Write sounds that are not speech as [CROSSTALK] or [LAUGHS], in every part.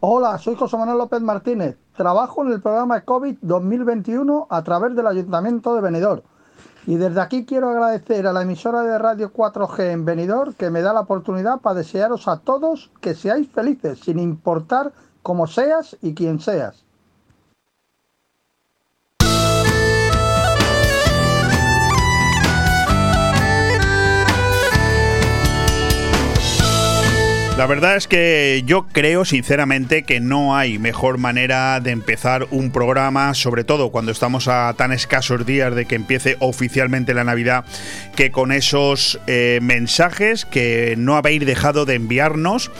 Hola, soy José Manuel López Martínez. Trabajo en el programa COVID 2021 a través del Ayuntamiento de Benidorm. Y desde aquí quiero agradecer a la emisora de radio 4G en Benidorm que me da la oportunidad para desearos a todos que seáis felices, sin importar cómo seas y quién seas. La verdad es que yo creo sinceramente que no hay mejor manera de empezar un programa, sobre todo cuando estamos a tan escasos días de que empiece oficialmente la Navidad, que con esos eh, mensajes que no habéis dejado de enviarnos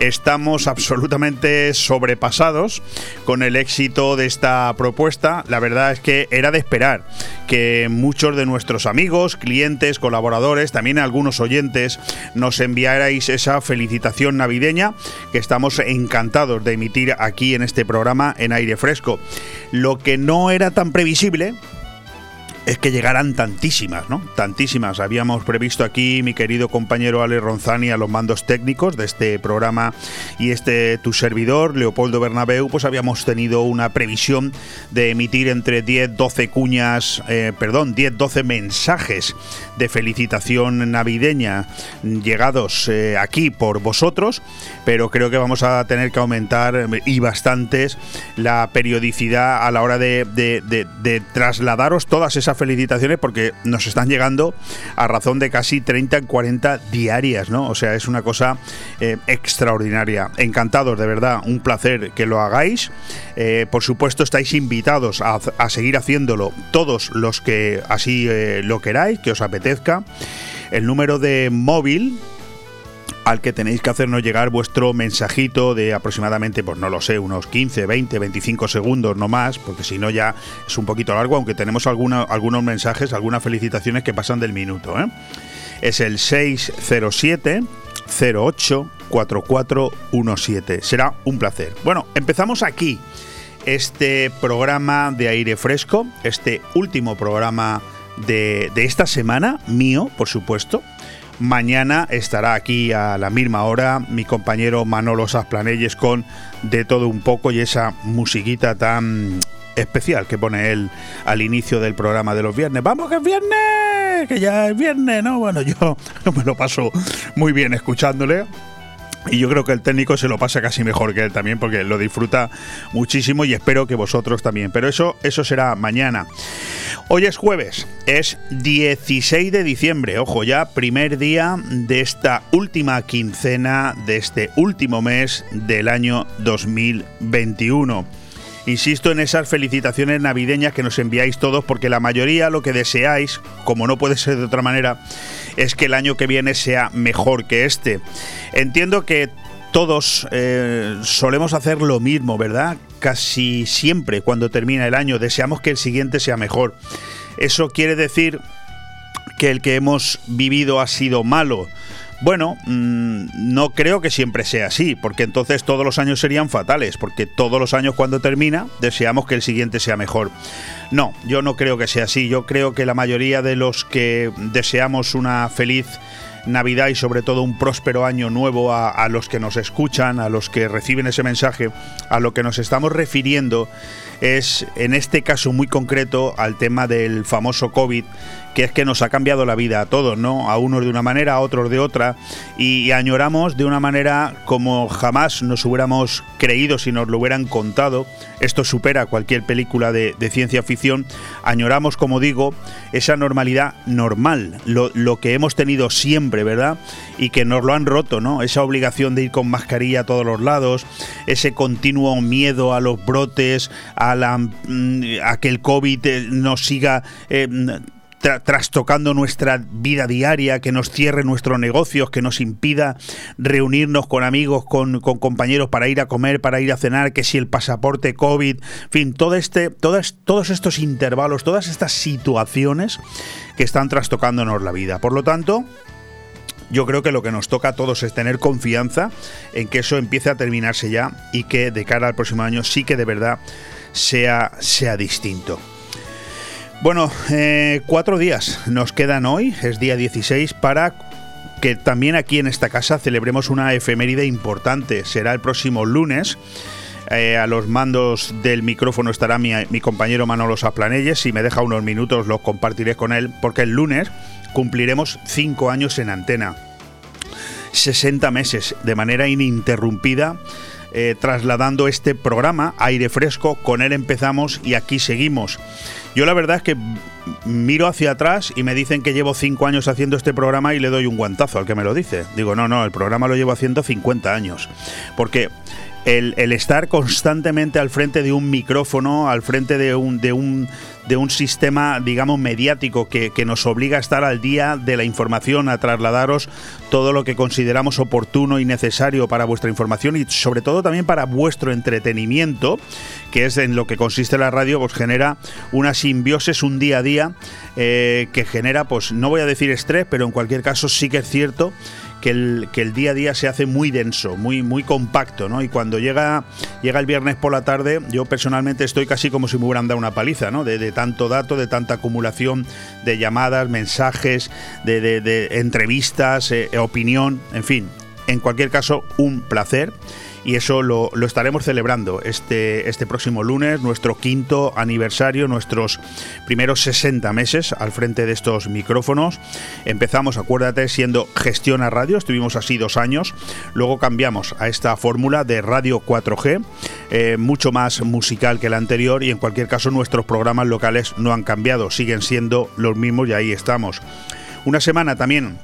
Estamos absolutamente sobrepasados con el éxito de esta propuesta. La verdad es que era de esperar que muchos de nuestros amigos, clientes, colaboradores, también algunos oyentes, nos enviarais esa felicitación navideña que estamos encantados de emitir aquí en este programa en aire fresco. Lo que no era tan previsible es que llegaran tantísimas, ¿no? Tantísimas. Habíamos previsto aquí mi querido compañero Ale Ronzani a los mandos técnicos de este programa y este tu servidor, Leopoldo Bernabeu, pues habíamos tenido una previsión de emitir entre 10, 12 cuñas, eh, perdón, 10, 12 mensajes de felicitación navideña llegados eh, aquí por vosotros, pero creo que vamos a tener que aumentar eh, y bastantes la periodicidad a la hora de, de trasladaros todas esas felicitaciones porque nos están llegando a razón de casi 30 40 diarias, ¿no? O sea, es una cosa eh, extraordinaria. Encantados, de verdad, un placer que lo hagáis. Eh, por supuesto, estáis invitados a, seguir haciéndolo todos los que así eh, lo queráis, que os apetezca. El número de móvil al que tenéis que hacernos llegar vuestro mensajito de aproximadamente, pues no lo sé, unos 15, 20, 25 segundos no más, porque si no ya es un poquito largo, aunque tenemos algunos mensajes, algunas felicitaciones que pasan del minuto. ¿eh? Es el 607 08 4417. Será un placer. Bueno, empezamos aquí este programa de aire fresco, este último programa de, de esta semana, mío, por supuesto. Mañana estará aquí a la misma hora mi compañero Manolo Sasplanelles con De todo un poco y esa musiquita tan especial que pone él al inicio del programa de los viernes. ¡Vamos que es viernes! Que ya es viernes, ¿no? Bueno, yo [LAUGHS] me lo paso muy bien escuchándole. Y yo creo que el técnico se lo pasa casi mejor que él también porque lo disfruta muchísimo y espero que vosotros también. Pero eso, eso será mañana. Hoy es jueves, es 16 de diciembre. Ojo, ya primer día de esta última quincena de este último mes del año 2021. Insisto en esas felicitaciones navideñas que nos enviáis todos porque la mayoría lo que deseáis, como no puede ser de otra manera, es que el año que viene sea mejor que este. Entiendo que todos eh, solemos hacer lo mismo, ¿verdad? Casi siempre cuando termina el año deseamos que el siguiente sea mejor. Eso quiere decir que el que hemos vivido ha sido malo bueno, mm, no creo que siempre sea así, porque entonces todos los años serían fatales, porque todos los años cuando termina deseamos que el siguiente sea mejor. No, yo no creo que sea así, yo creo que la mayoría de los que deseamos una feliz Navidad y sobre todo un próspero año nuevo a, a, los que nos escuchan, a los que reciben ese mensaje, a lo que nos estamos refiriendo es en este caso muy concreto al tema del famoso COVID que es que nos ha cambiado la vida a todos, ¿no? A unos de una manera, a otros de otra, y, añoramos de una manera como jamás nos hubiéramos creído si nos lo hubieran contado. Esto supera cualquier película de, ciencia ficción. Añoramos, como digo, esa normalidad normal, lo, que hemos tenido siempre, ¿verdad? Y que nos lo han roto, ¿no? Esa obligación de ir con mascarilla a todos los lados, ese continuo miedo a los brotes, a, la, mm, que el COVID eh, nos siga... Eh, trastocando nuestra vida diaria, que nos cierre nuestros negocios, que nos impida reunirnos con amigos, con, compañeros para ir a comer, para ir a cenar, que si el pasaporte COVID, en fin, todo este, todos, todos estos intervalos, todas estas situaciones que están trastocándonos la vida. Por lo tanto, yo creo que lo que nos toca a todos es tener confianza en que eso empiece a terminarse ya y que de cara al próximo año sí que de verdad sea, sea distinto. Bueno, eh, cuatro días nos quedan hoy, es día 16, para que también aquí en esta casa celebremos una efeméride importante. Será el próximo lunes. Eh, a los mandos del micrófono estará mi, compañero Manolo Saplanelles. Si me deja unos minutos, los compartiré con él, porque el lunes cumpliremos cinco años en antena. 60 meses de manera ininterrumpida. Eh, trasladando este programa, aire fresco, con él empezamos y aquí seguimos. Yo la verdad es que miro hacia atrás y me dicen que llevo cinco años haciendo este programa y le doy un guantazo al que me lo dice. Digo, no, no, el programa lo llevo haciendo 50 años. Porque el, estar constantemente al frente de un micrófono, al frente de un, de un, sistema, digamos, mediático que, que, nos obliga a estar al día de la información, a trasladaros todo lo que consideramos oportuno y necesario para vuestra información y sobre todo también para vuestro entretenimiento, que es en lo que consiste la radio, pues genera una simbiosis, un día a día eh, que genera, pues no voy a decir estrés, pero en cualquier caso sí que es cierto que el, que el día a día se hace muy denso, muy, muy compacto, ¿no? Y cuando llega, llega el viernes por la tarde, yo personalmente estoy casi como si me hubieran dado una paliza, ¿no? De, tanto dato, de tanta acumulación de llamadas, mensajes, de, entrevistas, eh, opinión, en fin. En cualquier caso, un placer y eso lo, estaremos celebrando este, este próximo lunes, nuestro quinto aniversario, nuestros primeros 60 meses al frente de estos micrófonos. Empezamos, acuérdate, siendo gestión a radio, estuvimos así dos años, luego cambiamos a esta fórmula de radio 4G, eh, mucho más musical que la anterior y en cualquier caso nuestros programas locales no han cambiado, siguen siendo los mismos y ahí estamos. Una semana también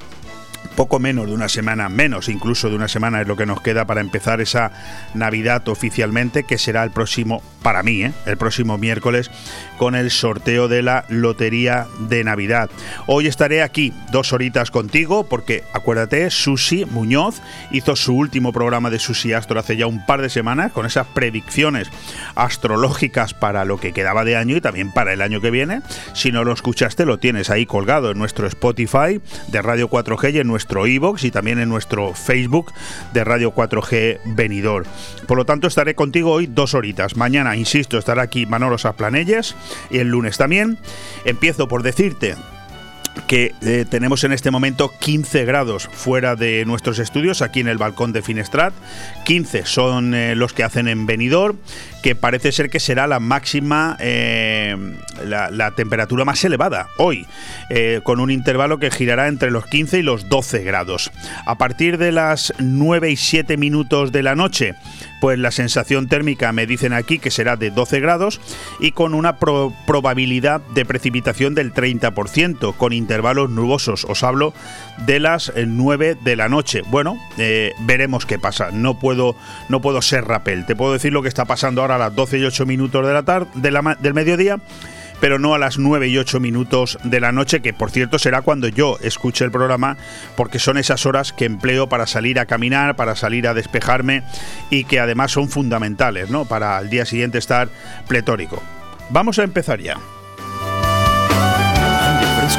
poco menos de una semana, menos incluso de una semana es lo que nos queda para empezar esa Navidad oficialmente, que será el próximo, para mí, ¿eh? el próximo miércoles, con el sorteo de la Lotería de Navidad. Hoy estaré aquí dos horitas contigo, porque acuérdate, Susi Muñoz hizo su último programa de Susi Astro hace ya un par de semanas, con esas predicciones astrológicas para lo que quedaba de año y también para el año que viene. Si no lo escuchaste, lo tienes ahí colgado en nuestro Spotify de Radio 4G y en nuestro nuestro iBox y también en nuestro Facebook de Radio 4G Venidor. Por lo tanto, estaré contigo hoy dos horitas. Mañana, insisto, estará aquí Manolo Saplanelles y el lunes también. Empiezo por decirte que eh, tenemos en este momento 15 grados fuera de nuestros estudios, aquí en el balcón de Finestrat. 15 son eh, los que hacen en venidor, que parece ser que será la máxima, eh, la, temperatura más elevada hoy, con un intervalo que girará entre los 15 y los 12 grados. A partir de las 9 y 7 minutos de la noche, pues la sensación térmica me dicen aquí que será de 12 grados y con una probabilidad de precipitación del 30%, con intervalos nubosos. Os hablo de las 9 eh, de la noche. Bueno, eh, veremos qué pasa. No puedo, no puedo ser rapel. Te puedo decir lo que está pasando ahora a las 12 y 8 minutos de la tarde, del mediodía pero no a las 9 y 8 minutos de la noche, que por cierto será cuando yo escuche el programa, porque son esas horas que empleo para salir a caminar, para salir a despejarme y que además son fundamentales, ¿no? Para el día siguiente estar pletórico. Vamos a empezar ya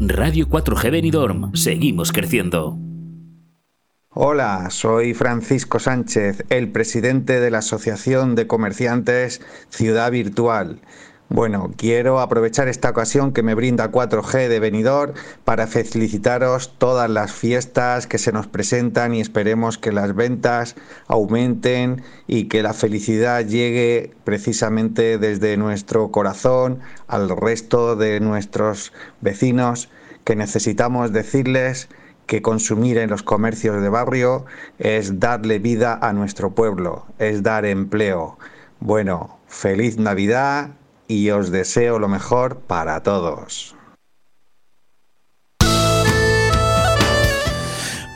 Radio 4G Benidorm. Seguimos creciendo. Hola, soy Francisco Sánchez, el presidente de la Asociación de Comerciantes Ciudad Virtual. Bueno, quiero aprovechar esta ocasión que me brinda 4G de venidor para felicitaros todas las fiestas que se nos presentan y esperemos que las ventas aumenten y que la felicidad llegue precisamente desde nuestro corazón al resto de nuestros vecinos que necesitamos decirles que consumir en los comercios de barrio es darle vida a nuestro pueblo, es dar empleo. Bueno, feliz Navidad y os deseo lo mejor para todos.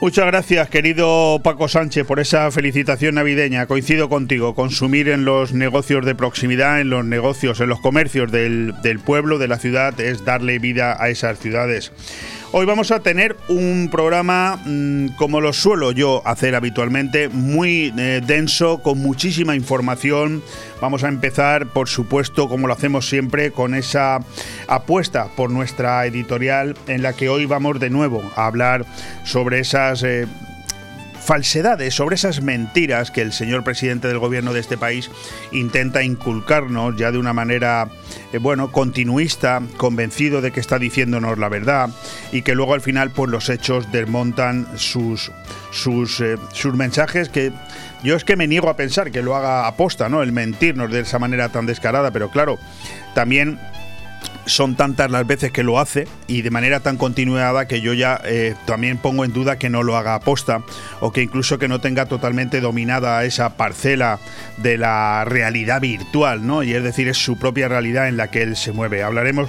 Muchas gracias, querido Paco Sánchez, por esa felicitación navideña. Coincido contigo, consumir en los negocios de proximidad, en los negocios, en los comercios del, del pueblo, de la ciudad, es darle vida a esas ciudades. Hoy vamos a tener un programa mm, como lo suelo yo hacer habitualmente, muy eh, denso, con muchísima información. Vamos a empezar, por supuesto, como lo hacemos siempre, con esa apuesta por nuestra editorial en la que hoy vamos de nuevo a hablar sobre esas... Eh, falsedades, sobre esas mentiras que el señor presidente del gobierno de este país intenta inculcarnos ya de una manera, eh, bueno, continuista, convencido de que está diciéndonos la verdad y que luego al final pues los hechos desmontan sus, sus, eh, sus mensajes que yo es que me niego a pensar que lo haga aposta, ¿no? El mentirnos de esa manera tan descarada, pero claro, también son tantas las veces que lo hace y de manera tan continuada que yo ya eh, también pongo en duda que no lo haga aposta o que incluso que no tenga totalmente dominada esa parcela de la realidad virtual, ¿no? Y es decir, es su propia realidad en la que él se mueve. Hablaremos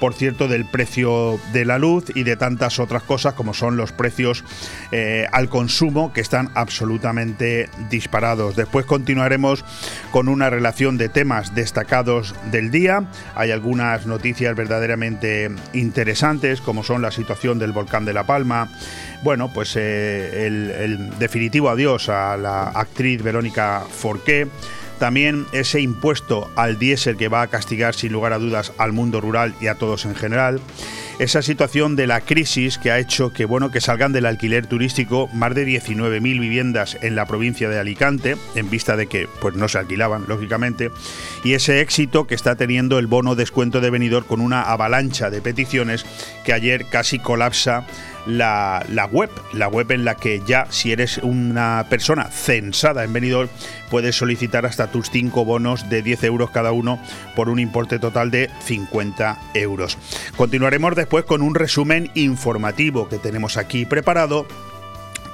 por cierto, del precio de la luz y de tantas otras cosas como son los precios eh, al consumo que están absolutamente disparados. Después continuaremos con una relación de temas destacados del día. Hay algunas noticias verdaderamente interesantes como son la situación del volcán de La Palma. Bueno, pues eh, el, el definitivo adiós a la actriz Verónica Forqué también ese impuesto al diésel que va a castigar sin lugar a dudas al mundo rural y a todos en general. Esa situación de la crisis que ha hecho que bueno que salgan del alquiler turístico más de 19.000 viviendas en la provincia de Alicante, en vista de que pues no se alquilaban, lógicamente, y ese éxito que está teniendo el bono descuento de venidor con una avalancha de peticiones que ayer casi colapsa la, web, la web en la que ya si eres una persona censada en venidor puedes solicitar hasta tus 5 bonos de 10 euros cada uno por un importe total de 50 euros. Continuaremos después con un resumen informativo que tenemos aquí preparado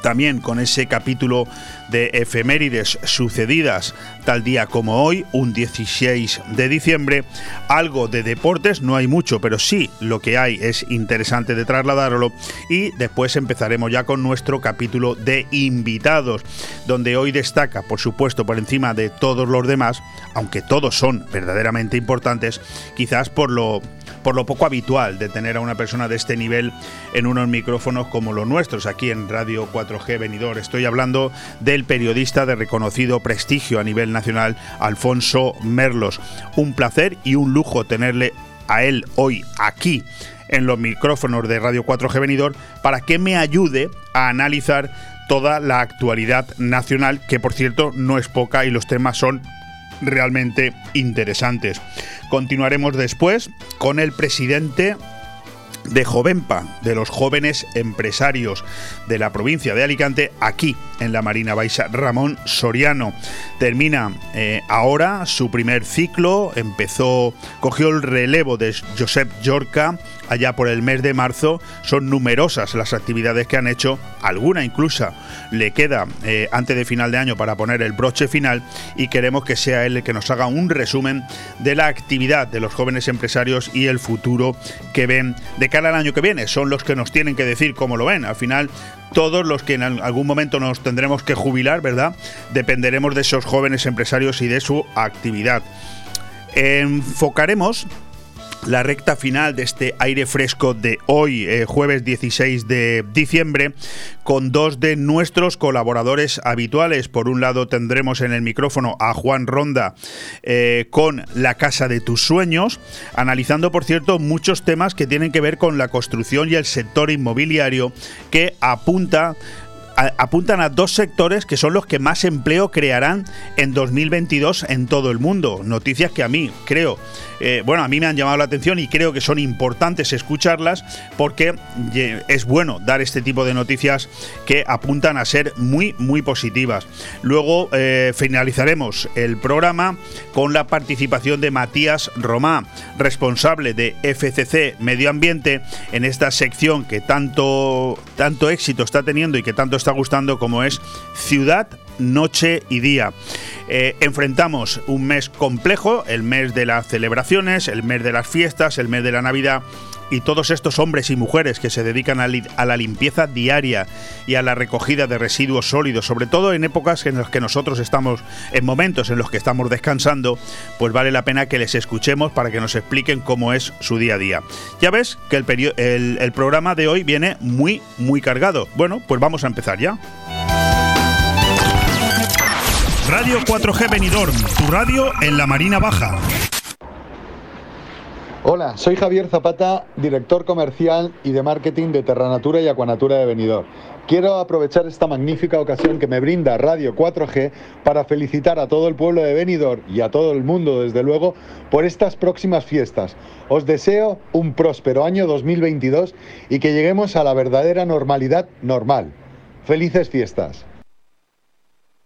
también con ese capítulo de efemérides sucedidas tal día como hoy, un 16 de diciembre. Algo de deportes, no hay mucho, pero sí lo que hay es interesante de trasladarlo. Y después empezaremos ya con nuestro capítulo de invitados, donde hoy destaca, por supuesto, por encima de todos los demás, aunque todos son verdaderamente importantes, quizás por lo por lo poco habitual de tener a una persona de este nivel en unos micrófonos como los nuestros aquí en Radio 4G Venidor. Estoy hablando del periodista de reconocido prestigio a nivel nacional, Alfonso Merlos. Un placer y un lujo tenerle a él hoy aquí en los micrófonos de Radio 4G Venidor para que me ayude a analizar toda la actualidad nacional, que por cierto no es poca y los temas son realmente interesantes. Continuaremos después con el presidente de Jovenpa, de los jóvenes empresarios de la provincia de Alicante, aquí en la Marina Baixa, Ramón Soriano. Termina eh, ahora su primer ciclo, empezó, cogió el relevo de Josep Yorca allá por el mes de marzo. Son numerosas las actividades que han hecho, alguna incluso le queda eh, antes de final de año para poner el broche final y queremos que sea él el que nos haga un resumen de la actividad de los jóvenes empresarios y el futuro que ven de cara al año que viene. Son los que nos tienen que decir cómo lo ven. Al final todos los que en algún momento nos tendremos que jubilar, ¿verdad? Dependeremos de esos jóvenes empresarios y de su actividad. Enfocaremos la recta final de este aire fresco de hoy, eh, jueves 16 de diciembre, con dos de nuestros colaboradores habituales. Por un lado tendremos en el micrófono a Juan Ronda eh, con La Casa de tus Sueños, analizando, por cierto, muchos temas que tienen que ver con la construcción y el sector inmobiliario que apunta apuntan a dos sectores que son los que más empleo crearán en 2022 en todo el mundo. Noticias que a mí creo eh, bueno, a mí me han llamado la atención y creo que son importantes escucharlas porque es bueno dar este tipo de noticias que apuntan a ser muy, muy positivas. Luego eh, finalizaremos el programa con la participación de Matías Romá, responsable de FCC Medio Ambiente, en esta sección que tanto, tanto éxito está teniendo y que tanto está gustando como es Ciudad noche y día. Eh, enfrentamos un mes complejo, el mes de las celebraciones, el mes de las fiestas, el mes de la Navidad y todos estos hombres y mujeres que se dedican a, la limpieza diaria y a la recogida de residuos sólidos, sobre todo en épocas en las que nosotros estamos, en momentos en los que estamos descansando, pues vale la pena que les escuchemos para que nos expliquen cómo es su día a día. Ya ves que el, el programa de hoy viene muy, muy cargado. Bueno, pues vamos a empezar ya. Radio 4G Benidorm, tu radio en la Marina Baja. Hola, soy Javier Zapata, director comercial y de marketing de Terranatura y Acuanatura de Benidorm. Quiero aprovechar esta magnífica ocasión que me brinda Radio 4G para felicitar a todo el pueblo de Benidorm y a todo el mundo, desde luego, por estas próximas fiestas. Os deseo un próspero año 2022 y que lleguemos a la verdadera normalidad normal. Felices fiestas.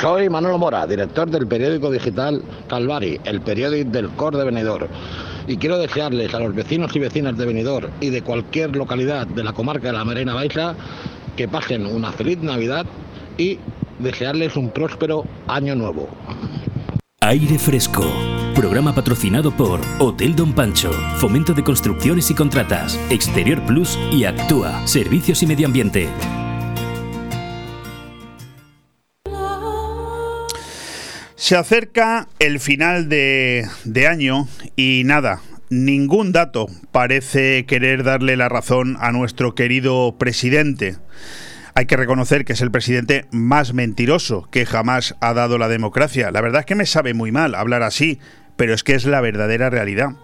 Soy Manolo Mora, director del periódico digital Calvari, el periódico del Cor de Benidorm y quiero desearles a los vecinos y vecinas de Benidorm y de cualquier localidad de la comarca de la Marina Baixa que pasen una feliz Navidad y desearles un próspero año nuevo. Aire Fresco. Programa patrocinado por Hotel Don Pancho, Fomento de Construcciones y Contratas, Exterior Plus y Actúa, Servicios y Medio Ambiente. Se acerca el final de, año y nada, ningún dato parece querer darle la razón a nuestro querido presidente. Hay que reconocer que es el presidente más mentiroso que jamás ha dado la democracia. La verdad es que me sabe muy mal hablar así, pero es que es la verdadera realidad.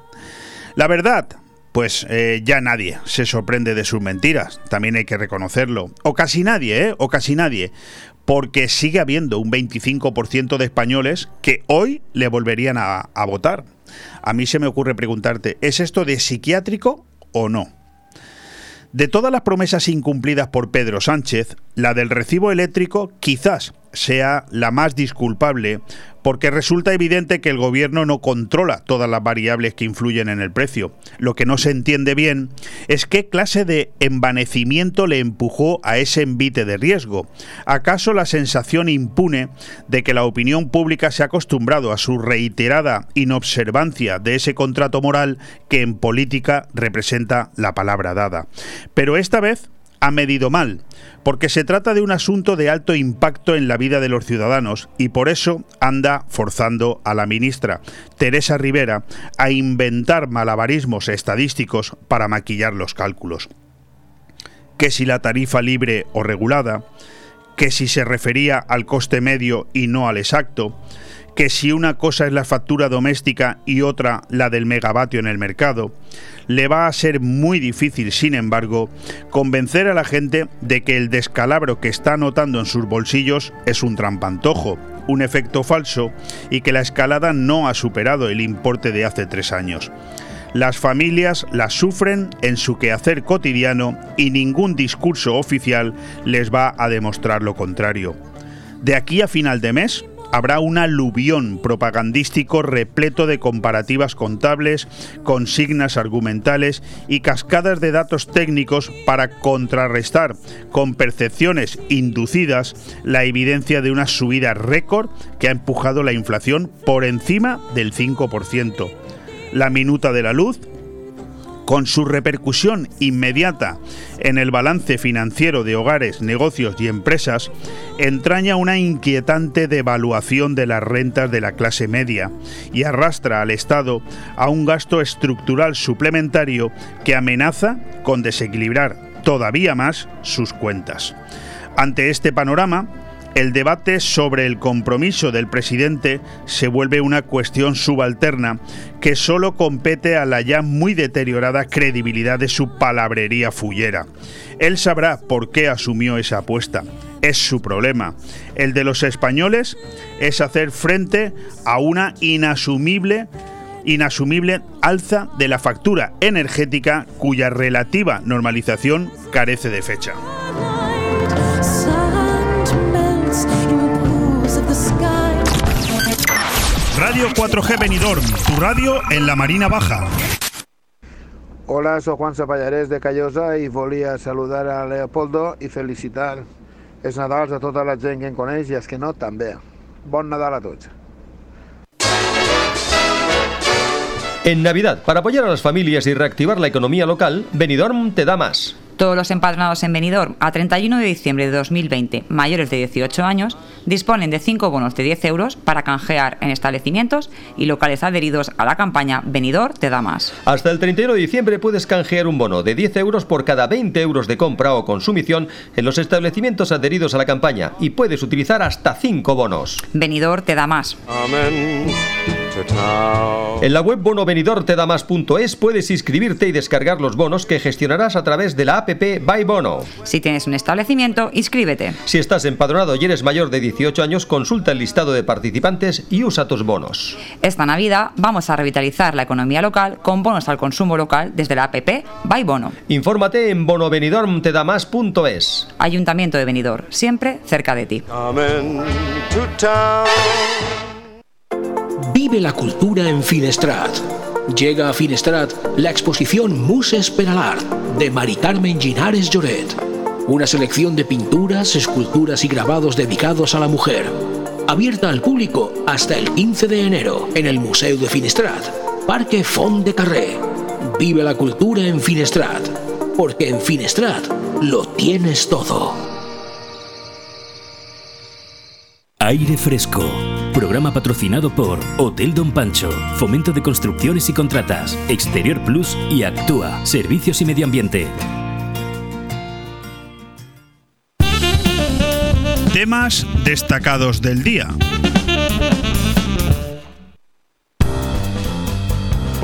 La verdad, pues eh, ya nadie se sorprende de sus mentiras, también hay que reconocerlo. O casi nadie, ¿eh? O casi nadie porque sigue habiendo un 25% de españoles que hoy le volverían a, votar. A mí se me ocurre preguntarte, ¿es esto de psiquiátrico o no? De todas las promesas incumplidas por Pedro Sánchez, la del recibo eléctrico quizás sea la más disculpable porque resulta evidente que el gobierno no controla todas las variables que influyen en el precio. Lo que no se entiende bien es qué clase de envanecimiento le empujó a ese envite de riesgo. ¿Acaso la sensación impune de que la opinión pública se ha acostumbrado a su reiterada inobservancia de ese contrato moral que en política representa la palabra dada? Pero esta vez ha medido mal, porque se trata de un asunto de alto impacto en la vida de los ciudadanos y por eso anda forzando a la ministra, Teresa Rivera, a inventar malabarismos estadísticos para maquillar los cálculos. Que si la tarifa libre o regulada, que si se refería al coste medio y no al exacto, que si una cosa es la factura doméstica y otra la del megavatio en el mercado, le va a ser muy difícil, sin embargo, convencer a la gente de que el descalabro que está notando en sus bolsillos es un trampantojo, un efecto falso y que la escalada no ha superado el importe de hace tres años. Las familias las sufren en su quehacer cotidiano y ningún discurso oficial les va a demostrar lo contrario. De aquí a final de mes, habrá un aluvión propagandístico repleto de comparativas contables, consignas argumentales y cascadas de datos técnicos para contrarrestar con percepciones inducidas la evidencia de una subida récord que ha empujado la inflación por encima del 5%. La minuta de la luz con su repercusión inmediata en el balance financiero de hogares, negocios y empresas, entraña una inquietante devaluación de las rentas de la clase media y arrastra al Estado a un gasto estructural suplementario que amenaza con desequilibrar todavía más sus cuentas. Ante este panorama, el debate sobre el compromiso del presidente se vuelve una cuestión subalterna que solo compete a la ya muy deteriorada credibilidad de su palabrería fullera. Él sabrá por qué asumió esa apuesta. Es su problema. El de los españoles es hacer frente a una inasumible inasumible alza de la factura energética cuya relativa normalización carece de fecha. Radio 4G Benidorm, tu radio en la Marina Baja. Hola, soy Juan Zapallarés de Callosa y volía saludar a Leopoldo y felicitar els Nadals a tota la gent que em coneix i els que no també. Bon Nadal a tots. En Navidad, para apoyar a las familias y reactivar la economía local, Benidorm te da más. Todos los empadronados en Benidorm a 31 de diciembre de 2020, mayores de 18 años, disponen de 5 bonos de 10 euros para canjear en establecimientos y locales adheridos a la campaña Benidorm te da más. Hasta el 31 de diciembre puedes canjear un bono de 10 euros por cada 20 euros de compra o consumición en los establecimientos adheridos a la campaña y puedes utilizar hasta 5 bonos. Benidorm te da más. En la web bonovenidortedamas.es puedes inscribirte y descargar los bonos que gestionarás a través de la app Bono. Si tienes un establecimiento, inscríbete. Si estás empadronado y eres mayor de 18 años, consulta el listado de participantes y usa tus bonos. Esta Navidad vamos a revitalizar la economía local con bonos al consumo local desde la app Bono. Infórmate en bonovenidormtedamas.es. Ayuntamiento de Benidorm, siempre cerca de ti. Vive la cultura en Finestrat. Llega a Finestrat la exposición Muses per de Mari Carmen Ginares Lloret. Una selección de pinturas, esculturas y grabados dedicados a la mujer. Abierta al público hasta el 15 de enero en el Museo de Finestrat, Parque Font de Carré. Vive la cultura en Finestrat, porque en Finestrat lo tienes todo. Aire Fresco. Programa patrocinado por Hotel Don Pancho, Fomento de Construcciones y Contratas, Exterior Plus y Actúa, Servicios y Medio Ambiente. Temas destacados del día.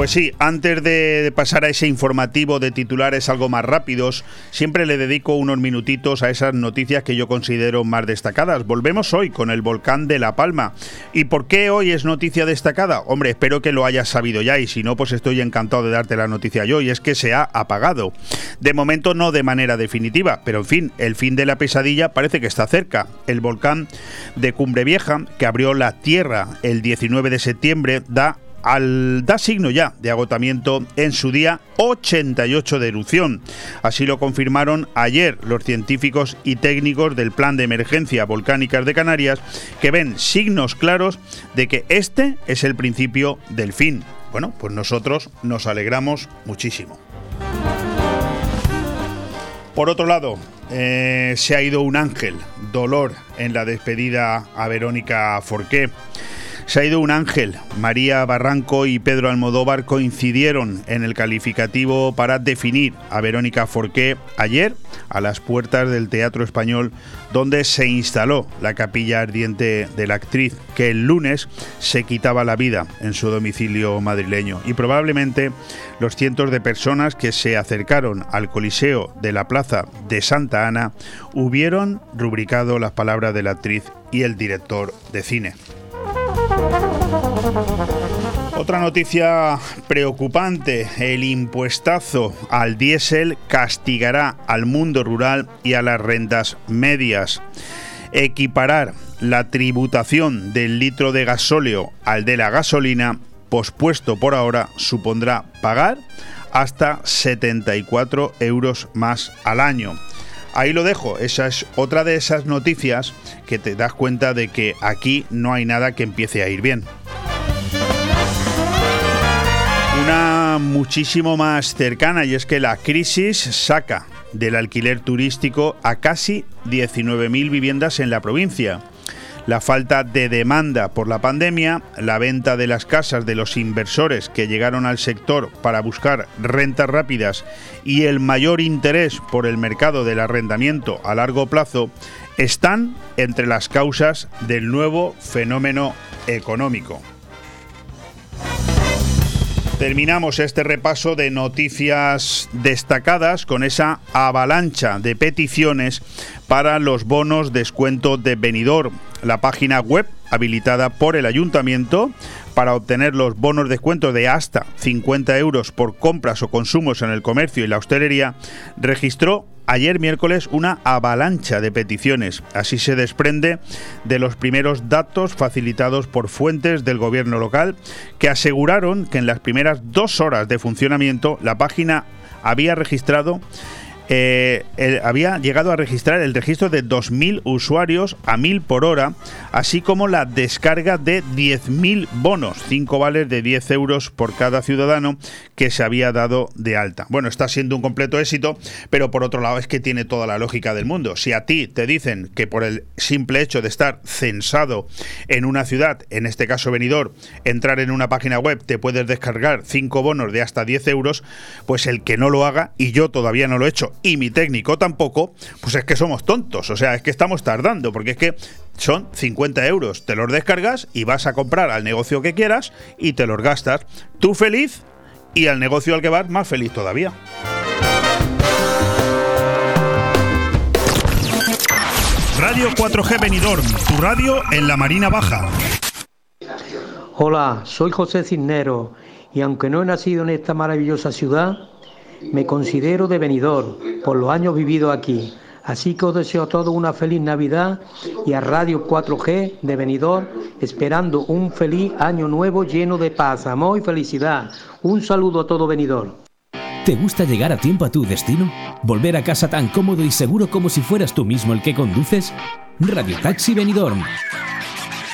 Pues sí, antes de pasar a ese informativo de titulares algo más rápidos, siempre le dedico unos minutitos a esas noticias que yo considero más destacadas. Volvemos hoy con el volcán de La Palma. ¿Y por qué hoy es noticia destacada? Hombre, espero que lo hayas sabido ya y si no, pues estoy encantado de darte la noticia yo y es que se ha apagado. De momento no de manera definitiva, pero en fin, el fin de la pesadilla parece que está cerca. El volcán de Cumbre Vieja, que abrió la tierra el 19 de septiembre, da al da signo ya de agotamiento en su día 88 de erupción. Así lo confirmaron ayer los científicos y técnicos del Plan de Emergencia Volcánicas de Canarias, que ven signos claros de que este es el principio del fin. Bueno, pues nosotros nos alegramos muchísimo. Por otro lado, eh, se ha ido un ángel, dolor en la despedida a Verónica Forqué. Se ha ido un ángel. María Barranco y Pedro Almodóvar coincidieron en el calificativo para definir a Verónica Forqué ayer a las puertas del Teatro Español donde se instaló la capilla ardiente de la actriz que el lunes se quitaba la vida en su domicilio madrileño y probablemente los cientos de personas que se acercaron al Coliseo de la Plaza de Santa Ana hubieron rubricado las palabras de la actriz y el director de cine. Otra noticia preocupante. El impuestazo al diésel castigará al mundo rural y a las rentas medias. Equiparar la tributación del litro de gasóleo al de la gasolina, pospuesto por ahora, supondrá pagar hasta 74 euros más al año. Ahí lo dejo, esa es otra de esas noticias que te das cuenta de que aquí no hay nada que empiece a ir bien. Una muchísimo más cercana y es que la crisis saca del alquiler turístico a casi 19.000 viviendas en la provincia la falta de demanda por la pandemia, la venta de las casas de los inversores que llegaron al sector para buscar rentas rápidas y el mayor interés por el mercado del arrendamiento a largo plazo están entre las causas del nuevo fenómeno económico. Terminamos este repaso de noticias destacadas con esa avalancha de peticiones para los bonos descuento de venidor. La página web habilitada por el ayuntamiento para obtener los bonos descuento de hasta 50 euros por compras o consumos en el comercio y la hostelería registró ayer miércoles una avalancha de peticiones. Así se desprende de los primeros datos facilitados por fuentes del gobierno local que aseguraron que en las primeras dos horas de funcionamiento la página había registrado eh, había llegado a registrar el registro de 2.000 usuarios a 1.000 por hora, así como la descarga de 10.000 bonos, 5 vales de 10 euros por cada ciudadano que se había dado de alta. Bueno, está siendo un completo éxito, pero por otro lado es que tiene toda la lógica del mundo. Si a ti te dicen que por el simple hecho de estar censado en una ciudad, en este caso venidor, entrar en una página web te puedes descargar 5 bonos de hasta 10 euros, pues el que no lo haga, y yo todavía no lo he hecho, y mi técnico tampoco, pues es que somos tontos. O sea, es que estamos tardando, porque es que son 50 euros. Te los descargas y vas a comprar al negocio que quieras y te los gastas. Tú feliz y al negocio al que vas más feliz todavía. Radio 4G Benidorm, tu radio en la Marina Baja. Hola, soy José Cisnero y aunque no he nacido en esta maravillosa ciudad, me considero de venidor por los años vividos aquí. Así que os deseo a todos una feliz Navidad y a Radio 4G de Venidor, esperando un feliz año nuevo lleno de paz, amor y felicidad. Un saludo a todo Venidor. ¿Te gusta llegar a tiempo a tu destino? ¿Volver a casa tan cómodo y seguro como si fueras tú mismo el que conduces? Radio Taxi Benidorm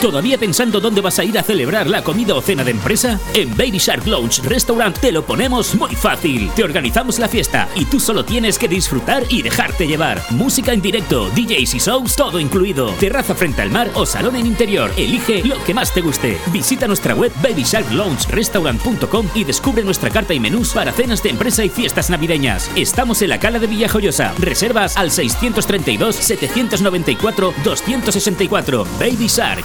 ¿Todavía pensando dónde vas a ir a celebrar la comida o cena de empresa? En Baby Shark Lounge Restaurant te lo ponemos muy fácil. Te organizamos la fiesta y tú solo tienes que disfrutar y dejarte llevar. Música en directo, DJs y shows, todo incluido. Terraza frente al mar o salón en interior. Elige lo que más te guste. Visita nuestra web babysharkloungerestaurant.com y descubre nuestra carta y menús para cenas de empresa y fiestas navideñas. Estamos en la Cala de Villajoyosa. Reservas al 632 794 264. Baby Shark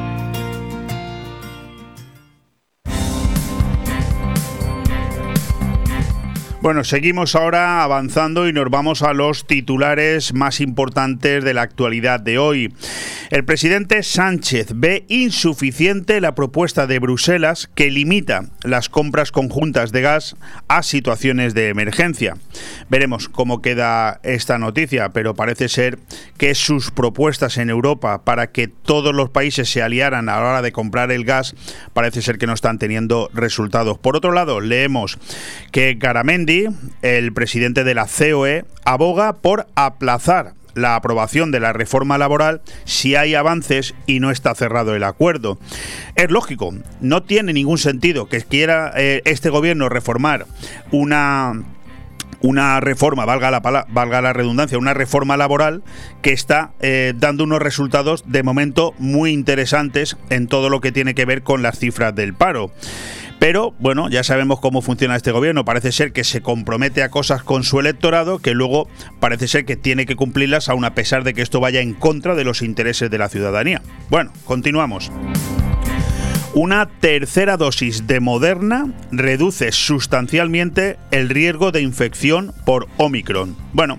Bueno, seguimos ahora avanzando y nos vamos a los titulares más importantes de la actualidad de hoy. El presidente Sánchez ve insuficiente la propuesta de Bruselas que limita las compras conjuntas de gas a situaciones de emergencia. Veremos cómo queda esta noticia, pero parece ser que sus propuestas en Europa para que todos los países se aliaran a la hora de comprar el gas parece ser que no están teniendo resultados. Por otro lado, leemos que Garamendi, el presidente de la COE, aboga por aplazar la aprobación de la reforma laboral si hay avances y no está cerrado el acuerdo. Es lógico, no tiene ningún sentido que quiera eh, este gobierno reformar una una reforma, valga la, valga la redundancia, una reforma laboral que está eh, dando unos resultados de momento muy interesantes en todo lo que tiene que ver con las cifras del paro. Pero bueno, ya sabemos cómo funciona este gobierno. Parece ser que se compromete a cosas con su electorado que luego parece ser que tiene que cumplirlas aun a pesar de que esto vaya en contra de los intereses de la ciudadanía. Bueno, continuamos. Una tercera dosis de Moderna reduce sustancialmente el riesgo de infección por Omicron. Bueno,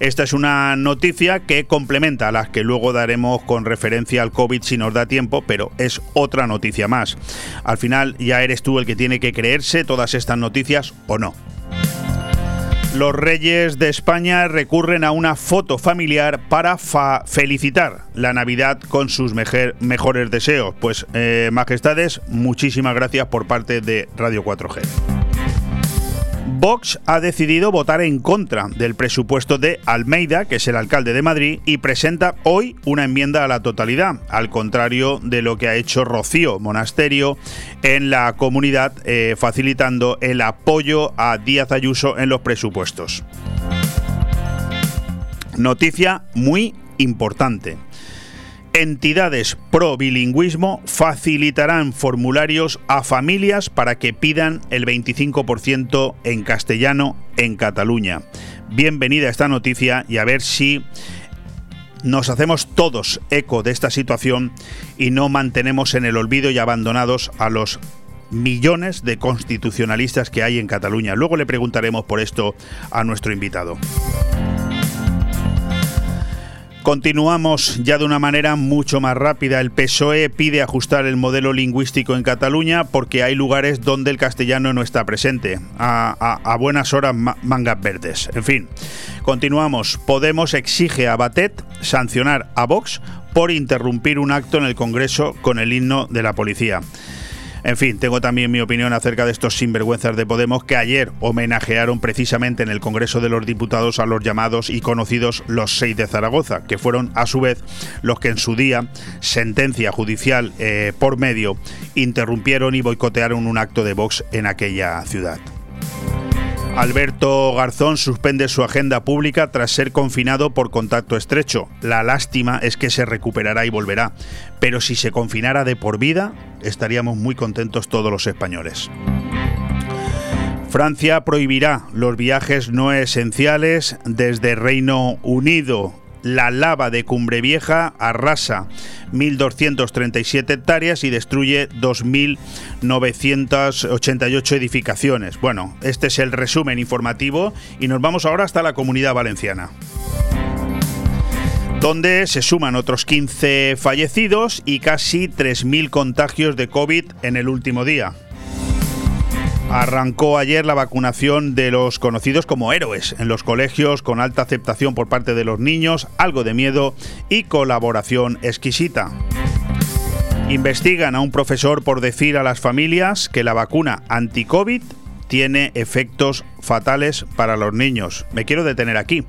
esta es una noticia que complementa a las que luego daremos con referencia al COVID si nos da tiempo, pero es otra noticia más. Al final ya eres tú el que tiene que creerse todas estas noticias o no. Los reyes de España recurren a una foto familiar para felicitar la Navidad con sus mejores deseos. Pues, eh, majestades, muchísimas gracias por parte de Radio 4G. Vox ha decidido votar en contra del presupuesto de Almeida, que es el alcalde de Madrid, y presenta hoy una enmienda a la totalidad, al contrario de lo que ha hecho Rocío Monasterio en la comunidad, eh, facilitando el apoyo a Díaz Ayuso en los presupuestos. Noticia muy importante entidades pro bilingüismo facilitarán formularios a familias para que pidan el 25% en castellano en Cataluña. Bienvenida esta noticia y a ver si nos hacemos todos eco de esta situación y no mantenemos en el olvido y abandonados a los millones de constitucionalistas que hay en Cataluña. Luego le preguntaremos por esto a nuestro invitado. Continuamos ya de una manera mucho más rápida. El PSOE pide ajustar el modelo lingüístico en Cataluña porque hay lugares donde el castellano no está presente. A, buenas horas mangas verdes. En fin, continuamos. Podemos exige a Batet sancionar a Vox por interrumpir un acto en el Congreso con el himno de la policía. En fin, tengo también mi opinión acerca de estos sinvergüenzas de Podemos que ayer homenajearon precisamente en el Congreso de los Diputados a los llamados y conocidos los seis de Zaragoza, que fueron a su vez los que en su día, sentencia judicial eh, por medio, interrumpieron y boicotearon un acto de Vox en aquella ciudad. Alberto Garzón suspende su agenda pública tras ser confinado por contacto estrecho. La lástima es que se recuperará y volverá, pero si se confinara de por vida, estaríamos muy contentos todos los españoles. Francia prohibirá los viajes no esenciales desde Reino Unido la lava de Cumbre Vieja arrasa 1.237 hectáreas y destruye 2.988 edificaciones. Bueno, este es el resumen informativo y nos vamos ahora hasta la comunidad valenciana donde se suman otros 15 fallecidos y casi 3.000 contagios de COVID en el último día. Arrancó ayer la vacunación de los conocidos como héroes en los colegios con alta aceptación por parte de los niños, algo de miedo y colaboración exquisita. Investigan a un profesor por decir a las familias que la vacuna anti-COVID tiene efectos fatales para los niños. Me quiero detener aquí.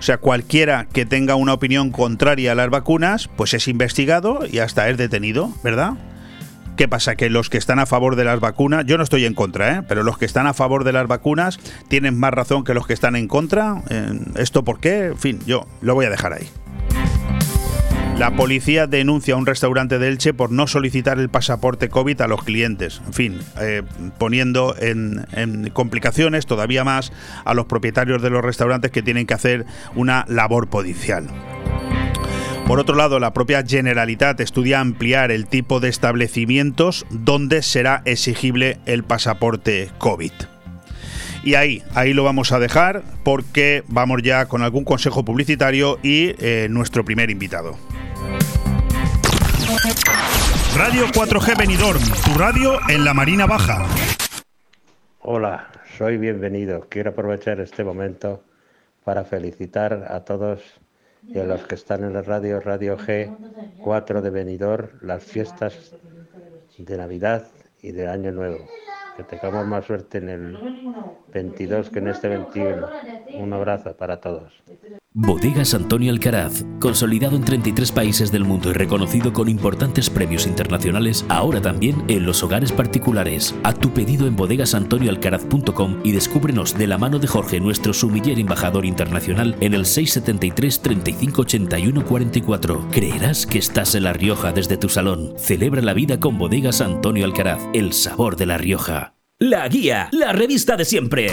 O sea, cualquiera que tenga una opinión contraria a las vacunas, pues es investigado y hasta es detenido, ¿verdad? ¿Qué pasa? Que los que están a favor de las vacunas, yo no estoy en contra, ¿eh? pero los que están a favor de las vacunas tienen más razón que los que están en contra. ¿Esto por qué? En fin, yo lo voy a dejar ahí. La policía denuncia a un restaurante de Elche por no solicitar el pasaporte COVID a los clientes. En fin, eh, poniendo en, en, complicaciones todavía más a los propietarios de los restaurantes que tienen que hacer una labor policial. Por otro lado, la propia Generalitat estudia ampliar el tipo de establecimientos donde será exigible el pasaporte COVID. Y ahí, ahí lo vamos a dejar porque vamos ya con algún consejo publicitario y eh, nuestro primer invitado. Radio 4G Benidorm, tu radio en la Marina Baja. Hola, soy bienvenido. Quiero aprovechar este momento para felicitar a todos y a los que están en la radio Radio G4 de Benidorm las fiestas de Navidad y de Año Nuevo. Que tengamos más suerte en el 22 que en este 21. Un abrazo para todos. Bodegas Antonio Alcaraz, consolidado en 33 países del mundo y reconocido con importantes premios internacionales, ahora también en los hogares particulares. Haz tu pedido en bodegasantonioalcaraz.com y descúbrenos de la mano de Jorge, nuestro sumiller embajador internacional, en el 673 35 81 44. Creerás que estás en La Rioja desde tu salón. Celebra la vida con Bodegas Antonio Alcaraz, el sabor de La Rioja. La Guía, la revista de siempre.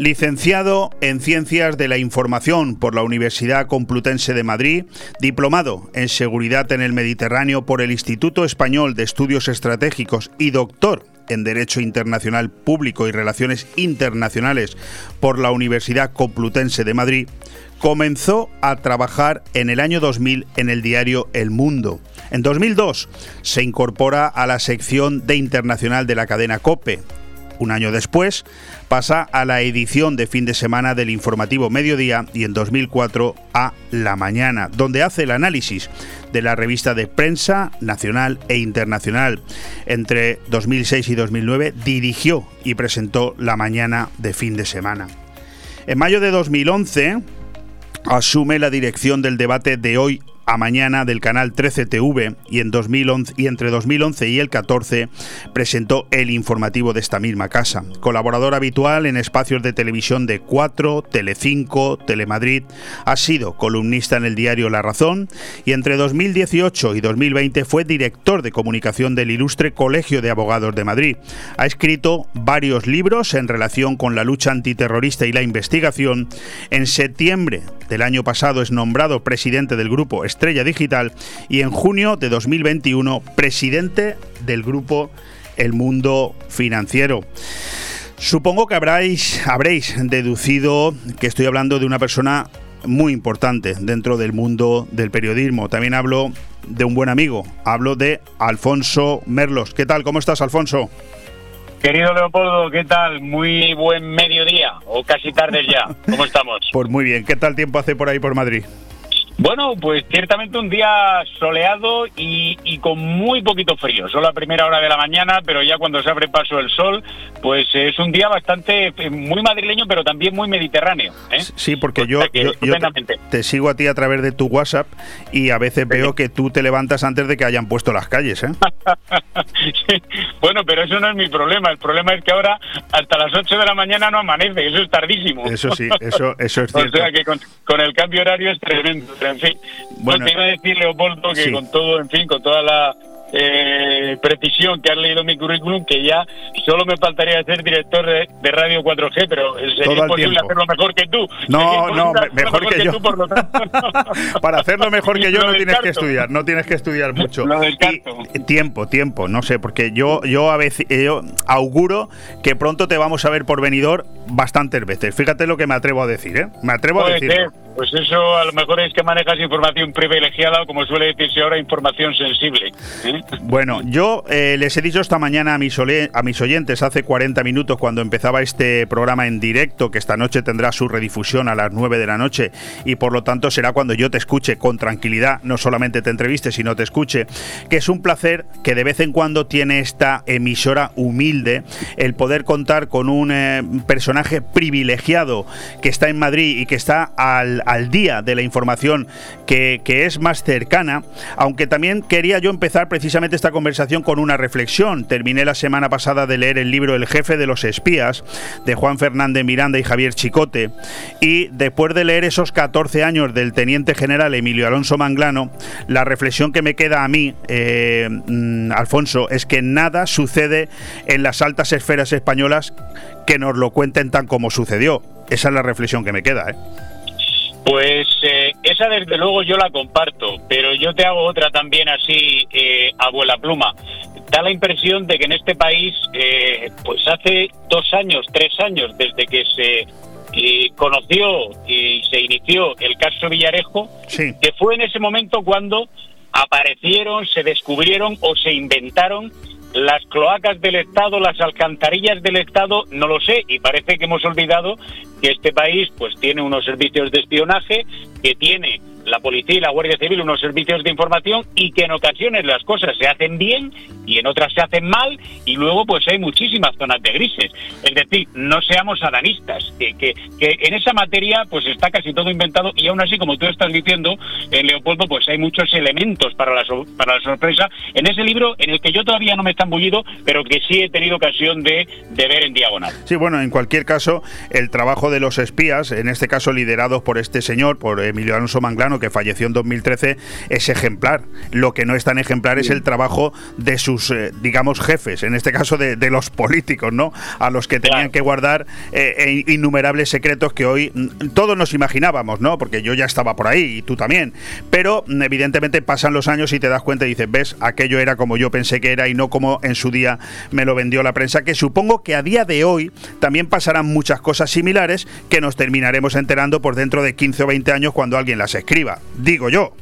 Licenciado en Ciencias de la Información por la Universidad Complutense de Madrid, diplomado en Seguridad en el Mediterráneo por el Instituto Español de Estudios Estratégicos y doctor en Derecho Internacional Público y Relaciones Internacionales por la Universidad Complutense de Madrid, comenzó a trabajar en el año 2000 en el diario El Mundo. En 2002 se incorpora a la sección de internacional de la cadena COPE. Un año después pasa a la edición de fin de semana del informativo Mediodía y en 2004 a La Mañana, donde hace el análisis de la revista de prensa nacional e internacional. Entre 2006 y 2009 dirigió y presentó La Mañana de fin de semana. En mayo de 2011 asume la dirección del debate de hoy a mañana del canal 13 TV y en 2011 y entre 2011 y el 14 presentó el informativo de esta misma casa. Colaborador habitual en espacios de televisión de 4, Telecinco, Telemadrid, ha sido columnista en el diario La Razón y entre 2018 y 2020 fue director de comunicación del ilustre Colegio de Abogados de Madrid. Ha escrito varios libros en relación con la lucha antiterrorista y la investigación. En septiembre del año pasado es nombrado presidente del grupo Estrella Digital y en junio de 2021 presidente del grupo El Mundo Financiero. Supongo que habréis, habréis deducido que estoy hablando de una persona muy importante dentro del mundo del periodismo. También hablo de un buen amigo, hablo de Alfonso Merlos. ¿Qué tal? ¿Cómo estás, Alfonso? Querido Leopoldo, ¿qué tal? Muy buen mediodía, o casi tarde ya. ¿Cómo estamos? [LAUGHS] Pues muy bien. ¿Qué tal tiempo hace por ahí por Madrid? Bueno, pues ciertamente un día soleado y, y, con muy poquito frío, solo a primera hora de la mañana, pero ya cuando se abre paso el sol, pues es un día bastante eh, muy madrileño, pero también muy mediterráneo. ¿eh? Sí, porque yo, yo, yo te, te, sigo a ti a través de tu WhatsApp y a veces veo que tú te levantas antes de que hayan puesto las calles. ¿eh? [LAUGHS] sí. Bueno, pero eso no es mi problema, el problema es que ahora hasta las 8 de la mañana no amanece, eso es tardísimo. Eso sí, eso, eso es cierto. [LAUGHS] o sea que con, con el cambio horario es tremendo en fin. Bueno, te iba a decir, Leopoldo, que sí. con todo, en fin, con toda la eh, precisión que has leído mi currículum, que ya solo me faltaría ser director de, de Radio 4G, pero sería imposible hacerlo mejor que tú. No, no, mejor, mejor que, que, yo. Tú, por lo tanto. [LAUGHS] Para hacerlo mejor que yo no tienes que estudiar, no tienes que estudiar mucho. Lo y, tiempo, tiempo, no sé, porque yo, yo a veces yo auguro que pronto te vamos a ver por venidor bastantes veces. Fíjate lo que me atrevo a decir, ¿eh? Me atrevo a decir. Pues eso a lo mejor es que manejas información privilegiada o como suele decirse ahora, información sensible. ¿eh? Bueno, yo eh, les he dicho esta mañana a mis, a mis oyentes hace 40 minutos cuando empezaba este programa en directo que esta noche tendrá su redifusión a las 9 de la noche y por lo tanto será cuando yo te escuche con tranquilidad, no solamente te entreviste, sino te escuche, que es un placer que de vez en cuando tiene esta emisora humilde el poder contar con un eh, personaje privilegiado que está en Madrid y que está al, al día de la información que, que es más cercana, aunque también quería yo empezar precisamente esta conversación con una reflexión. Terminé la semana pasada de leer el libro El jefe de los espías de Juan Fernández Miranda y Javier Chicote y después de leer esos 14 años del teniente general Emilio Alonso Manglano, la reflexión que me queda a mí, eh, mm, Alfonso, es que nada sucede en las altas esferas españolas que nos lo cuenten tan como sucedió. Esa es la reflexión que me queda. ¿eh? Pues eh, esa desde luego yo la comparto, pero yo te hago otra también así, eh, abuela pluma. Da la impresión de que en este país, eh, pues hace dos años, tres años, desde que se conoció y se inició el caso Villarejo, que fue en ese momento cuando aparecieron, se descubrieron o se inventaron las cloacas del Estado, las alcantarillas del Estado, no lo sé, y parece que hemos olvidado que este país pues tiene unos servicios de espionaje, que tiene la policía y la Guardia Civil unos servicios de información y que en ocasiones las cosas se hacen bien y en otras se hacen mal y luego pues hay muchísimas zonas de grises. Es decir, no seamos adanistas, que, que, que en esa materia pues está casi todo inventado y aún así, como tú estás diciendo, en Leopoldo, pues hay muchos elementos para la, para la sorpresa en ese libro en el que yo todavía no me he embullido, pero que sí he tenido ocasión de, de ver en diagonal. Sí, bueno, en cualquier caso, el trabajo de los espías, en este caso liderados por este señor, por Emilio Alonso Que falleció en 2013, es ejemplar. Lo que no es tan ejemplar es el trabajo de sus, eh, digamos, jefes, en este caso de, los políticos, ¿no? A los que tenían que guardar eh, e innumerables secretos que hoy mm, todos nos imaginábamos, ¿no? Porque yo ya estaba por ahí y tú también. Pero mm, evidentemente pasan los años y te das cuenta y dices, ves, aquello era como yo pensé que era y no como en su día me lo vendió la prensa, que supongo que a día de hoy también pasarán muchas cosas similares que nos terminaremos enterando por dentro de 15 o 20 años cuando alguien las digo yo.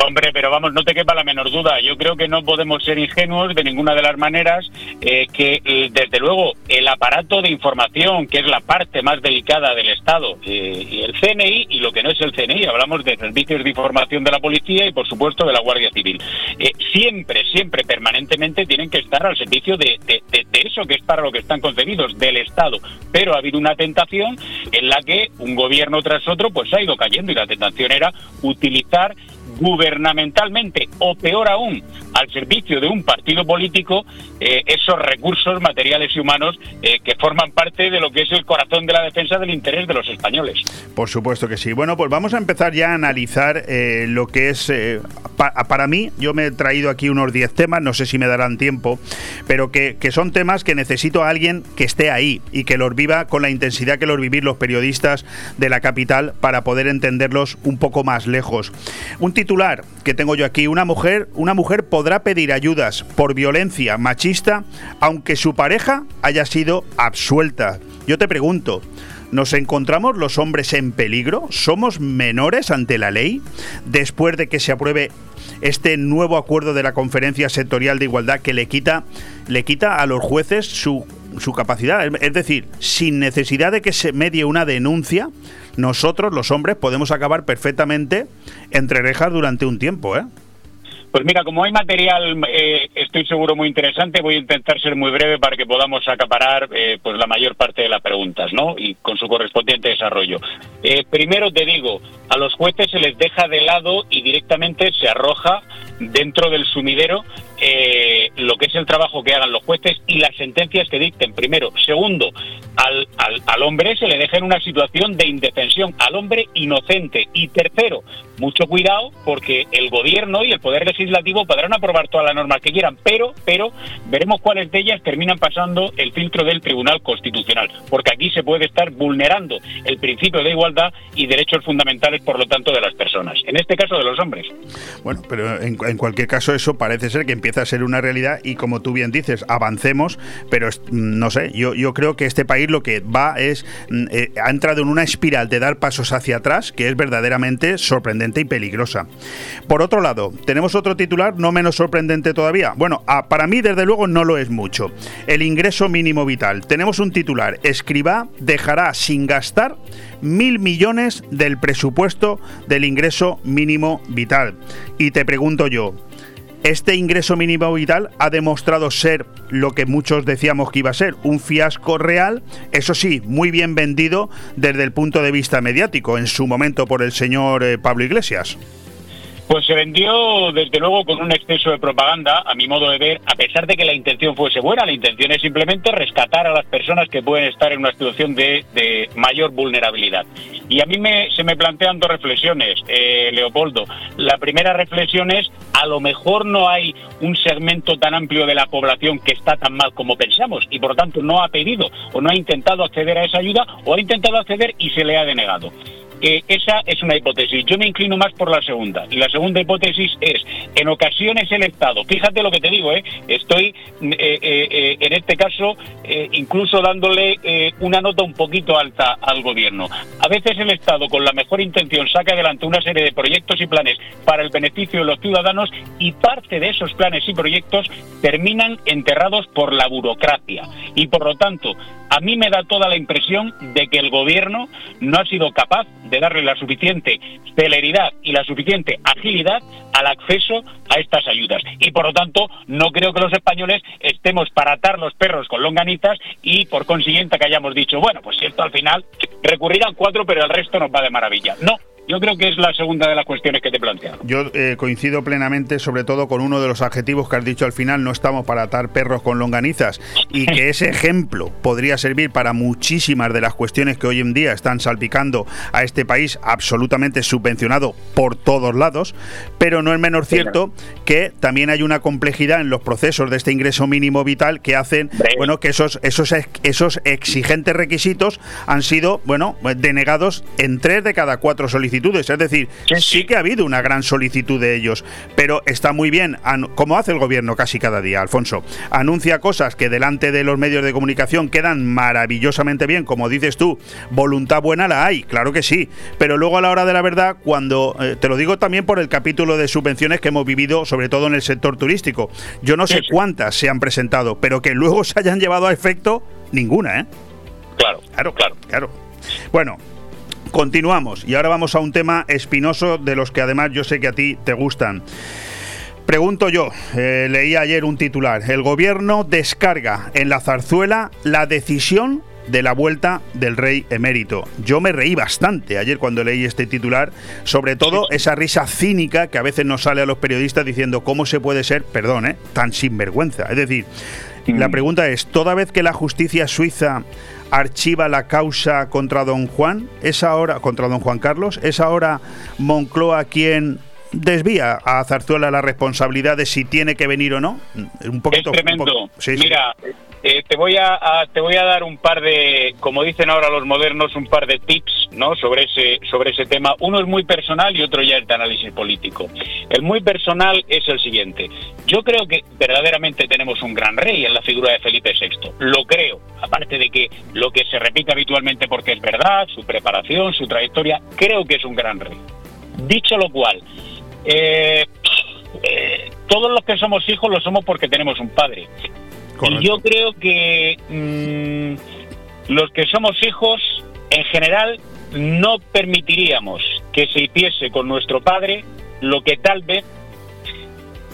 Hombre, pero vamos, no te quepa la menor duda. Yo creo que no podemos ser ingenuos de ninguna de las maneras, eh, que eh, desde luego el aparato de información, que es la parte más delicada del Estado, eh, y el CNI y lo que no es el CNI, hablamos de servicios de información de la policía y por supuesto de la Guardia Civil, siempre, siempre, permanentemente tienen que estar al servicio de, de, eso que es para lo que están concebidos, del Estado. Pero ha habido una tentación en la que un gobierno tras otro pues ha ido cayendo y la tentación era utilizar gubernamentalmente o peor aún al servicio de un partido político eh, esos recursos materiales y humanos eh, que forman parte de lo que es el corazón de la defensa del interés de los españoles. Por supuesto que sí. Bueno, pues vamos a empezar ya a analizar eh, lo que es, para mí, yo me he traído aquí unos 10 temas, no sé si me darán tiempo, pero que, que, son temas que necesito a alguien que esté ahí y que los viva con la intensidad que los vivir los periodistas de la capital para poder entenderlos un poco más lejos. Un titular que tengo yo aquí, una mujer, una mujer podrá pedir ayudas por violencia machista aunque su pareja haya sido absuelta. Yo te pregunto, ¿Nos encontramos los hombres en peligro? ¿Somos menores ante la ley? Después de que se apruebe este nuevo acuerdo de la Conferencia Sectorial de Igualdad que le quita, le quita a los jueces su, su capacidad. Es decir, sin necesidad de que se medie una denuncia, nosotros los hombres podemos acabar perfectamente entre rejas durante un tiempo, ¿eh? Pues mira, como hay material, eh, estoy seguro muy interesante, voy a intentar ser muy breve para que podamos acaparar eh, pues la mayor parte de las preguntas, ¿no? Y con su correspondiente desarrollo. Eh, primero te digo, a los jueces se les deja de lado y directamente se arroja dentro del sumidero eh, lo que es el trabajo que hagan los jueces y las sentencias que dicten, primero. Segundo, al, al, al, hombre se le deja en una situación de indefensión, al hombre inocente. Y tercero, mucho cuidado porque el gobierno y el poder legislativo podrán aprobar todas las normas que quieran, pero, pero veremos cuáles de ellas terminan pasando el filtro del Tribunal Constitucional, porque aquí se puede estar vulnerando el principio de igualdad y derechos fundamentales, por lo tanto, de las personas, en este caso de los hombres. Bueno, pero en cualquier caso eso parece ser que empieza a ser una realidad y como tú bien dices, avancemos, pero no sé, yo, yo creo que este país lo que va es, mm, eh, ha entrado en una espiral de dar pasos hacia atrás que es verdaderamente sorprendente y peligrosa. Por otro lado, tenemos otro titular no menos sorprendente todavía. Bueno, para mí desde luego no lo es mucho. El ingreso mínimo vital. Tenemos un titular, escriba dejará sin gastar mil millones del presupuesto del ingreso mínimo vital. Y te pregunto yo, este ingreso mínimo vital ha demostrado ser lo que muchos decíamos que iba a ser, un fiasco real, eso sí, muy bien vendido desde el punto de vista mediático, en su momento por el señor eh, Pablo Iglesias. Pues se vendió desde luego con un exceso de propaganda, a mi modo de ver, a pesar de que la intención fuese buena, la intención es simplemente rescatar a las personas que pueden estar en una situación de, mayor vulnerabilidad. Y a mí me, se me plantean dos reflexiones, eh, Leopoldo. La primera reflexión es, a lo mejor no hay un segmento tan amplio de la población que está tan mal como pensamos y por tanto no ha pedido o no ha intentado acceder a esa ayuda o ha intentado acceder y se le ha denegado esa es una hipótesis. Yo me inclino más por la segunda. Y la segunda hipótesis es, en ocasiones el Estado, fíjate lo que te digo, ¿eh? estoy eh, eh, eh, en este caso incluso dándole una nota un poquito alta al gobierno. A veces el Estado, con la mejor intención, saca adelante una serie de proyectos y planes para el beneficio de los ciudadanos y parte de esos planes y proyectos terminan enterrados por la burocracia. Y por lo tanto, a mí me da toda la impresión de que el gobierno no ha sido capaz de darle la suficiente celeridad y la suficiente agilidad al acceso a estas ayudas. Y por lo tanto, no creo que los españoles estemos para atar los perros con longanitas y por consiguiente que hayamos dicho, bueno, pues esto al final recurrirán cuatro, pero el resto nos va de maravilla. No, yo creo que es la segunda de las cuestiones que te plantea. Yo eh, coincido plenamente, sobre todo con uno de los adjetivos que has dicho al final, no estamos para atar perros con longanizas, y que ese ejemplo podría servir para muchísimas de las cuestiones que hoy en día están salpicando a este país absolutamente subvencionado por todos lados, pero no es menos cierto que también hay una complejidad en los procesos de este ingreso mínimo vital que hacen, bueno, que esos, esos, esos exigentes requisitos han sido, bueno, denegados en tres de cada cuatro solicitudes es decir, sí que ha habido una gran solicitud de ellos, pero está muy bien, como hace el gobierno casi cada día, Alfonso. Anuncia cosas que delante de los medios de comunicación quedan maravillosamente bien, como dices tú, voluntad buena la hay, claro que sí, pero luego a la hora de la verdad, cuando, eh, te lo digo también por el capítulo de subvenciones que hemos vivido, sobre todo en el sector turístico, yo no sé cuántas se han presentado, pero que luego se hayan llevado a efecto, ninguna, ¿eh? Claro, claro, claro. Claro. Bueno, Continuamos y ahora vamos a un tema espinoso de los que además yo sé que a ti te gustan. Pregunto yo, eh, leí ayer un titular, el gobierno descarga en la zarzuela la decisión de la vuelta del rey emérito. Yo me reí bastante ayer cuando leí este titular, sobre todo esa risa cínica que a veces nos sale a los periodistas diciendo cómo se puede ser, perdón, eh, tan sinvergüenza. Es decir, la mm. pregunta es, ¿toda vez que la justicia suiza archiva la causa contra don Juan, es ahora, contra don Juan Carlos, es ahora Moncloa quien desvía a Zarzuela la responsabilidad de si tiene que venir o no. Un poquito. Es tremendo. Mira, eh, te voy a, te voy a dar un par de, como dicen ahora los modernos, un par de tips, ¿no? Sobre ese sobre ese tema. Uno es muy personal y otro ya es de análisis político. El muy personal es el siguiente. Yo creo que verdaderamente tenemos un gran rey en la figura de Felipe VI. Lo creo. Aparte de que lo que se repite habitualmente porque es verdad, su preparación, su trayectoria, creo que es un gran rey. Dicho lo cual, eh, eh, todos los que somos hijos lo somos porque tenemos un padre. Y yo creo que mm, los que somos hijos, en general, no permitiríamos que se hiciese con nuestro padre lo que tal vez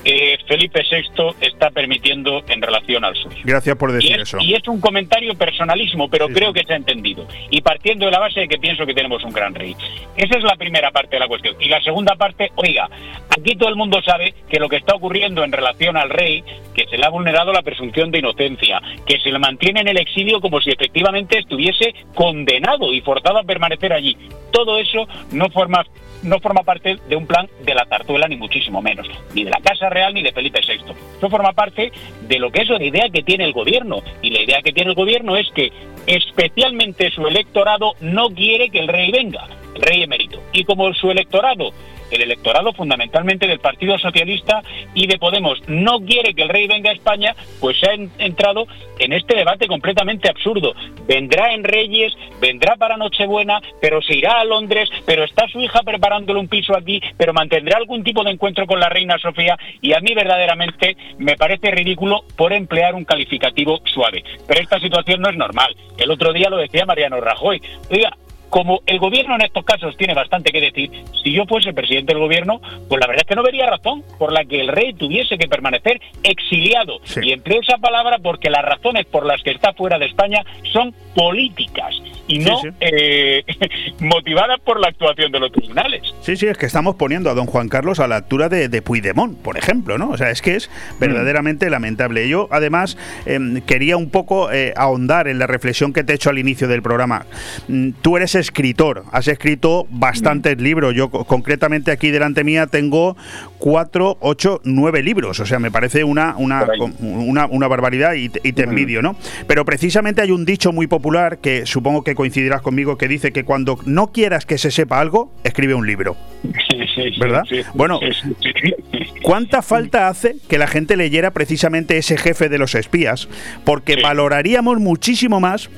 eh, Felipe VI está permitiendo en relación al suyo. Gracias por decir eso. Y es un comentario personalísimo, pero creo que se ha entendido. Y partiendo de la base de que pienso que tenemos un gran rey. Esa es la primera parte de la cuestión. Y la segunda parte, oiga, aquí todo el mundo sabe que lo que está ocurriendo en relación al rey, que se le ha vulnerado la presunción de inocencia, que se le mantiene en el exilio como si efectivamente estuviese condenado y forzado a permanecer allí. Todo eso no forma no forma parte de un plan de la zarzuela, ni muchísimo menos, ni de la Casa Real ni de Felipe VI. Eso forma parte de lo que es la idea que tiene el gobierno. Y la idea que tiene el gobierno es que especialmente su electorado no quiere que el rey venga, el rey emérito. Y como su electorado el electorado fundamentalmente del Partido Socialista y de Podemos no quiere que el rey venga a España, pues se ha entrado en este debate completamente absurdo. Vendrá en Reyes, vendrá para Nochebuena, pero se irá a Londres, pero está su hija preparándole un piso aquí, pero mantendrá algún tipo de encuentro con la reina Sofía y a mí verdaderamente me parece ridículo por emplear un calificativo suave. Pero esta situación no es normal. El otro día lo decía Mariano Rajoy. Oiga, como el gobierno en estos casos tiene bastante que decir, si yo fuese presidente del gobierno, pues la verdad es que no vería razón por la que el rey tuviese que permanecer exiliado. Y empleo esa palabra porque las razones por las que está fuera de España son políticas y no eh, [LAUGHS] motivadas por la actuación de los tribunales. Sí, sí, es que estamos poniendo a don Juan Carlos a la altura de, de Puigdemont, por ejemplo, ¿no? O sea, es que es verdaderamente lamentable. Yo, además, em, quería un poco eh, ahondar en la reflexión que te he hecho al inicio del programa. Mm, tú eres escritor, has escrito bastantes libros. Yo, concretamente, aquí delante mía tengo cuatro, ocho, nueve libros. O sea, me parece una, una, una, una barbaridad y, te envidio, ¿no? Pero precisamente hay un dicho muy popular que supongo que coincidirás conmigo que dice que cuando no quieras que se sepa algo, escribe un libro. [LAUGHS] ¿Verdad? Bueno, ¿cuánta falta hace que la gente leyera precisamente ese jefe de los espías? Porque valoraríamos muchísimo más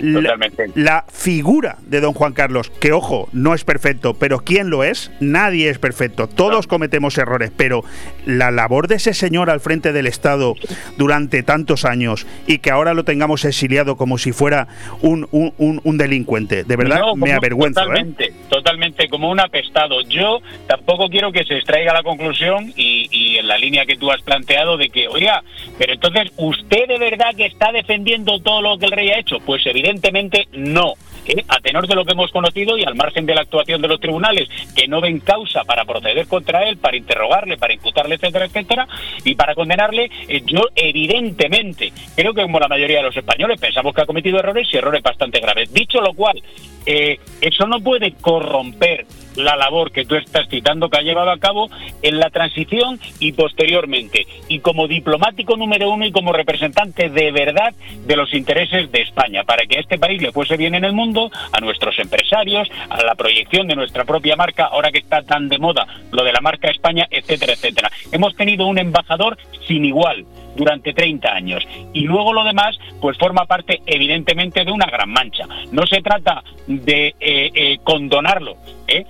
la, figura de don Juan Carlos, que ojo, no es perfecto, pero ¿quién lo es? Nadie es perfecto, todos cometemos errores, pero la labor de ese señor al frente del Estado durante tantos años y que ahora lo tengamos exiliado como si fuera un, un, delincuente, de verdad me avergüenza. ¿eh? Totalmente, totalmente, como un apestado. Yo tampoco quiero que se extraiga la conclusión y, y en la línea que tú has planteado de que, oiga, pero entonces, ¿usted de verdad que está defendiendo todo lo que el rey ha hecho? Pues evidentemente Evidentemente no. ¿eh? a tenor de lo que hemos conocido y al margen de la actuación de los tribunales, que no ven causa para proceder contra él, para interrogarle, para imputarle, etcétera, etcétera, y para condenarle, eh, yo evidentemente creo que como la mayoría de los españoles pensamos que ha cometido errores y errores bastante graves. Dicho lo cual, eh, eso no puede corromper la labor que tú estás citando que ha llevado a cabo en la transición y posteriormente, y como diplomático número uno y como representante de verdad de los intereses de España, para que a este país le fuese bien en el mundo, a nuestros empresarios, a la proyección de nuestra propia marca, ahora que está tan de moda lo de la marca España, etcétera, etcétera. Hemos tenido un embajador sin igual durante 30 años. Y luego lo demás, pues forma parte evidentemente de una gran mancha. No se trata de eh, eh, condonarlo, ¿eh?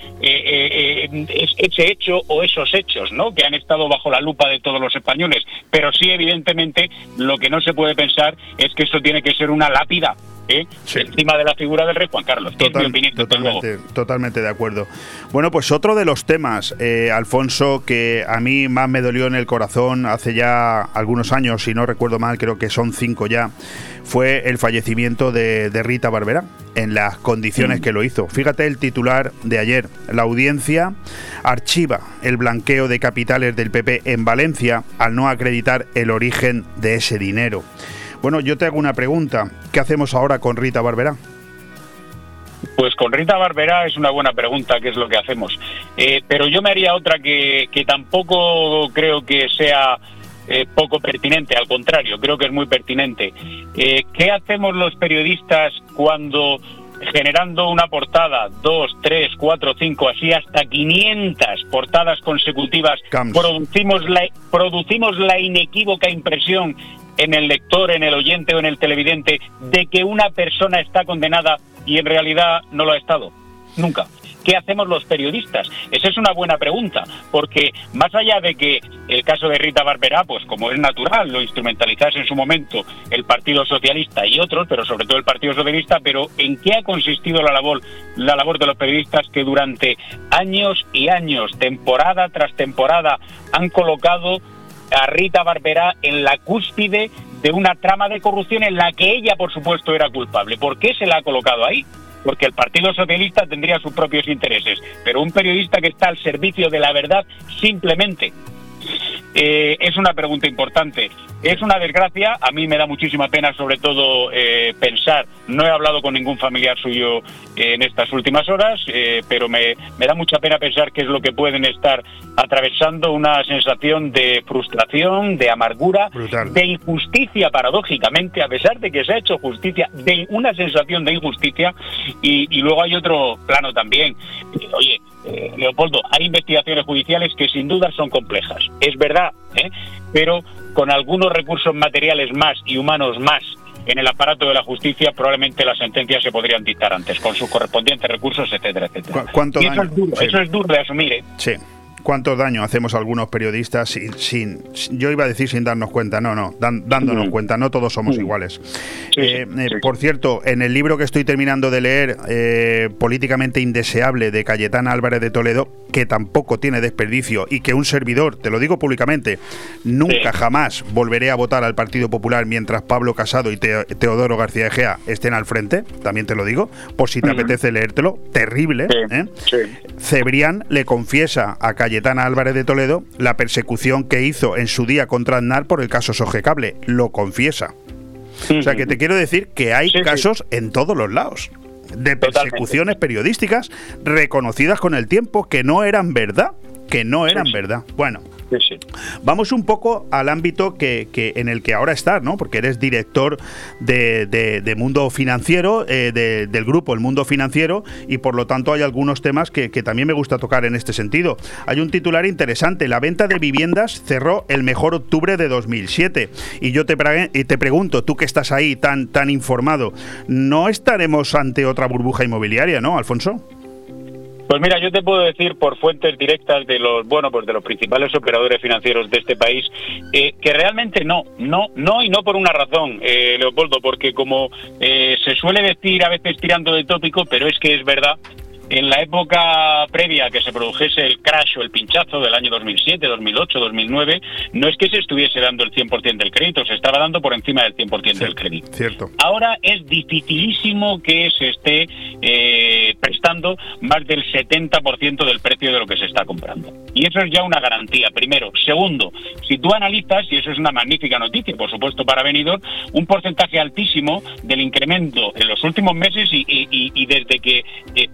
ese hecho o esos hechos, ¿no? Que han estado bajo la lupa de todos los españoles. Pero sí, evidentemente, lo que no se puede pensar es que esto tiene que ser una lápida encima de la figura del rey Juan Carlos. totalmente, totalmente de acuerdo. Bueno, pues otro de los temas, eh, Alfonso, que a mí más me dolió en el corazón hace ya algunos años, si no recuerdo mal, creo que son cinco ya, fue el fallecimiento de, Rita Barberá en las condiciones mm. que lo hizo. Fíjate el titular de ayer. La audiencia archiva el blanqueo de capitales del PP en Valencia al no acreditar el origen de ese dinero. Bueno, yo te hago una pregunta. ¿Qué hacemos ahora con Rita Barberá? Pues con Rita Barberá es una buena pregunta, ¿qué es lo que hacemos? Eh, pero yo me haría otra que, tampoco creo que sea eh, poco pertinente, al contrario, creo que es muy pertinente. Eh, ¿Qué hacemos los periodistas cuando generando una portada, dos, tres, cuatro, cinco, así hasta 500 portadas consecutivas, producimos la, producimos la inequívoca impresión en el lector, en el oyente o en el televidente de que una persona está condenada y en realidad no lo ha estado. Nunca. ¿Qué hacemos los periodistas? Esa es una buena pregunta, porque más allá de que el caso de Rita Barberá, pues como es natural, lo instrumentalizase en su momento el Partido Socialista y otros, pero sobre todo el Partido Socialista, pero ¿en qué ha consistido la labor, la labor de los periodistas que durante años y años, temporada tras temporada, han colocado a Rita Barberá en la cúspide de una trama de corrupción en la que ella, por supuesto, era culpable. ¿Por qué se la ha colocado ahí? Porque el Partido Socialista tendría sus propios intereses, pero un periodista que está al servicio de la verdad simplemente eh, es una pregunta importante. Es una desgracia, a mí me da muchísima pena sobre todo eh, pensar, no he hablado con ningún familiar suyo eh, en estas últimas horas, pero me, da mucha pena pensar qué es lo que pueden estar atravesando. Una sensación de frustración, de amargura, de injusticia paradójicamente, a pesar de que se ha hecho justicia, de una sensación de injusticia. Y, y luego hay otro plano también. Oye, eh, Leopoldo, hay investigaciones judiciales que sin duda son complejas, es verdad, ¿eh? pero con algunos recursos materiales más y humanos más en el aparato de la justicia, probablemente las sentencias se podrían dictar antes, con sus correspondientes recursos, etcétera, etcétera. ¿Cuánto eso, es duro, eso es duro de asumir. ¿eh? Sí cuánto daño hacemos algunos periodistas sin, yo iba a decir sin darnos cuenta, no, no, dándonos cuenta, no todos somos iguales. Eh, eh, por cierto, en el libro que estoy terminando de leer, eh, Políticamente Indeseable, de Cayetana Álvarez de Toledo, que tampoco tiene desperdicio y que un servidor, te lo digo públicamente, nunca jamás volveré a votar al Partido Popular mientras Pablo Casado y Teodoro García Egea estén al frente, también te lo digo, por si te apetece leértelo, terrible. Cebrián le confiesa a Cayetana Cayetana Álvarez de Toledo la persecución que hizo en su día contra Aznar por el caso Sogecable. Lo confiesa. O sea que te quiero decir que hay casos en todos los lados de persecuciones periodísticas reconocidas con el tiempo que no eran verdad, que no eran verdad. Bueno, Vamos un poco al ámbito que, en el que ahora estás, ¿no? Porque eres director de, Mundo Financiero, eh, del grupo El Mundo Financiero, y por lo tanto hay algunos temas que, también me gusta tocar en este sentido. Hay un titular interesante, la venta de viviendas cerró el mejor octubre de 2007. Y yo te, te pregunto, tú que estás ahí tan, tan informado, ¿no estaremos ante otra burbuja inmobiliaria, no, Alfonso? Pues mira, yo te puedo decir por fuentes directas de los, bueno, pues de los principales operadores financieros de este país, eh, que realmente no, no, no y no por una razón, eh, Leopoldo, porque como eh, se suele decir a veces tirando de tópico, pero es que es verdad, en la época previa a que se produjese el crash o el pinchazo del año 2007, 2008, 2009, no es que se estuviese dando el 100% del crédito, se estaba dando por encima del 100% del crédito. Cierto. Ahora es dificilísimo que se esté eh, prestando más del 70% del precio de lo que se está comprando. Y eso es ya una garantía, primero. Segundo, si tú analizas, y eso es una magnífica noticia, por supuesto, para Benidorm, un porcentaje altísimo del incremento en los últimos meses y, desde que eh,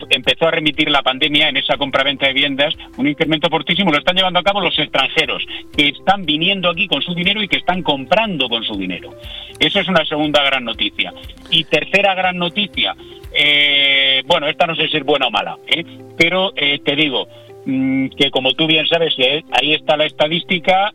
a remitir la pandemia en esa compraventa de viviendas, un incremento fortísimo lo están llevando a cabo los extranjeros, que están viniendo aquí con su dinero y que están comprando con su dinero. Eso es una segunda gran noticia. Y tercera gran noticia, eh, bueno, esta no sé si es buena o mala, ¿eh? pero eh, te digo, que como tú bien sabes, ahí está la estadística,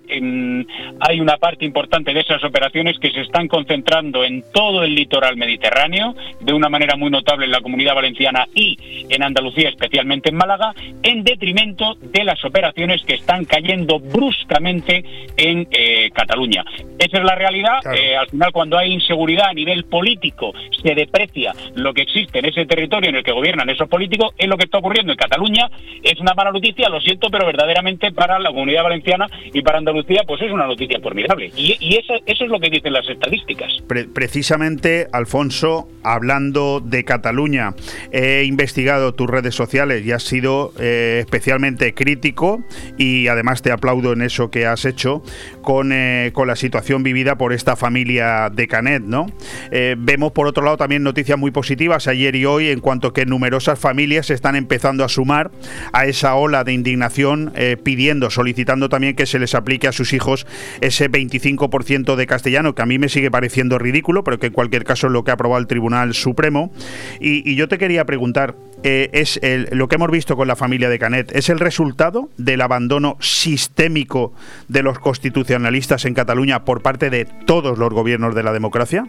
hay una parte importante de esas operaciones que se están concentrando en todo el litoral mediterráneo, de una manera muy notable en la comunidad valenciana y en Andalucía, especialmente en Málaga, en detrimento de las operaciones que están cayendo bruscamente en eh, Cataluña. Esa es la realidad. Eh, al final, cuando hay inseguridad a nivel político, se deprecia lo que existe en ese territorio en el que gobiernan esos políticos, es lo que está ocurriendo en Cataluña. Es una mala noticia, lo siento, pero verdaderamente para la comunidad valenciana y para Andalucía, pues es una noticia formidable. Y, eso, eso, es lo que dicen las estadísticas. precisamente, Alfonso, hablando de Cataluña, he investigado tus redes sociales y has sido eh, especialmente crítico y además te aplaudo en eso que has hecho con, eh, con la situación vivida por esta familia de Canet, ¿no? Eh, vemos por otro lado también noticias muy positivas ayer y hoy en cuanto que numerosas familias se están empezando a sumar a esa ola de indignación eh, pidiendo, solicitando también que se les aplique a sus hijos ese 25% de castellano, que a mí me sigue pareciendo ridículo, pero que en cualquier caso es lo que ha aprobado el Tribunal Supremo. Y, yo te quería preguntar, eh, es lo que hemos visto con la familia de Canet, ¿es el resultado del abandono sistémico de los constitucionalistas en Cataluña por parte de todos los gobiernos de la democracia?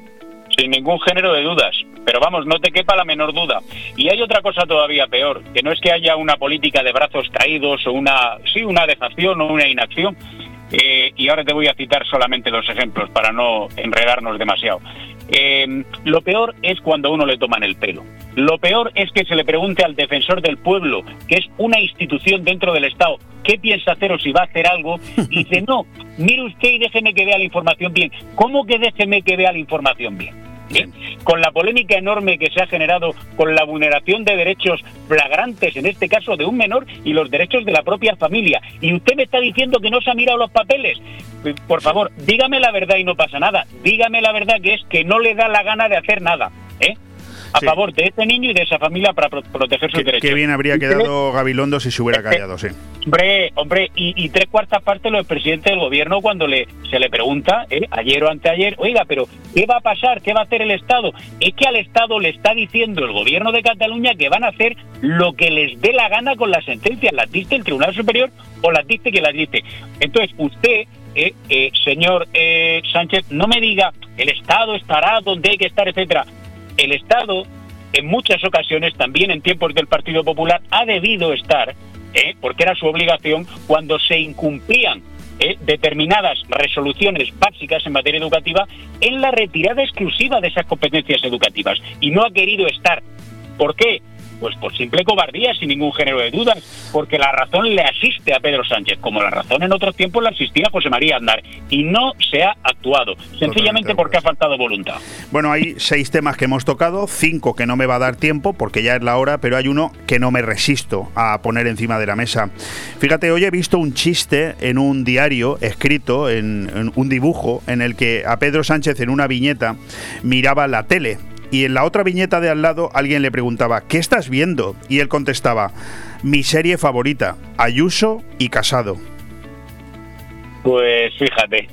Sin ningún género de dudas. Pero vamos, no te quepa la menor duda. Y hay otra cosa todavía peor, que no es que haya una política de brazos caídos o una, sí, una dejación o una inacción. Eh, y ahora te voy a citar solamente dos ejemplos para no enredarnos demasiado. Eh, lo peor es cuando uno le toman el pelo. Lo peor es que se le pregunte al defensor del pueblo, que es una institución dentro del Estado, qué piensa hacer o si va a hacer algo, [LAUGHS] y dice, no, mire usted y déjeme que vea la información bien. ¿Cómo que déjeme que vea la información bien? Con la polémica enorme que se ha generado con la vulneración de derechos flagrantes, en este caso de un menor, y los derechos de la propia familia. Y usted me está diciendo que no se ha mirado los papeles. Por favor, dígame la verdad y no pasa nada. Dígame la verdad que es que no le da la gana de hacer nada. ¿eh? A favor de ese niño y de esa familia para proteger sus derechos. Qué bien habría quedado Gabilondo si se hubiera callado, sí. Hombre, hombre, y, tres cuartas partes lo del presidente del gobierno cuando le se le pregunta, ¿eh? ayer o anteayer, oiga, pero ¿qué va a pasar? ¿Qué va a hacer el Estado? Es que al Estado le está diciendo el gobierno de Cataluña que van a hacer lo que les dé la gana con las sentencias, las diste el Tribunal Superior o las diste que las diste. Entonces, usted eh, eh, señor eh, Sánchez, no me diga el Estado estará donde hay que estar, etcétera. El Estado, en muchas ocasiones, también en tiempos del Partido Popular, ha debido estar, porque era su obligación, cuando se incumplían determinadas resoluciones básicas en materia educativa, en la retirada exclusiva de esas competencias educativas. Y no ha querido estar. ¿Por qué? Pues por simple cobardía, sin ningún género de dudas, porque la razón le asiste a Pedro Sánchez, como la razón en otros tiempos le asistía a José María Andar, y no se ha actuado, sencillamente porque ha faltado voluntad. Bueno, hay seis temas que hemos tocado, cinco que no me va a dar tiempo, porque ya es la hora, pero hay uno que no me resisto a poner encima de la mesa. Fíjate, hoy he visto un chiste en un diario escrito, en, en un dibujo, en el que a Pedro Sánchez en una viñeta miraba la tele y en la otra viñeta de al lado alguien le preguntaba, ¿qué estás viendo? Y él contestaba, mi serie favorita, Ayuso y Casado. Pues fíjate,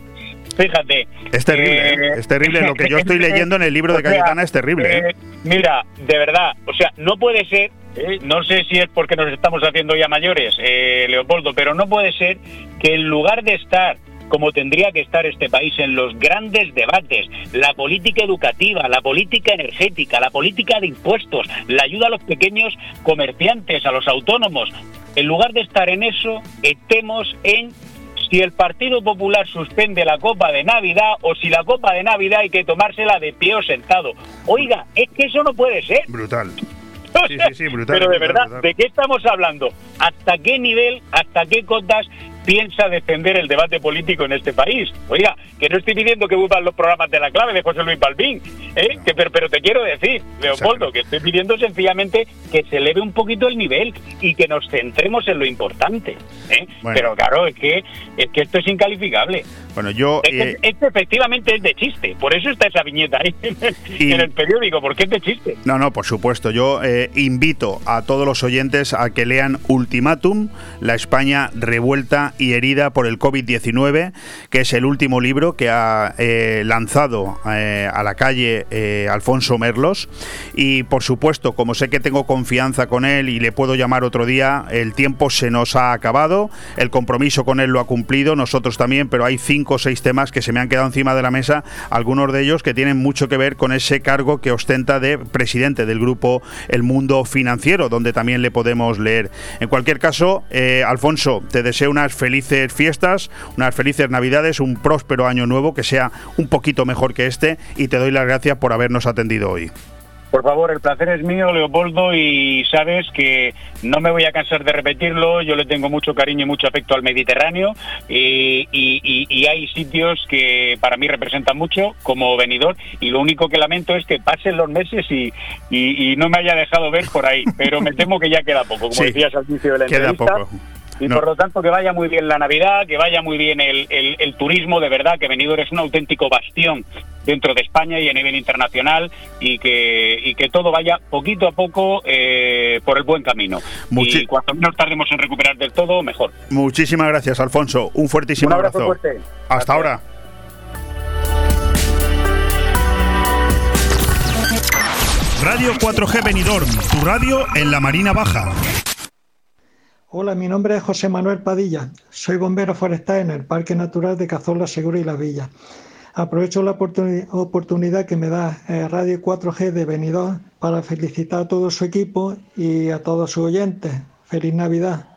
fíjate. Es terrible, ¿eh? es terrible. Lo que yo estoy leyendo en el libro de [LAUGHS] Cayetana es terrible. ¿eh? Eh, mira, de verdad, o sea, no puede ser, no sé si es porque nos estamos haciendo ya mayores, Leopoldo, pero no puede ser que en lugar de estar como tendría que estar este país en los grandes debates, la política educativa, la política energética, la política de impuestos, la ayuda a los pequeños comerciantes, a los autónomos. En lugar de estar en eso, estemos en si el Partido Popular suspende la Copa de Navidad o si la Copa de Navidad hay que tomársela de pie o sentado. Oiga, es que eso no puede ser. Brutal. Sí, sí, sí, brutal, pero de verdad, ¿de qué estamos hablando? ¿Hasta qué nivel, hasta qué cotas piensa defender el debate político en este país. Oiga, que no estoy pidiendo que vuelvan los programas de la clave de José Luis Balbín, ¿eh? que, pero, pero te quiero decir, Leopoldo, que estoy pidiendo sencillamente que se eleve un poquito el nivel y que nos centremos en lo importante. ¿eh? Pero claro, es que, es que esto es incalificable. Bueno, yo... Eh, esto efectivamente es de chiste, por eso está esa viñeta ahí [LAUGHS] en el periódico, porque es de chiste. No, no, por supuesto. Yo eh, invito a todos los oyentes a que lean Ultimátum, la España revuelta y herida por el COVID-19, que es el último libro que ha eh, lanzado eh, a la calle eh, Alfonso Merlos. Y por supuesto, como sé que tengo confianza con él y le puedo llamar otro día, el tiempo se nos ha acabado, el compromiso con él lo ha cumplido, nosotros también, pero hay cinco o seis temas que se me han quedado encima de la mesa, algunos de ellos que tienen mucho que ver con ese cargo que ostenta de presidente del grupo El Mundo Financiero, donde también le podemos leer. En cualquier caso, Alfonso, te deseo unas felices felices fiestas, unas felices navidades, un próspero año nuevo que sea un poquito mejor que este y te doy las gracias por habernos atendido hoy. Por favor, el placer es mío, Leopoldo, y sabes que no me voy a cansar de repetirlo. Yo le tengo mucho cariño y mucho afecto al Mediterráneo y, hay sitios que para mí representan mucho como venidor y lo único que lamento es que pasen los meses y, no me haya dejado ver por ahí. Pero me temo que ya queda poco, como decías al inicio de la queda Poco y por lo tanto que vaya muy bien la Navidad, que vaya muy bien el, el, turismo, de verdad, que Benidorm es un auténtico bastión dentro de España y a nivel internacional y que, y que todo vaya poquito a poco eh, por el buen camino. y cuanto menos tardemos en recuperar del todo, mejor. Muchísimas gracias, Alfonso. Un fuertísimo un abrazo. Fuerte. Hasta ahora. Radio 4G Benidorm, tu radio en la Marina Baja. Hola, mi nombre es José Manuel Padilla. Soy bombero forestal en el Parque Natural de Cazorla Segura y La Villa. Aprovecho la oportunidad que me da eh, Radio 4G de Benidorm para felicitar a todo su equipo y a todos sus oyentes. Feliz Navidad.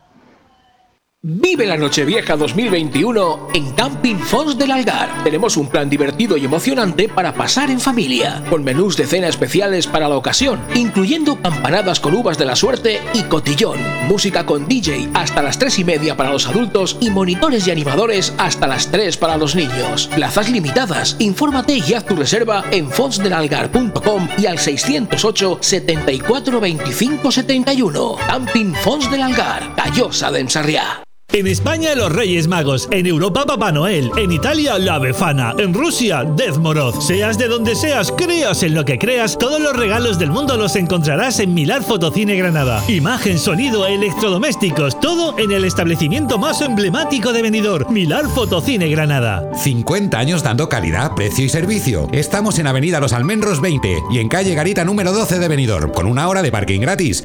Vive la Nochevieja 2021 en Camping Fons del Algar. Tenemos un plan divertido y emocionante para pasar en familia, con menús de cena especiales para la ocasión, incluyendo campanadas con uvas de la suerte y cotillón, música con DJ hasta las 3 y media para los adultos y monitores y animadores hasta las 3 para los niños. Plazas limitadas. Infórmate y haz tu reserva en fonsdelalgar.com y al 608 74 25 71. Camping Fons del Algar, Callosa de Ensarriá. En España los Reyes Magos, en Europa Papá Noel, en Italia la Befana, en Rusia Dezmorod. Seas de donde seas, creas en lo que creas, todos los regalos del mundo los encontrarás en Milar Fotocine Granada. Imagen, sonido, electrodomésticos, todo en el establecimiento más emblemático de Benidorm, Milar Fotocine Granada. 50 años dando calidad, precio y servicio. Estamos en Avenida Los Almendros 20 y en calle Garita número 12 de Benidorm, con una hora de parking gratis.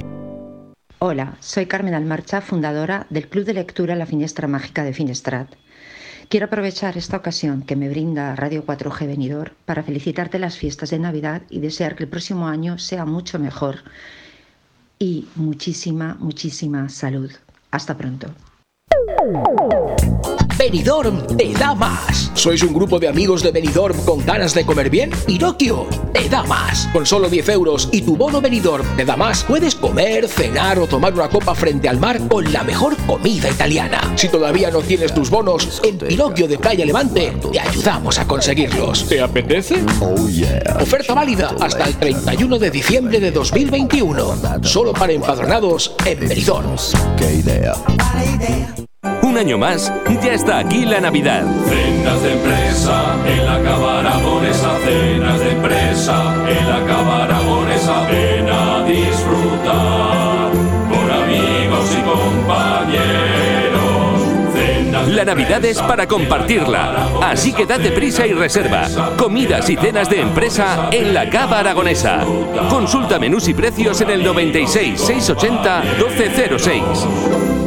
Hola, soy Carmen Almarcha, fundadora del Club de Lectura La Finestra Mágica de Finestrat. Quiero aprovechar esta ocasión que me brinda Radio 4G Venidor para felicitarte las fiestas de Navidad y desear que el próximo año sea mucho mejor. Y muchísima, muchísima salud. Hasta pronto. Benidorm te da más. ¿Sois un grupo de amigos de Benidorm con ganas de comer bien? Pinocchio te da más. Con solo 10 euros y tu bono Benidorm te da más, puedes comer, cenar o tomar una copa frente al mar con la mejor comida italiana. Si todavía no tienes tus bonos, en Pinocchio de Playa Levante te ayudamos a conseguirlos. ¿Te apetece? Oh yeah. Oferta válida hasta el 31 de diciembre de 2021. Solo para empadronados en Benidorm. ¡Qué idea! Un año más, ya está aquí la Navidad. Cenas de empresa, en la cabaragonesa, cenas de empresa, en la cabaragonesa, ven a disfrutar con amigos y compañeros. La Navidad es para compartirla, así que date prisa y reserva. Comidas y cenas de empresa en la Cava Aragonesa. Consulta menús y precios en el 96 680 1206.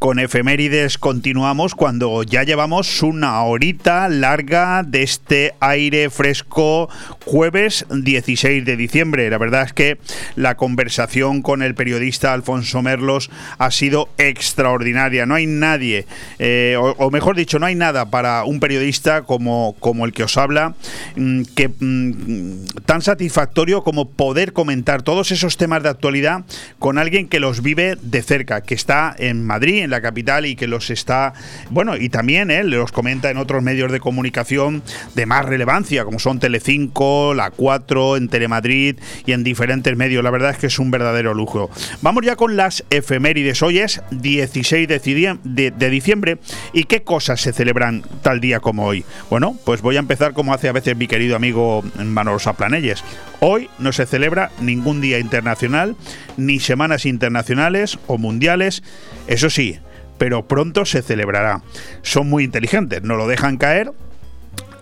con efemérides continuamos cuando ya llevamos una horita larga de este aire fresco jueves 16 de diciembre. La verdad es que la conversación con el periodista Alfonso Merlos ha sido extraordinaria. No hay nadie, eh, o, mejor dicho, no hay nada para un periodista como, como el que os habla mm, que mm, tan satisfactorio como poder comentar todos esos temas de actualidad con alguien que los vive de cerca, que está en Madrid, la capital y que los está, bueno, y también él los comenta en otros medios de comunicación de más relevancia, como son Telecinco, La 4, en Telemadrid y en diferentes medios. La verdad es que es un verdadero lujo. Vamos ya con las efemérides. Hoy es 16 de, de diciembre y qué cosas se celebran tal día como hoy. Bueno, pues voy a empezar como hace a veces mi querido amigo Manolo Saplanelles. Hoy no se celebra ningún día internacional, ni semanas internacionales o mundiales. Eso sí, pero pronto se celebrará. Son muy inteligentes, no lo dejan caer.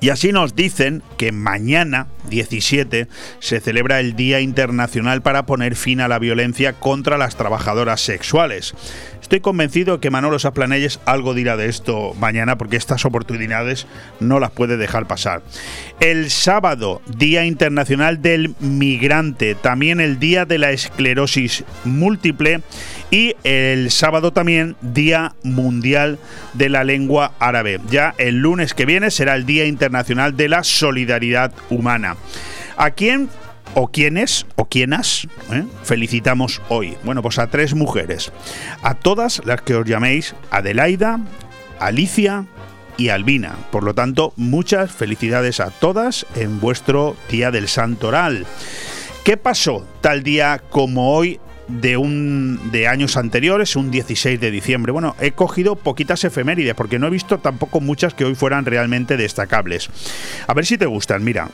Y así nos dicen que mañana, 17, se celebra el Día Internacional para poner fin a la violencia contra las trabajadoras sexuales. Estoy convencido que Manolo Saplanelles algo dirá de esto mañana porque estas oportunidades no las puede dejar pasar. El sábado, Día Internacional del Migrante, también el Día de la Esclerosis Múltiple y el sábado también Día Mundial de la Lengua Árabe. Ya el lunes que viene será el Día Internacional de la Solidaridad Humana. ¿A quién o quiénes o quiénas eh, felicitamos hoy. Bueno, pues a tres mujeres. A todas las que os llaméis Adelaida, Alicia y Albina. Por lo tanto, muchas felicidades a todas en vuestro Día del Santoral. ¿Qué pasó tal día como hoy de un de años anteriores, un 16 de diciembre. Bueno, he cogido poquitas efemérides porque no he visto tampoco muchas que hoy fueran realmente destacables. A ver si te gustan. Mira,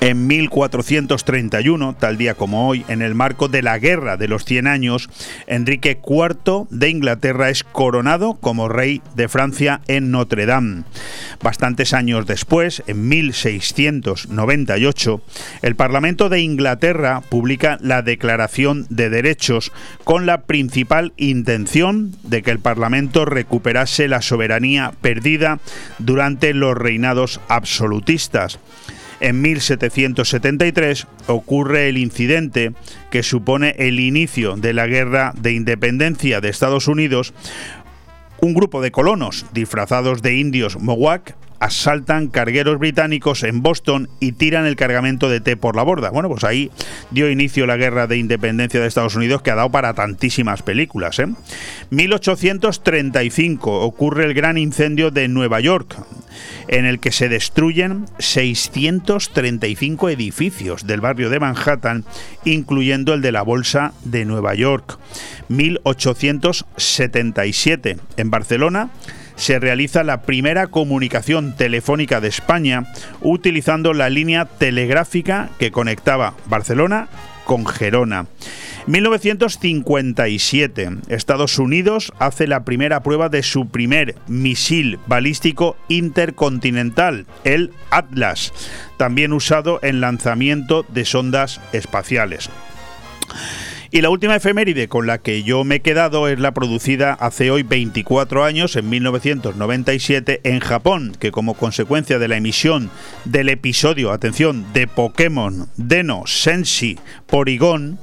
En 1431, tal día como hoy, en el marco de la Guerra de los Cien Años, Enrique IV de Inglaterra es coronado como rey de Francia en Notre Dame. Bastantes años después, en 1698, el Parlamento de Inglaterra publica la Declaración de Derechos con la principal intención de que el Parlamento recuperase la soberanía perdida durante los reinados absolutistas. En 1773 ocurre el incidente que supone el inicio de la Guerra de Independencia de Estados Unidos. Un grupo de colonos disfrazados de indios Mohawk asaltan cargueros británicos en Boston y tiran el cargamento de té por la borda. Bueno, pues ahí dio inicio la guerra de independencia de Estados Unidos que ha dado para tantísimas películas. 1835 ¿eh? ocurre el gran incendio de Nueva York en el que se destruyen 635 edificios del barrio de Manhattan, incluyendo el de la Bolsa de Nueva York. 1877 en Barcelona se realiza la primera comunicación telefónica de España utilizando la línea telegráfica que conectaba Barcelona con Gerona. 1957, Estados Unidos hace la primera prueba de su primer misil balístico intercontinental, el Atlas, también usado en lanzamiento de sondas espaciales. Y la última efeméride con la que yo me he quedado es la producida hace hoy 24 años, en 1997, en Japón, que como consecuencia de la emisión del episodio, atención, de Pokémon Deno Senshi Porygon,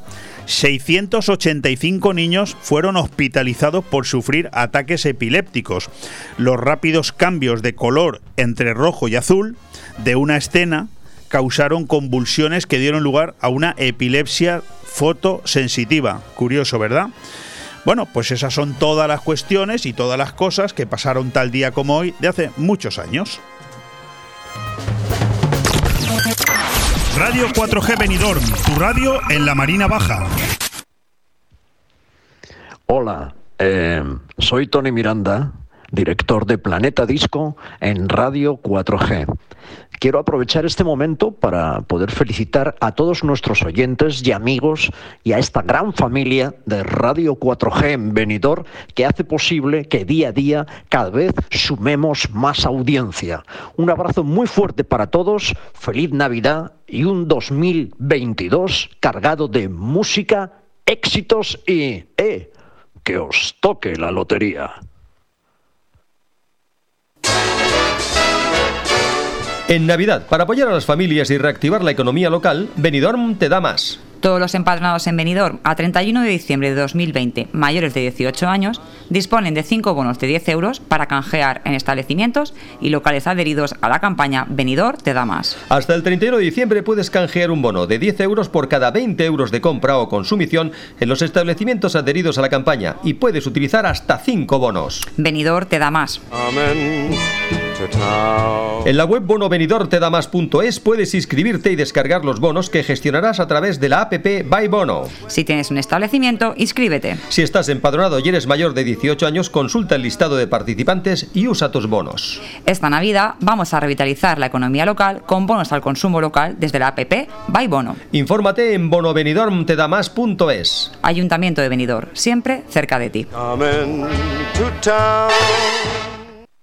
685 niños fueron hospitalizados por sufrir ataques epilépticos. Los rápidos cambios de color entre rojo y azul de una escena causaron convulsiones que dieron lugar a una epilepsia fotosensitiva. Curioso, ¿verdad? Bueno, pues esas son todas las cuestiones y todas las cosas que pasaron tal día como hoy de hace muchos años. Radio 4G Benidorm, tu radio en la Marina Baja. Hola, eh, soy Tony Miranda, director de Planeta Disco en Radio 4G. Quiero aprovechar este momento para poder felicitar a todos nuestros oyentes y amigos y a esta gran familia de Radio 4G en Benidorm que hace posible que día a día cada vez sumemos más audiencia. Un abrazo muy fuerte para todos, feliz Navidad y un 2022 cargado de música, éxitos y... ¡Eh! Que os toque la lotería. En Navidad, para apoyar a las familias y reactivar la economía local, Benidorm te da más. Todos los empadronados en Benidorm a 31 de diciembre de 2020, mayores de 18 años, disponen de 5 bonos de 10 euros para canjear en establecimientos y locales adheridos a la campaña Benidorm te da más. Hasta el 31 de diciembre puedes canjear un bono de 10 euros por cada 20 euros de compra o consumición en los establecimientos adheridos a la campaña y puedes utilizar hasta 5 bonos. Benidorm te da más. En la web bonovenidortedamás.es puedes inscribirte y descargar los bonos que gestionarás a través de la app By Bono. Si tienes un establecimiento, inscríbete. Si estás empadronado y eres mayor de 18 años, consulta el listado de participantes y usa tus bonos. Esta Navidad vamos a revitalizar la economía local con bonos al consumo local desde la app By Bono. Infórmate en bonovenidormtedamás.es. Ayuntamiento de Benidorm, siempre cerca de ti.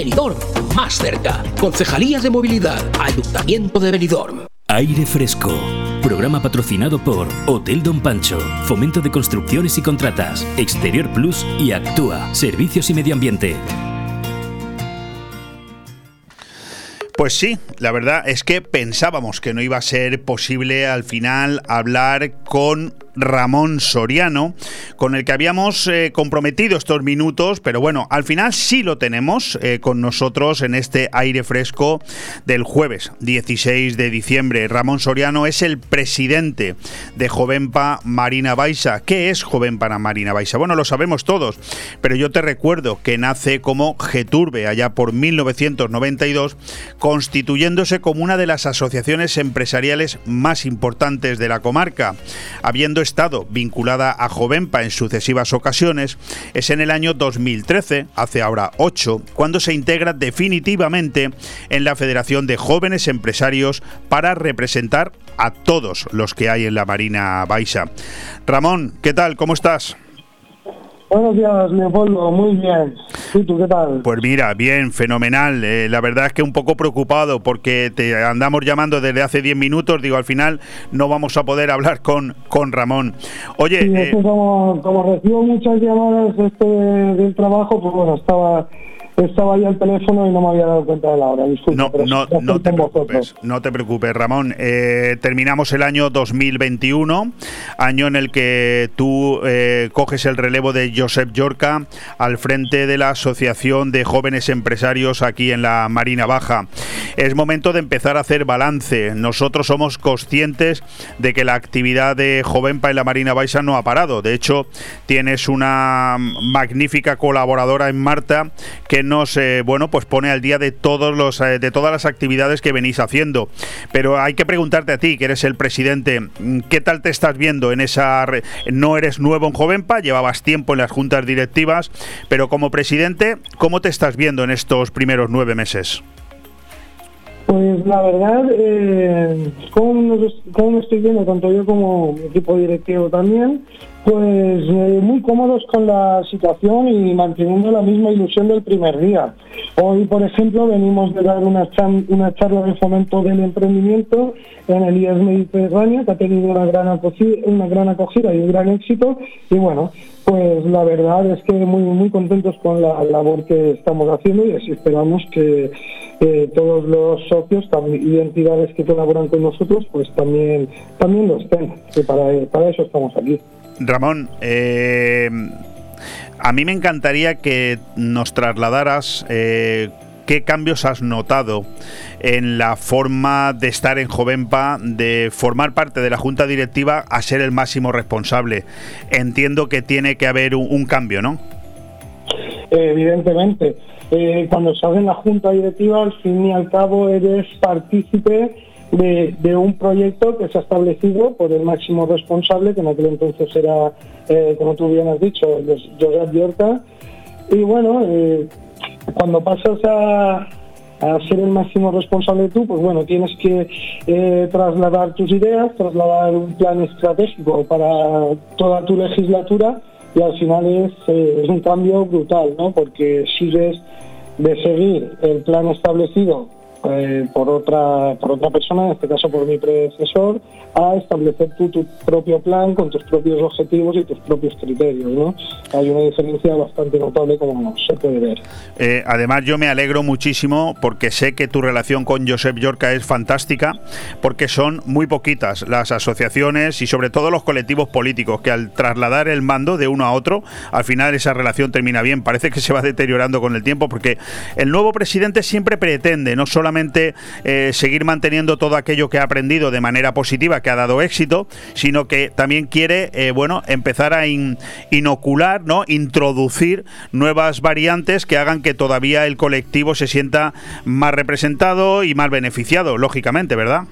Benidorm, más cerca. Concejalía de Movilidad, Ayuntamiento de Benidorm. Aire Fresco. Programa patrocinado por Hotel Don Pancho, Fomento de Construcciones y Contratas, Exterior Plus y Actúa, Servicios y Medio Ambiente. Pues sí, la verdad es que pensábamos que no iba a ser posible al final hablar con Ramón Soriano, con el que habíamos eh, comprometido estos minutos, pero bueno, al final sí lo tenemos eh, con nosotros en este aire fresco del jueves 16 de diciembre. Ramón Soriano es el presidente de Jovenpa Marina Baixa. ¿Qué es Jovenpa Marina Baixa? Bueno, lo sabemos todos, pero yo te recuerdo que nace como Geturbe allá por 1992, constituyéndose como una de las asociaciones empresariales más importantes de la comarca. Habiendo estado vinculada a Jovenpa en sucesivas ocasiones, es en el año 2013, hace ahora ocho, cuando se integra definitivamente en la Federación de Jóvenes Empresarios para representar a todos los que hay en la Marina Baixa. Ramón, ¿qué tal? ¿Cómo estás? Buenos días, Leopoldo. Muy bien. ¿Y tú qué tal? Pues mira, bien, fenomenal. Eh, la verdad es que un poco preocupado porque te andamos llamando desde hace 10 minutos. Digo, al final no vamos a poder hablar con, con Ramón. Oye. Sí, eh, como, como, recibo muchas llamadas este del trabajo, pues bueno, estaba estaba ahí al teléfono y no me había dado cuenta de la hora. no, no, no te preocupes, no te preocupes, Ramón. Eh, terminamos el año 2021, año en el que tú eh, coges el relevo de Josep Yorca al frente de la Asociación de Jóvenes Empresarios aquí en la Marina Baja. Es momento de empezar a hacer balance. Nosotros somos conscientes de que la actividad de Jovenpa en la Marina Baixa no ha parado. De hecho, tienes una magnífica colaboradora en Marta que nos eh, bueno pues pone al día de todos los eh, de todas las actividades que venís haciendo. Pero hay que preguntarte a ti, que eres el presidente, ¿qué tal te estás viendo en esa no eres nuevo en Jovenpa, llevabas tiempo en las juntas directivas, pero como presidente, ¿cómo te estás viendo en estos primeros nueve meses? Pues la verdad, eh, ¿cómo, me estoy viendo, tanto yo como equipo directivo también? Pues eh, muy cómodos con la situación y manteniendo la misma ilusión del primer día. Hoy, por ejemplo, venimos de dar una, charla de fomento del emprendimiento en el IES Mediterráneo, que ha tenido una gran, acogida, una gran acogida y un gran éxito. Y bueno, pues la verdad es que muy, muy contentos con la labor que estamos haciendo y así esperamos que todos los socios y entidades que colaboran con nosotros pues también, también lo estén, que para eso estamos aquí. Ramón, eh, a mí me encantaría que nos trasladaras eh, qué cambios has notado en la forma de estar en Jovenpa, de formar parte de la junta directiva a ser el máximo responsable. Entiendo que tiene que haber un, cambio, ¿no? Evidentemente. Eh, cuando estás en la junta directiva, al fin y al cabo eres partícipe de, un proyecto que se ha establecido por el máximo responsable, que en aquel entonces era, eh, como tú bien has dicho, Josep Llorca. Y bueno, eh, cuando pasas a, ser el máximo responsable tú, pues bueno, tienes que eh, trasladar tus ideas, trasladar un plan estratégico para toda tu legislatura y al final es, es un cambio brutal, ¿no? Porque sigues de seguir el plan establecido eh, por otra por otra persona, en este caso por mi predecesor, a establecer tú tu propio plan con tus propios objetivos y tus propios criterios. ¿no? Hay una diferencia bastante notable como se puede ver. Eh, además, yo me alegro muchísimo porque sé que tu relación con Josep Yorca es fantástica, porque son muy poquitas las asociaciones y sobre todo los colectivos políticos que al trasladar el mando de uno a otro, al final esa relación termina bien. Parece que se va deteriorando con el tiempo porque el nuevo presidente siempre pretende no solamente eh, seguir manteniendo todo aquello que ha aprendido de manera positiva, que ha dado éxito, sino que también quiere, eh, bueno, empezar a inocular, ¿no? Introducir nuevas variantes que hagan que todavía el colectivo se sienta más representado y más beneficiado, lógicamente, ¿verdad?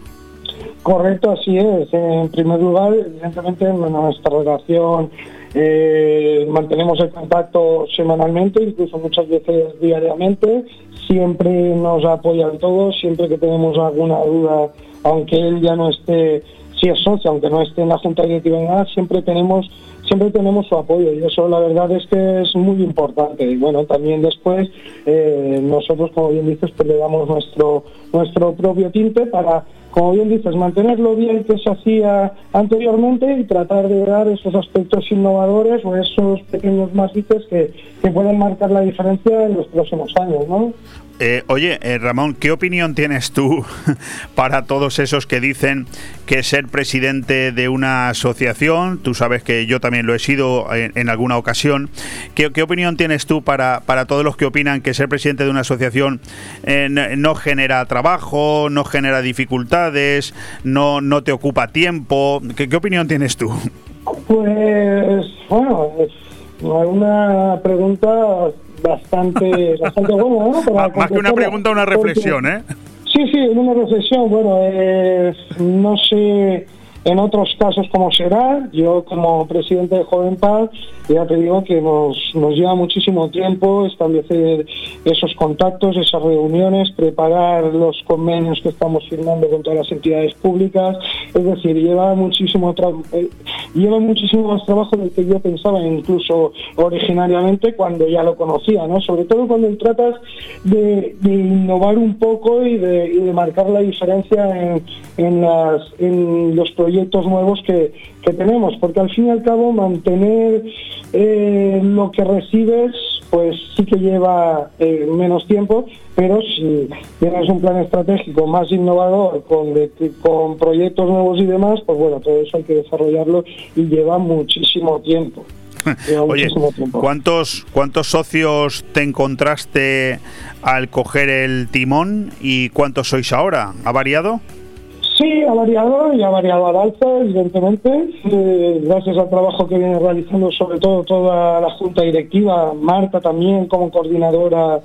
Correcto, así es. En primer lugar, evidentemente, nuestra relación eh, mantenemos el contacto semanalmente, incluso muchas veces diariamente. Siempre nos apoyan todos, siempre que tenemos alguna duda, aunque él ya no esté, si es socio, aunque no esté en la Junta Directiva nada, siempre tenemos siempre tenemos su apoyo y eso la verdad es que es muy importante y bueno también después eh, nosotros como bien dices pues le damos nuestro nuestro propio tinte para como bien dices, mantenerlo bien que se hacía anteriormente y tratar de dar esos aspectos innovadores o esos pequeños matices que, que pueden marcar la diferencia en los próximos años, ¿no? Eh, oye, eh, Ramón, ¿qué opinión tienes tú [LAUGHS] para todos esos que dicen que ser presidente de una asociación, tú sabes que yo también lo he sido en, alguna ocasión, ¿qué, opinión tienes tú para, para, todos los que opinan que ser presidente de una asociación eh, no, genera trabajo, no genera dificultades, no, no te ocupa tiempo? ¿Qué, opinión tienes tú? Pues, bueno, es una pregunta bastante, [LAUGHS] bastante buena, ¿no? Más que una pregunta, una reflexión, ¿eh? Sí, sí, una reflexión. Bueno, eh, no sé en otros casos cómo será. Yo como presidente de Joven Paz ya te digo que nos, lleva muchísimo tiempo establecer esos contactos, esas reuniones, preparar los convenios que estamos firmando con todas las entidades públicas. Es decir, lleva muchísimo, eh, lleva muchísimo más trabajo del que yo pensaba, incluso originariamente cuando ya lo conocía, ¿no? Sobre todo cuando tratas de, innovar un poco y de, marcar la diferencia en los proyectos nuevos que, que tenemos, porque al fin y al cabo mantener eh, lo que recibes pues sí que lleva eh, menos tiempo, pero si tienes un plan estratégico más innovador, con, con proyectos nuevos y demás, pues bueno, todo eso hay que desarrollarlo y lleva muchísimo tiempo. [LAUGHS] Oye, ¿cuántos, ¿cuántos socios te encontraste al coger el timón y cuántos sois ahora? ¿Ha variado? Sí, ha variado y ha variado al alza, evidentemente, eh, gracias al trabajo que viene realizando sobre todo toda la junta directiva, Marta también como coordinadora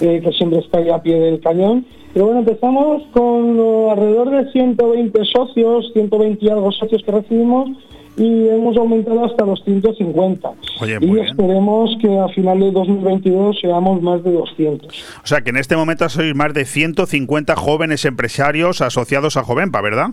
eh, que siempre está ahí a pie del cañón. Pero bueno, empezamos con alrededor de 120 socios, 120 y algo socios que recibimos y hemos aumentado hasta los 150. y esperemos que a final de 2022 seamos más de 200. O sea, que en este momento sois más de 150 jóvenes empresarios asociados a Jovenpa, ¿verdad?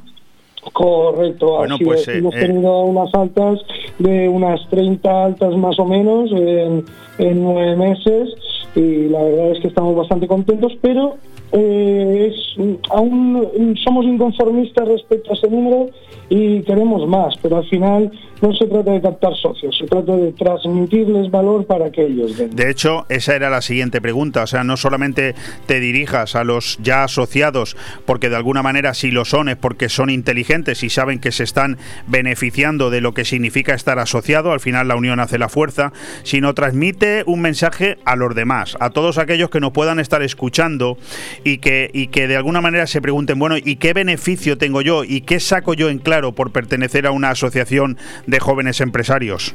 Correcto, bueno, pues, hemos eh, tenido unas altas de unas 30 altas más o menos en, en nueve meses y la verdad es que estamos bastante contentos, pero eh, es, aún somos inconformistas respecto a ese número y queremos más, pero al final no se trata de captar socios, se trata de transmitirles valor para que ellos den. De hecho, esa era la siguiente pregunta, o sea, no solamente te dirijas a los ya asociados, porque de alguna manera si lo son es porque son inteligentes y saben que se están beneficiando de lo que significa estar asociado, al final la unión hace la fuerza, sino transmite un mensaje a los demás, a todos aquellos que nos puedan estar escuchando y que, y que de alguna manera se pregunten, bueno, ¿y qué beneficio tengo yo? ¿Y qué saco yo en claro por pertenecer a una asociación de jóvenes empresarios?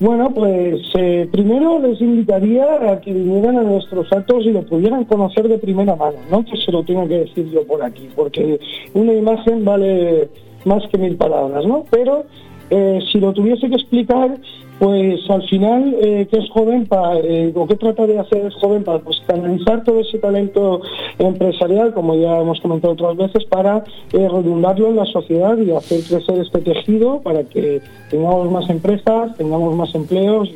Bueno, pues eh, primero les invitaría a que vinieran a nuestros actos y lo pudieran conocer de primera mano, no que se lo tenga que decir yo por aquí, porque una imagen vale más que mil palabras, ¿no? Pero eh, si lo tuviese que explicar, pues al final, eh, ¿qué es joven para, eh, o qué trata de hacer es joven para pues, canalizar todo ese talento empresarial, como ya hemos comentado otras veces, para eh, redundarlo en la sociedad y hacer crecer este tejido para que tengamos más empresas, tengamos más empleos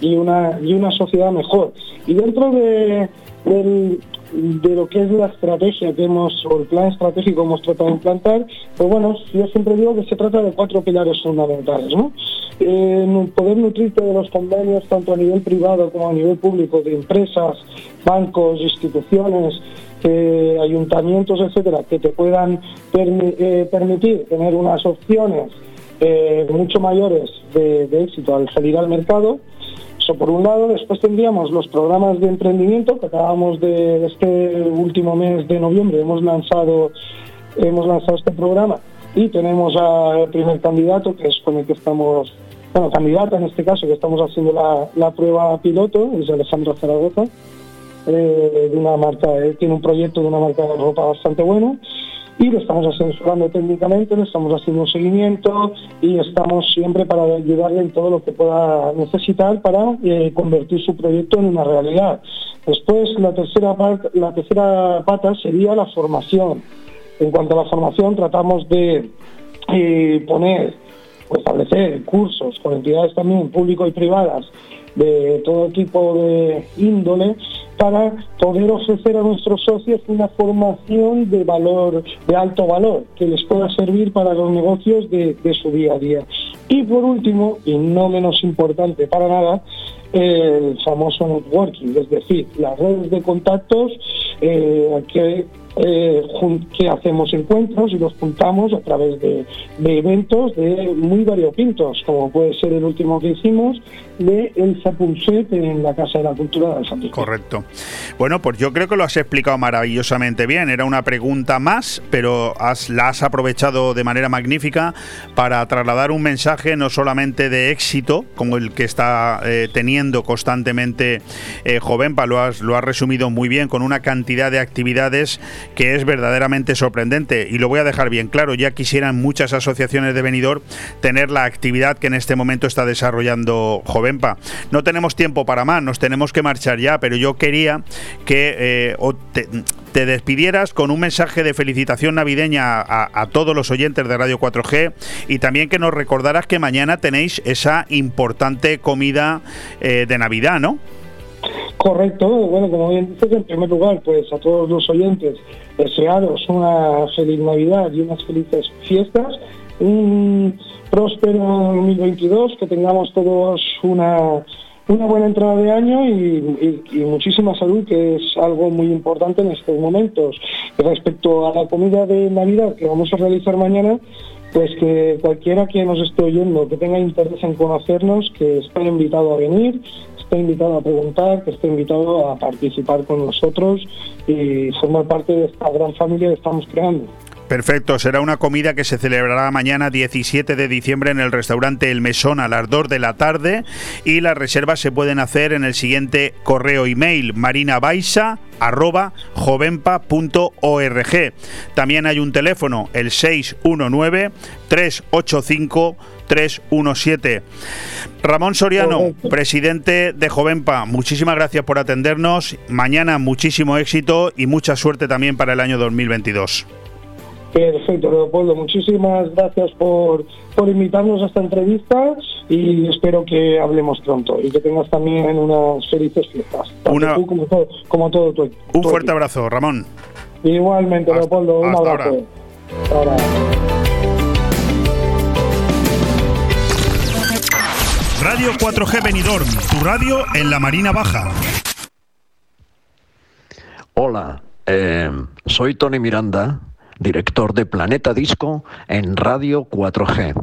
y, una, y una sociedad mejor. Y dentro de, del, de lo que es la estrategia que hemos, o el plan estratégico que hemos tratado de implantar, pues bueno, yo siempre digo que se trata de cuatro pilares fundamentales, ¿no? Eh, poder nutrirte de los convenios tanto a nivel privado como a nivel público, de empresas, bancos, instituciones, eh, ayuntamientos, etcétera, que te puedan eh, permitir tener unas opciones mucho mayores de éxito al salir al mercado por un lado, después tendríamos los programas de emprendimiento que acabamos de este último mes de noviembre hemos lanzado hemos lanzado este programa. Y tenemos al primer candidato que es con el que estamos bueno, candidata en este caso, que estamos haciendo la, prueba piloto, es Alejandro Zaragoza, eh, de una marca, tiene un proyecto de una marca de ropa bastante bueno y lo estamos asesorando técnicamente, le estamos haciendo un seguimiento y estamos siempre para ayudarle en todo lo que pueda necesitar para eh, convertir su proyecto en una realidad. Después, la tercera, parte, la tercera pata sería la formación. En cuanto a la formación, tratamos de eh, poner o establecer cursos con entidades también público y privadas de todo tipo de índole para poder ofrecer a nuestros socios una formación de valor, de alto valor, que les pueda servir para los negocios de, su día a día. Y por último, y no menos importante para nada, el famoso networking, es decir, las redes de contactos eh, que eh, que hacemos encuentros y los juntamos a través de, eventos de muy variopintos, como puede ser el último que hicimos de El Sapulset en la Casa de la Cultura de Santiago. Correcto. Bueno, pues yo creo que lo has explicado maravillosamente bien. Era una pregunta más, pero la has aprovechado de manera magnífica para trasladar un mensaje no solamente de éxito, como el que está eh, teniendo constantemente eh, Jovenpa, lo has, lo has resumido muy bien, con una cantidad de actividades que es verdaderamente sorprendente. Y lo voy a dejar bien claro, ya quisieran muchas asociaciones de venidor tener la actividad que en este momento está desarrollando Jovenpa. No tenemos tiempo para más, nos tenemos que marchar ya, pero yo quería que eh, te, despidieras con un mensaje de felicitación navideña a, todos los oyentes de Radio 4G y también que nos recordaras que mañana tenéis esa importante comida eh, de Navidad, ¿no? Correcto, bueno, como bien dices, en primer lugar, pues a todos los oyentes, desearos una feliz Navidad y unas felices fiestas, un próspero 2022, que tengamos todos una, una buena entrada de año y, muchísima salud, que es algo muy importante en estos momentos. Respecto a la comida de Navidad que vamos a realizar mañana, pues que cualquiera que nos esté oyendo, que tenga interés en conocernos, que esté invitado a venir, esté invitado a preguntar, que esté invitado a participar con nosotros y formar parte de esta gran familia que estamos creando. Perfecto, será una comida que se celebrará mañana 17 de diciembre en el restaurante El Mesón a las 2 de la tarde y las reservas se pueden hacer en el siguiente correo email marinabaisa@jovenpa.org. También hay un teléfono el 619 385 317. Ramón Soriano, presidente de Jovenpa, muchísimas gracias por atendernos. Mañana muchísimo éxito y mucha suerte también para el año 2022. Perfecto, Leopoldo. Muchísimas gracias por, por invitarnos a esta entrevista y espero que hablemos pronto y que tengas también unas felices fiestas. como todo, como todo tu, Un fuerte abrazo, Ramón. Igualmente, Leopoldo. Un abrazo. Ahora. Radio 4G Benidorm, tu radio en la Marina Baja. Hola, eh, soy Tony Miranda director de Planeta Disco en Radio 4G.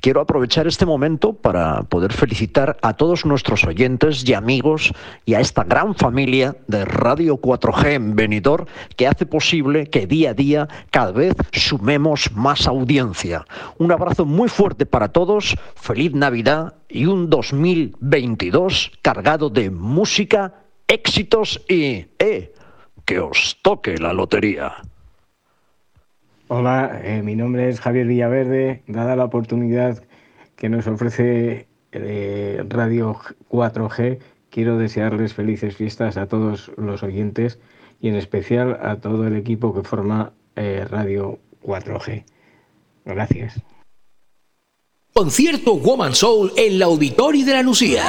Quiero aprovechar este momento para poder felicitar a todos nuestros oyentes y amigos y a esta gran familia de Radio 4G en Benidorm que hace posible que día a día cada vez sumemos más audiencia. Un abrazo muy fuerte para todos, feliz Navidad y un 2022 cargado de música, éxitos y eh, que os toque la lotería. Hola, eh, mi nombre es Javier Villaverde. Dada la oportunidad que nos ofrece eh, Radio 4G, quiero desearles felices fiestas a todos los oyentes y en especial a todo el equipo que forma eh, Radio 4G. Gracias. Concierto Woman Soul en la Auditorio de la Lucía.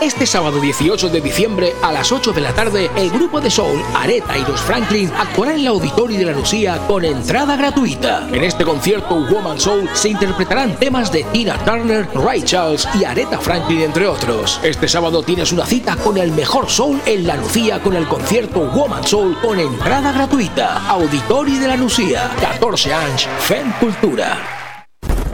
Este sábado 18 de diciembre a las 8 de la tarde, el grupo de soul Areta y los Franklin actuará en la Auditorio de la Lucía con entrada gratuita. En este concierto Woman Soul se interpretarán temas de Tina Turner, Ray Charles y Aretha Franklin, entre otros. Este sábado tienes una cita con el mejor soul en la Lucía con el concierto Woman Soul con entrada gratuita. Auditorio de la Lucía, 14 años, FEM Cultura.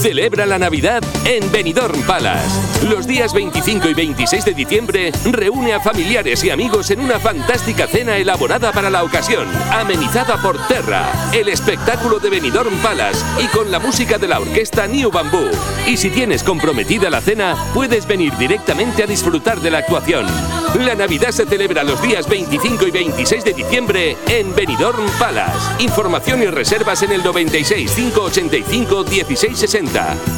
Celebra la Navidad en Benidorm Palace. Los días 25 y 26 de diciembre reúne a familiares y amigos en una fantástica cena elaborada para la ocasión, amenizada por Terra, el espectáculo de Benidorm Palace y con la música de la orquesta New Bamboo. Y si tienes comprometida la cena, puedes venir directamente a disfrutar de la actuación. La Navidad se celebra los días 25 y 26 de diciembre en Benidorm Palace. Información y reservas en el 96 585 1660.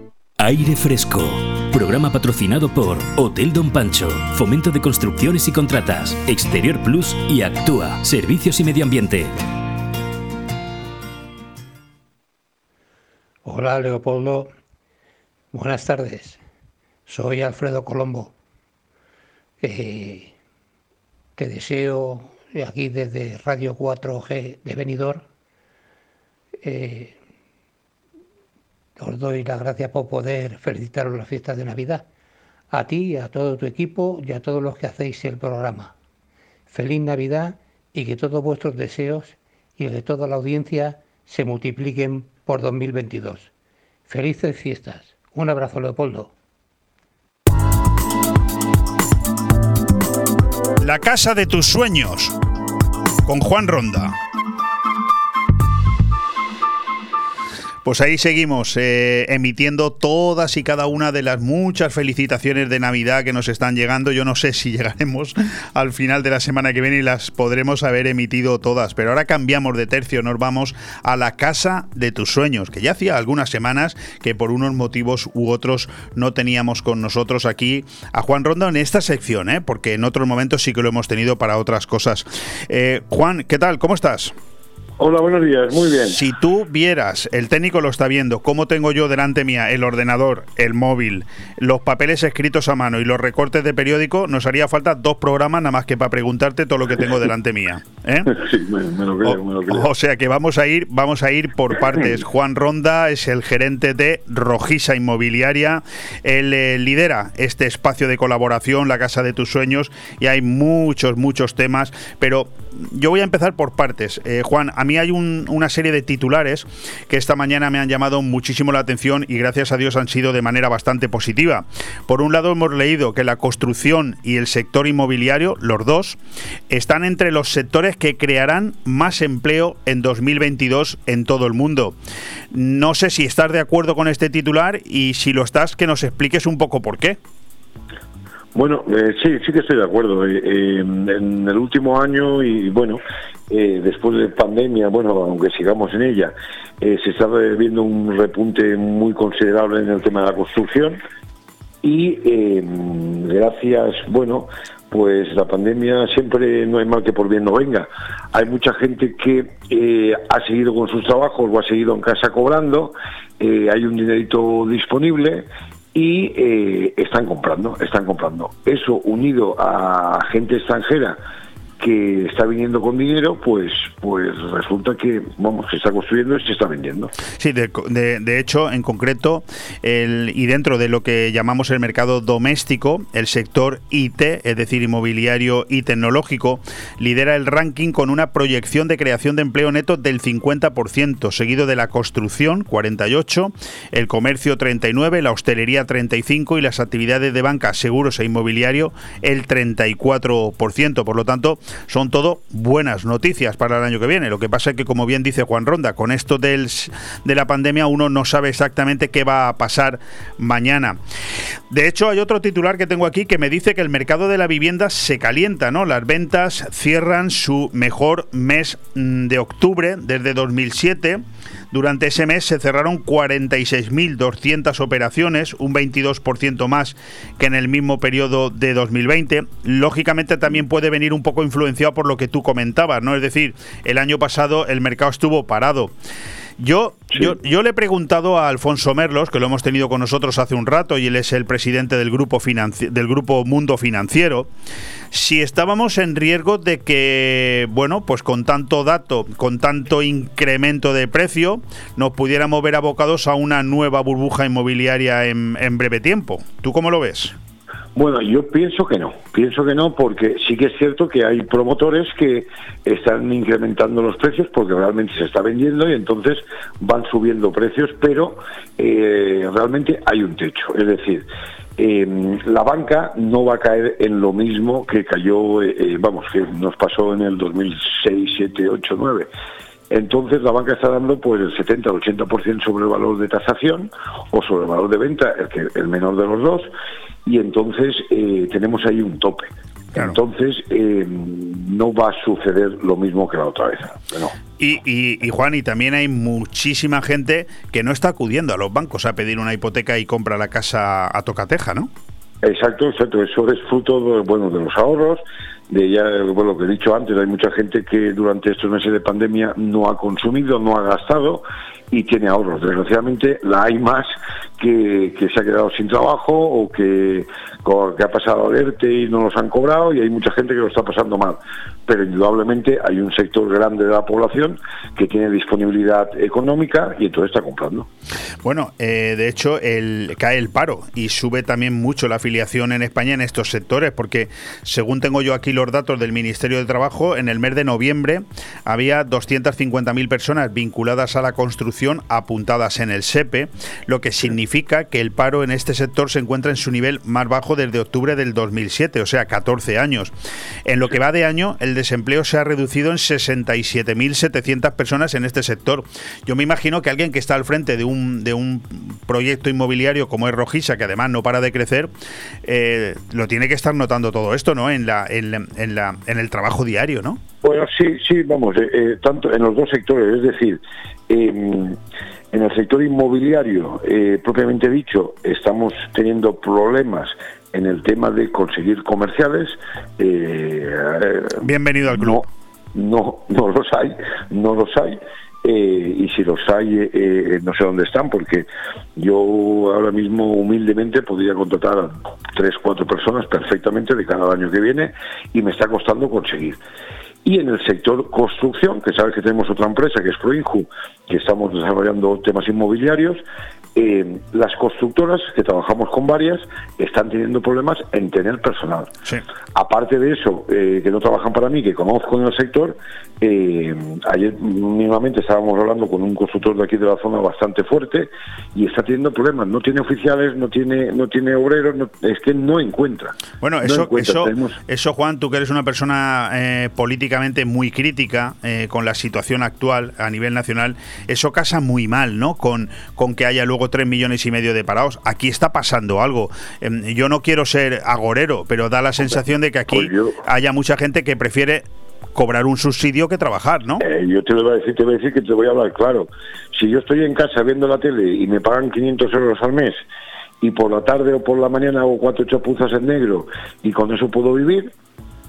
Aire Fresco. Programa patrocinado por Hotel Don Pancho, Fomento de Construcciones y Contratas, Exterior Plus y Actúa, Servicios y Medio Ambiente. Hola Leopoldo, buenas tardes. Soy Alfredo Colombo. Eh, te deseo aquí desde Radio 4G de Benidorm eh, os doy las gracias por poder felicitaros las fiestas de Navidad. A ti, a todo tu equipo y a todos los que hacéis el programa. Feliz Navidad y que todos vuestros deseos y el de toda la audiencia se multipliquen por 2022. Felices fiestas. Un abrazo, Leopoldo. La casa de tus sueños con Juan Ronda. Pues ahí seguimos eh, emitiendo todas y cada una de las muchas felicitaciones de Navidad que nos están llegando. Yo no sé si llegaremos al final de la semana que viene y las podremos haber emitido todas, pero ahora cambiamos de tercio, nos vamos a la casa de tus sueños, que ya hacía algunas semanas que por unos motivos u otros no teníamos con nosotros aquí a Juan Rondo en esta sección, ¿eh? porque en otros momentos sí que lo hemos tenido para otras cosas. Eh, Juan, ¿qué tal? ¿Cómo estás? Hola, buenos días, muy bien. Si tú vieras, el técnico lo está viendo, cómo tengo yo delante mía el ordenador, el móvil, los papeles escritos a mano y los recortes de periódico, nos haría falta dos programas nada más que para preguntarte todo lo que tengo delante mía. ¿eh? [LAUGHS] Sí, me, lo creo, me lo creo. O sea que vamos a ir, vamos a ir por partes. [CLEARS THROAT] Juan Ronda es el gerente de Rojisa Inmobiliaria. Él eh, lidera este espacio de colaboración, la casa de tus sueños, y hay muchos, muchos temas, pero yo voy a empezar por partes. Eh, Juan, a mí hay una serie de titulares que esta mañana me han llamado muchísimo la atención y gracias a Dios han sido de manera bastante positiva. Por un lado hemos leído que la construcción y el sector inmobiliario, los dos, están entre los sectores que crearán más empleo en 2022 en todo el mundo. No sé si estás de acuerdo con este titular y si lo estás, que nos expliques un poco por qué. Bueno, eh, sí, sí que estoy de acuerdo. Eh, eh, en el último año y bueno, después de pandemia, bueno, aunque sigamos en ella, se está viendo un repunte muy considerable en el tema de la construcción y gracias, bueno, pues la pandemia siempre no hay mal que por bien no venga. Hay mucha gente que ha seguido con sus trabajos o ha seguido en casa cobrando, hay un dinerito disponible y eh, están comprando, están comprando. Eso unido a gente extranjera que está viniendo con dinero, pues, pues resulta que, vamos, se está construyendo y se está vendiendo. Sí, de, hecho, en concreto, el, y dentro de lo que llamamos el mercado doméstico, el sector IT, es decir, inmobiliario y tecnológico, lidera el ranking con una proyección de creación de empleo neto del 50%, seguido de la construcción, 48%, el comercio, 39%, la hostelería, 35% y las actividades de banca, seguros e inmobiliario, el 34%. Por lo tanto, son todo buenas noticias para el año que viene. Lo que pasa es que, como bien dice Juan Ronda, con esto de la pandemia uno no sabe exactamente qué va a pasar mañana. De hecho, hay otro titular que tengo aquí que me dice que el mercado de la vivienda se calienta, ¿no? Las ventas cierran su mejor mes mm, de octubre desde 2007 durante ese mes se cerraron 46.200 operaciones, un 22% más que en el mismo periodo de 2020. Lógicamente también puede venir un poco influenciado por lo que tú comentabas, ¿no? Es decir, el año pasado el mercado estuvo parado. Yo, yo, yo, le he preguntado a Alfonso Merlos, que lo hemos tenido con nosotros hace un rato, y él es el presidente del grupo, del grupo Mundo Financiero, si estábamos en riesgo de que, bueno, pues con tanto dato, con tanto incremento de precio, nos pudiéramos ver abocados a una nueva burbuja inmobiliaria en, en breve tiempo. ¿Tú cómo lo ves? Bueno, yo pienso que no, pienso que no, porque sí que es cierto que hay promotores que están incrementando los precios porque realmente se está vendiendo y entonces van subiendo precios, pero eh, realmente hay un techo. Es decir, eh, la banca no va a caer en lo mismo que cayó, eh, vamos, que nos pasó en el 2006, 7, 8, 9. Entonces la banca está dando pues el 70 o 80% sobre el valor de tasación o sobre el valor de venta, el, que, el menor de los dos, y entonces eh, tenemos ahí un tope. Entonces eh, no va a suceder lo mismo que la otra vez. Y, y, Juan, y también hay muchísima gente que no está acudiendo a los bancos a pedir una hipoteca y compra la casa a tocateja, ¿no? Exacto, exacto. Eso es fruto bueno, de los ahorros, de ya, bueno, lo que he dicho antes, hay mucha gente que durante estos meses de pandemia no ha consumido, no ha gastado y tiene ahorros. Desgraciadamente la hay más que, se ha quedado sin trabajo o que, que ha pasado alerte y no los han cobrado y hay mucha gente que lo está pasando mal. Pero indudablemente hay un sector grande de la población que tiene disponibilidad económica y entonces está comprando. Bueno, eh, de hecho el, cae el paro y sube también mucho la afiliación en España en estos sectores porque según tengo yo aquí los datos del Ministerio de Trabajo, en el mes de noviembre había 250.000 personas vinculadas a la construcción apuntadas en el SEPE, lo que significa que el paro en este sector se encuentra en su nivel más bajo desde octubre del 2007, o sea, 14 años. En lo que va de año, el desempleo se ha reducido en 67.700 personas en este sector. Yo me imagino que alguien que está al frente de un, de un proyecto inmobiliario como es Rojisa, que además no para de crecer, eh, lo tiene que estar notando todo esto, ¿no? En la, en, en, la, en el trabajo diario, ¿no? Bueno, sí, sí, vamos, eh, eh, tanto en los dos sectores, es decir, em, en el sector inmobiliario, eh, propiamente dicho, estamos teniendo problemas en el tema de conseguir comerciales. Bienvenido al club. No, no, no los hay, no los hay. y si los hay, no sé dónde están, porque yo ahora mismo humildemente podría contratar a tres, cuatro personas perfectamente de cada año que viene y me está costando conseguir. Y en el sector construcción, que sabes que tenemos otra empresa que es Proinju, que estamos desarrollando temas inmobiliarios, eh, las constructoras, que trabajamos con varias, están teniendo problemas en tener personal. Aparte de eso, eh, que no trabajan para mí, que conozco en el sector, eh, ayer mínimamente estábamos hablando con un constructor de aquí de la zona bastante fuerte y está teniendo problemas. No tiene oficiales, no tiene, no tiene obreros, es que no encuentra. Bueno, eso, eso, eso, Juan, tú que eres una persona políticamente muy crítica con la situación actual a nivel nacional, eso casa muy mal, ¿no? Con, con que haya luego tres millones y medio de parados. Aquí está pasando algo. Em, yo no quiero ser agorero, pero da la sensación de que aquí pues haya mucha gente que prefiere cobrar un subsidio que trabajar, ¿no? Eh, yo te lo voy a decir, te voy a decir que te voy a hablar claro. Si yo estoy en casa viendo la tele y me pagan 500 euros al mes y por la tarde o por la mañana hago cuatro chapuzas en negro y con eso puedo vivir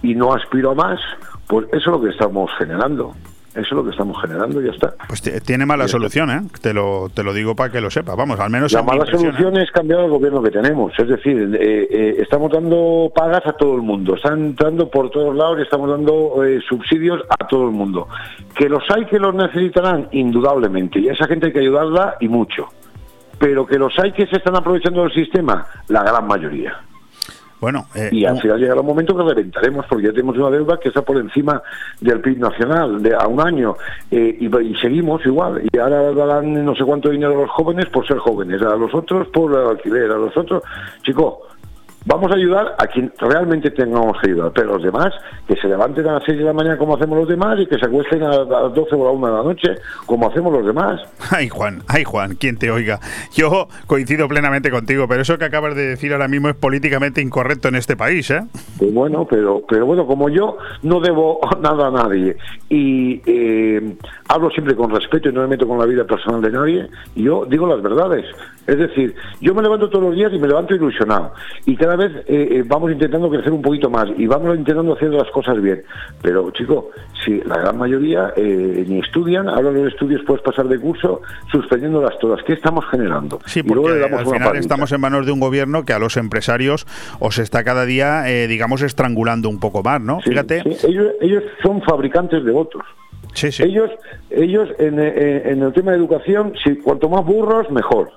y no aspiro a más, pues eso es lo que estamos generando. Eso es lo que estamos generando y ya está. Pues tiene mala solución, ¿eh? Te lo, te lo digo para que lo sepa. Vamos, al menos. La mala solución es cambiar el gobierno que tenemos. Es decir, eh, eh, estamos dando pagas a todo el mundo. Están dando por todos lados y estamos dando eh, subsidios a todo el mundo. Que los hay que los necesitarán, indudablemente. Y a esa gente hay que ayudarla y mucho. Pero que los hay que se están aprovechando del sistema, la gran mayoría. Bueno, eh, y al final llegará un momento que reventaremos porque ya tenemos una deuda que está por encima del PIB nacional de a un año eh, y, seguimos igual. Y ahora darán no sé cuánto dinero a los jóvenes por ser jóvenes, a los otros por alquiler, a los otros, chicos, Vamos a ayudar a quien realmente tengamos que ayudar, pero los demás, que se levanten a las 6 de la mañana como hacemos los demás y que se acuesten a las 12 o a la 1 de la noche como hacemos los demás. Ay, Juan, ay, Juan, quien te oiga. Yo coincido plenamente contigo, pero eso que acabas de decir ahora mismo es políticamente incorrecto en este país, ¿eh? Pues bueno, pero, pero bueno, como yo no debo [LAUGHS] nada a nadie y eh, hablo siempre con respeto y no me meto con la vida personal de nadie, yo digo las verdades. Es decir, yo me levanto todos los días y me levanto ilusionado. Y cada cada vez eh, eh, vamos intentando crecer un poquito más y vamos intentando hacer las cosas bien. Pero, chico, si la gran mayoría eh, ni estudian, ahora los estudios puedes pasar de curso suspendiéndolas todas. ¿Qué estamos generando? Sí, porque al final estamos en manos de un gobierno que a los empresarios os está cada día, digamos, estrangulando un poco más, ¿no? Fíjate. Ellos, ellos son fabricantes de votos. Sí, sí. Ellos, ellos en, en, el tema de educación, si cuanto más burros, mejor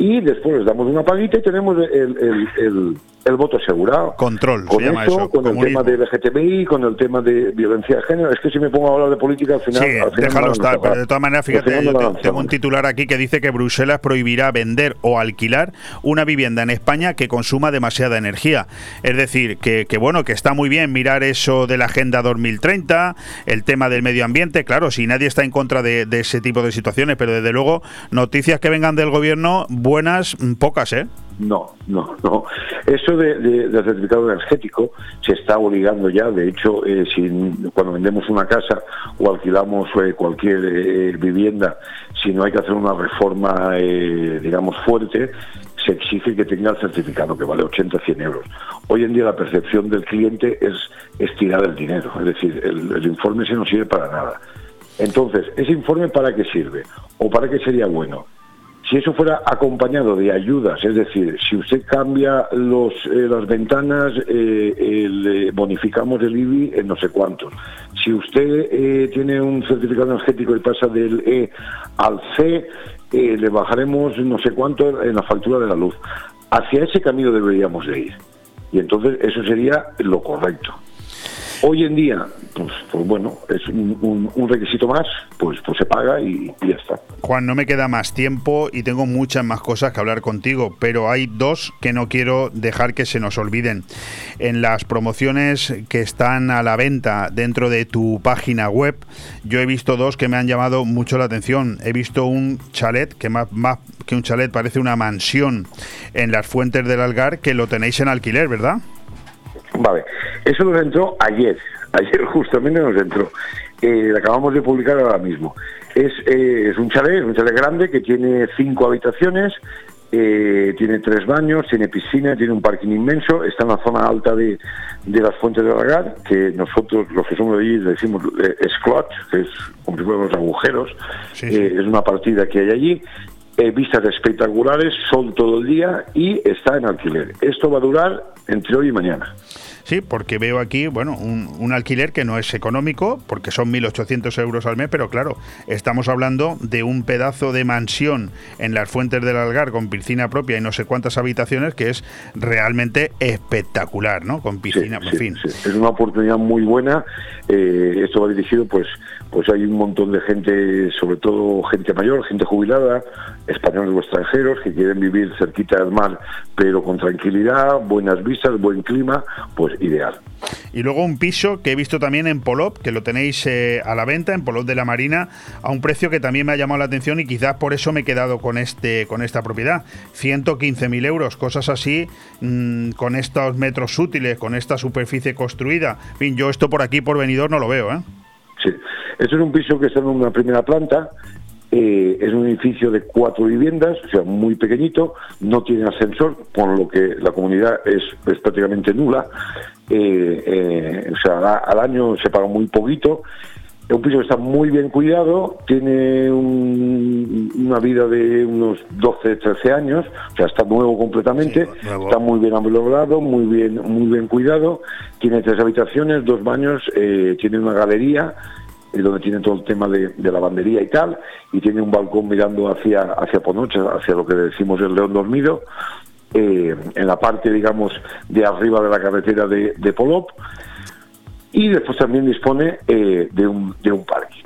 y después les damos una paguita y tenemos el, el voto asegurado. Control, con se llama eso, con el tema de LGTBI, con el tema de violencia de género. Es que si me pongo a hablar de política al final. Sí, déjalo estar, pero de todas maneras, fíjate, yo tengo un titular aquí que dice que Bruselas prohibirá vender o alquilar una vivienda en España que consuma demasiada energía. Es decir, que, que bueno, que está muy bien mirar eso de la Agenda 2030, el tema del medio ambiente, claro, si nadie está en contra de, de ese tipo de situaciones, pero desde luego, noticias que vengan del gobierno, buenas, pocas, ¿eh? No, no, no. Eso de, certificado energético se está obligando ya. De hecho, eh, si, cuando vendemos una casa o alquilamos eh, cualquier eh, vivienda, si no hay que hacer una reforma, digamos, fuerte, se exige que tenga el certificado, que vale 80 100 euros. Hoy en día la percepción del cliente es, estirar el dinero, es decir, el, el informe se no sirve para nada. Entonces, ¿ese informe para qué sirve? ¿O para qué sería bueno? Si eso fuera acompañado de ayudas, es decir, si usted cambia eh, las ventanas, eh, bonificamos el IBI en no sé cuántos. Si usted eh, tiene un certificado energético y pasa del E al C, le bajaremos no sé cuánto en la factura de la luz. Hacia ese camino deberíamos de ir. Y entonces eso sería lo correcto. Hoy en día, pues, pues bueno, es un, requisito más, pues, pues se paga y, ya está. Juan, no me queda más tiempo y tengo muchas más cosas que hablar contigo, pero hay dos que no quiero dejar que se nos olviden. En las promociones que están a la venta dentro de tu página web, yo he visto dos que me han llamado mucho la atención. He visto un chalet que más, más que un chalet parece una mansión en las fuentes del Algar que lo tenéis en alquiler, ¿verdad? Vale, eso nos entró ayer, ayer justamente nos entró. Eh, acabamos de publicar ahora mismo. Es, eh, es un chalet, un chalet grande que tiene cinco habitaciones, eh, tiene tres baños, tiene piscina, tiene un parking inmenso, está en la zona alta de, de las fuentes de Lagar, que nosotros, los que somos de allí, le decimos eh, que es como si fueran los agujeros, es una partida que hay allí, vistas espectaculares, sol todo el día y está en alquiler. Esto va a durar entre hoy y mañana. Sí, porque veo aquí, bueno, un, alquiler que no es económico, porque son 1.800 euros al mes, pero claro, estamos hablando de un pedazo de mansión en las fuentes del Algar con piscina propia y no sé cuántas habitaciones, que es realmente espectacular, ¿no? Con piscina, en fin. Es una oportunidad muy buena. Eh, esto va dirigido, pues, pues hay un montón de gente, sobre todo gente mayor, gente jubilada, españoles o extranjeros que quieren vivir cerquita del mar, pero con tranquilidad, buenas vistas, buen clima, pues ideal. Y luego un piso que he visto también en Polop, que lo tenéis eh, a la venta en Polop de la Marina, a un precio que también me ha llamado la atención y quizás por eso me he quedado con este con esta propiedad. 115.000 euros, cosas así, mm, con estos metros útiles, con esta superficie construida. En fin, yo esto por aquí, por venidor, no lo veo, ¿eh? Sí, esto es un piso que está en una primera planta, eh, es un edificio de cuatro viviendas, o sea, muy pequeñito, no tiene ascensor, por lo que la comunidad es, prácticamente nula. Eh, eh, o sea, al año se paga muy poquito. Es un piso que está muy bien cuidado, tiene una vida de unos 12, 13 años, o sea, está nuevo completamente, está muy bien logrado, muy bien, muy bien cuidado, tiene tres habitaciones, dos baños, tiene una galería, donde tiene todo el tema de, lavandería y tal, y tiene un balcón mirando hacia, hacia Ponoche, hacia lo que decimos el León Dormido, eh, en la parte, digamos, de arriba de la carretera de, Polop, y después también dispone eh, de, un, de un parque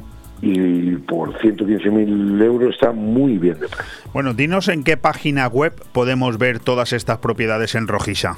y por 115.000 euros está muy bien de precio. Bueno, dinos en qué página web podemos ver todas estas propiedades en Rojisa.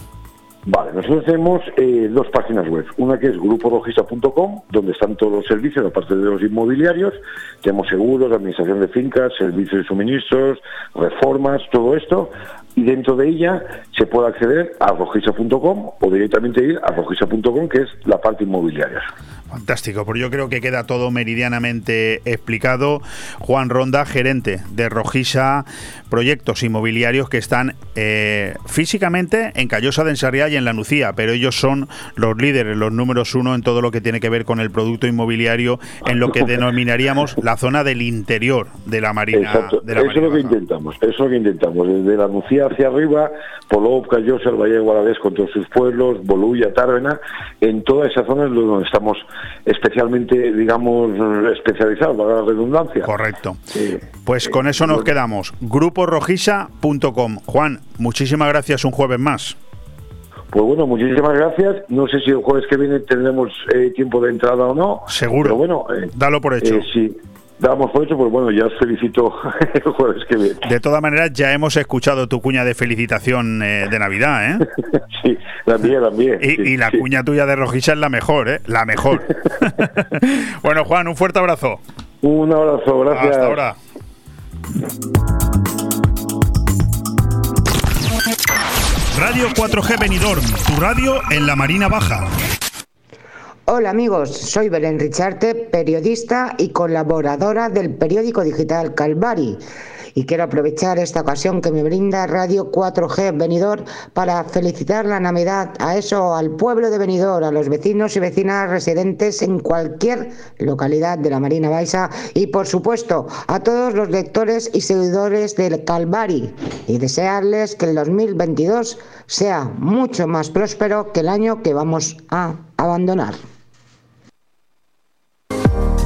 Vale, nosotros tenemos eh, dos páginas web. Una que es gruporojista.com, donde están todos los servicios, aparte de los inmobiliarios. Tenemos seguros, administración de fincas, servicios de suministros, reformas, todo esto. Y dentro de ella se puede acceder a rojisa.com o directamente ir a rojisa.com, que es la parte inmobiliaria. Fantástico, porque yo creo que queda todo meridianamente explicado. Juan Ronda, gerente de Rojisa Proyectos Inmobiliarios que están eh, físicamente en Callosa de Ensarriá y en La Nucía, pero ellos son los líderes, los números uno en todo lo que tiene que ver con el producto inmobiliario en lo que [LAUGHS] denominaríamos la zona del interior de la Marina. Exacto. De la eso es lo que intentamos, eso es lo que intentamos, desde La Nucía hacia arriba, luego Callosa, el Valle de Guadalés con todos sus pueblos, Boluya, Tárvena, en toda esa zona es donde estamos especialmente, digamos, especializados, para la redundancia. Correcto. pues con eso nos quedamos. GrupoRojisa.com. Juan, muchísimas gracias un jueves más. Pues bueno, muchísimas gracias. No sé si el jueves que viene tendremos eh, tiempo de entrada o no. Seguro. Pero bueno, eh, Dalo por hecho. eh, sí, damos por hecho, pues bueno, ya os felicito [LAUGHS] el jueves que viene. De todas maneras, ya hemos escuchado tu cuña de felicitación eh, de Navidad, ¿eh? [LAUGHS] sí, la mía, mía. Y, y la cuña tuya de Rojisa es la mejor, ¿eh? La mejor. [LAUGHS] bueno, Juan, un fuerte abrazo. Un abrazo, gracias. Hasta ahora. Radio 4G Benidorm, tu radio en la Marina Baja. Hola amigos, soy Belén Richarte, periodista y colaboradora del periódico digital Calvari. Y quiero aprovechar esta ocasión que me brinda Radio 4G Benidorm para felicitar la Navidad a eso, al pueblo de Benidorm, a los vecinos y vecinas residentes en cualquier localidad de la Marina Baixa y por supuesto a todos los lectores y seguidores del Calvari y desearles que el 2022 sea mucho más próspero que el año que vamos a abandonar.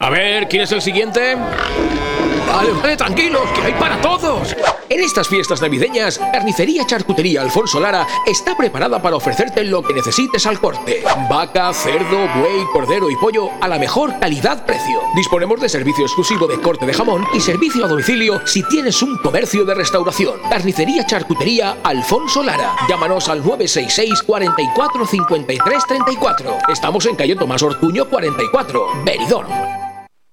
A ver, ¿quién es el siguiente? Vale, vale, tranquilos, que hay para todos. En estas fiestas navideñas, Carnicería Charcutería Alfonso Lara está preparada para ofrecerte lo que necesites al corte. Vaca, cerdo, buey, cordero y pollo a la mejor calidad-precio. Disponemos de servicio exclusivo de corte de jamón y servicio a domicilio si tienes un comercio de restauración. Carnicería Charcutería Alfonso Lara. Llámanos al 966 44 53 34. Estamos en calle Tomás Ortuño 44, Benidorm.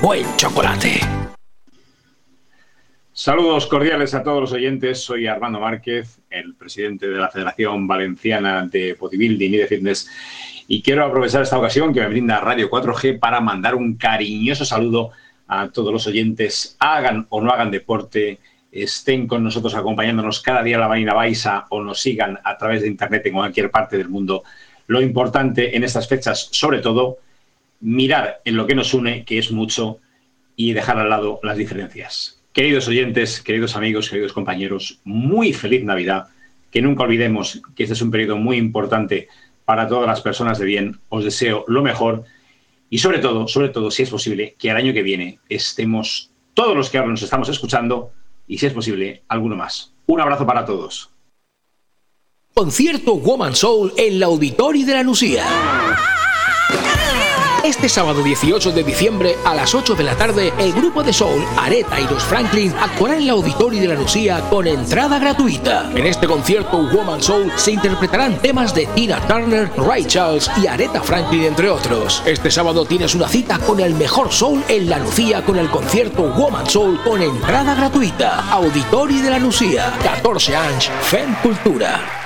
buen chocolate. Saludos cordiales a todos los oyentes. Soy Armando Márquez, el presidente de la Federación Valenciana de Bodybuilding y de Fitness. Y quiero aprovechar esta ocasión que me brinda Radio 4G para mandar un cariñoso saludo a todos los oyentes, hagan o no hagan deporte, estén con nosotros acompañándonos cada día a la Marina Baixa o nos sigan a través de Internet en cualquier parte del mundo. Lo importante en estas fechas, sobre todo, mirar en lo que nos une, que es mucho, y dejar al lado las diferencias. Queridos oyentes, queridos amigos, queridos compañeros, muy feliz Navidad. Que nunca olvidemos que este es un periodo muy importante para todas las personas de bien. Os deseo lo mejor y sobre todo, sobre todo, si es posible, que el año que viene estemos todos los que ahora nos estamos escuchando y si es posible, alguno más. Un abrazo para todos. Concierto Woman Soul en la Auditorio de la Lucía. Este sábado 18 de diciembre a las 8 de la tarde, el grupo de Soul, Areta y los Franklin actuarán en la Auditorio de la Lucía con entrada gratuita. En este concierto Woman Soul se interpretarán temas de Tina Turner, Ray Charles y Aretha Franklin, entre otros. Este sábado tienes una cita con el mejor soul en la Lucía con el concierto Woman Soul con entrada gratuita. Auditorio de la Lucía, 14 años, Fem Cultura.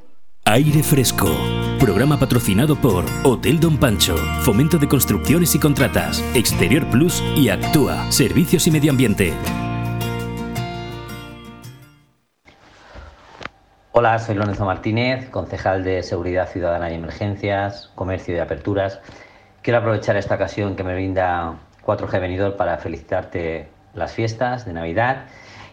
Aire Fresco. Programa patrocinado por Hotel Don Pancho, Fomento de Construcciones y Contratas, Exterior Plus y Actúa, Servicios y Medio Ambiente. Hola, soy Lorenzo Martínez, concejal de Seguridad Ciudadana y Emergencias, Comercio y Aperturas. Quiero aprovechar esta ocasión que me brinda 4G Venidor para felicitarte las fiestas de Navidad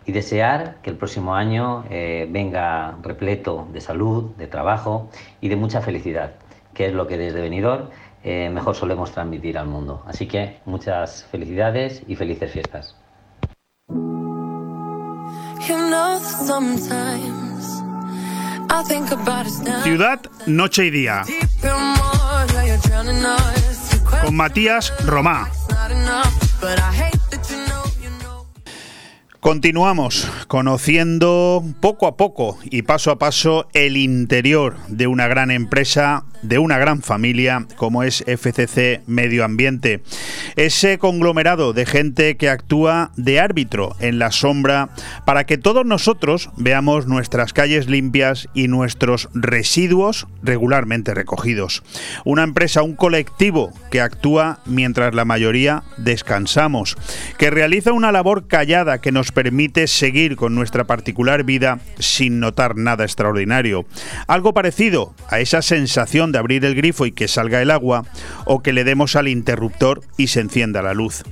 y desear que el próximo año eh, venga repleto de salud, de trabajo y de mucha felicidad, que es lo que desde Benidorm eh, mejor solemos transmitir al mundo. Así que muchas felicidades y felices fiestas. Ciudad, noche y día. Con Matías Romá. Continuamos conociendo poco a poco y paso a paso el interior de una gran empresa, de una gran familia como es FCC Medio Ambiente. Ese conglomerado de gente que actúa de árbitro en la sombra para que todos nosotros veamos nuestras calles limpias y nuestros residuos regularmente recogidos. Una empresa, un colectivo que actúa mientras la mayoría descansamos, que realiza una labor callada que nos permite seguir con nuestra particular vida sin notar nada extraordinario. Algo parecido a esa sensación de abrir el grifo y que salga el agua o que le demos al interruptor y se encienda la luz.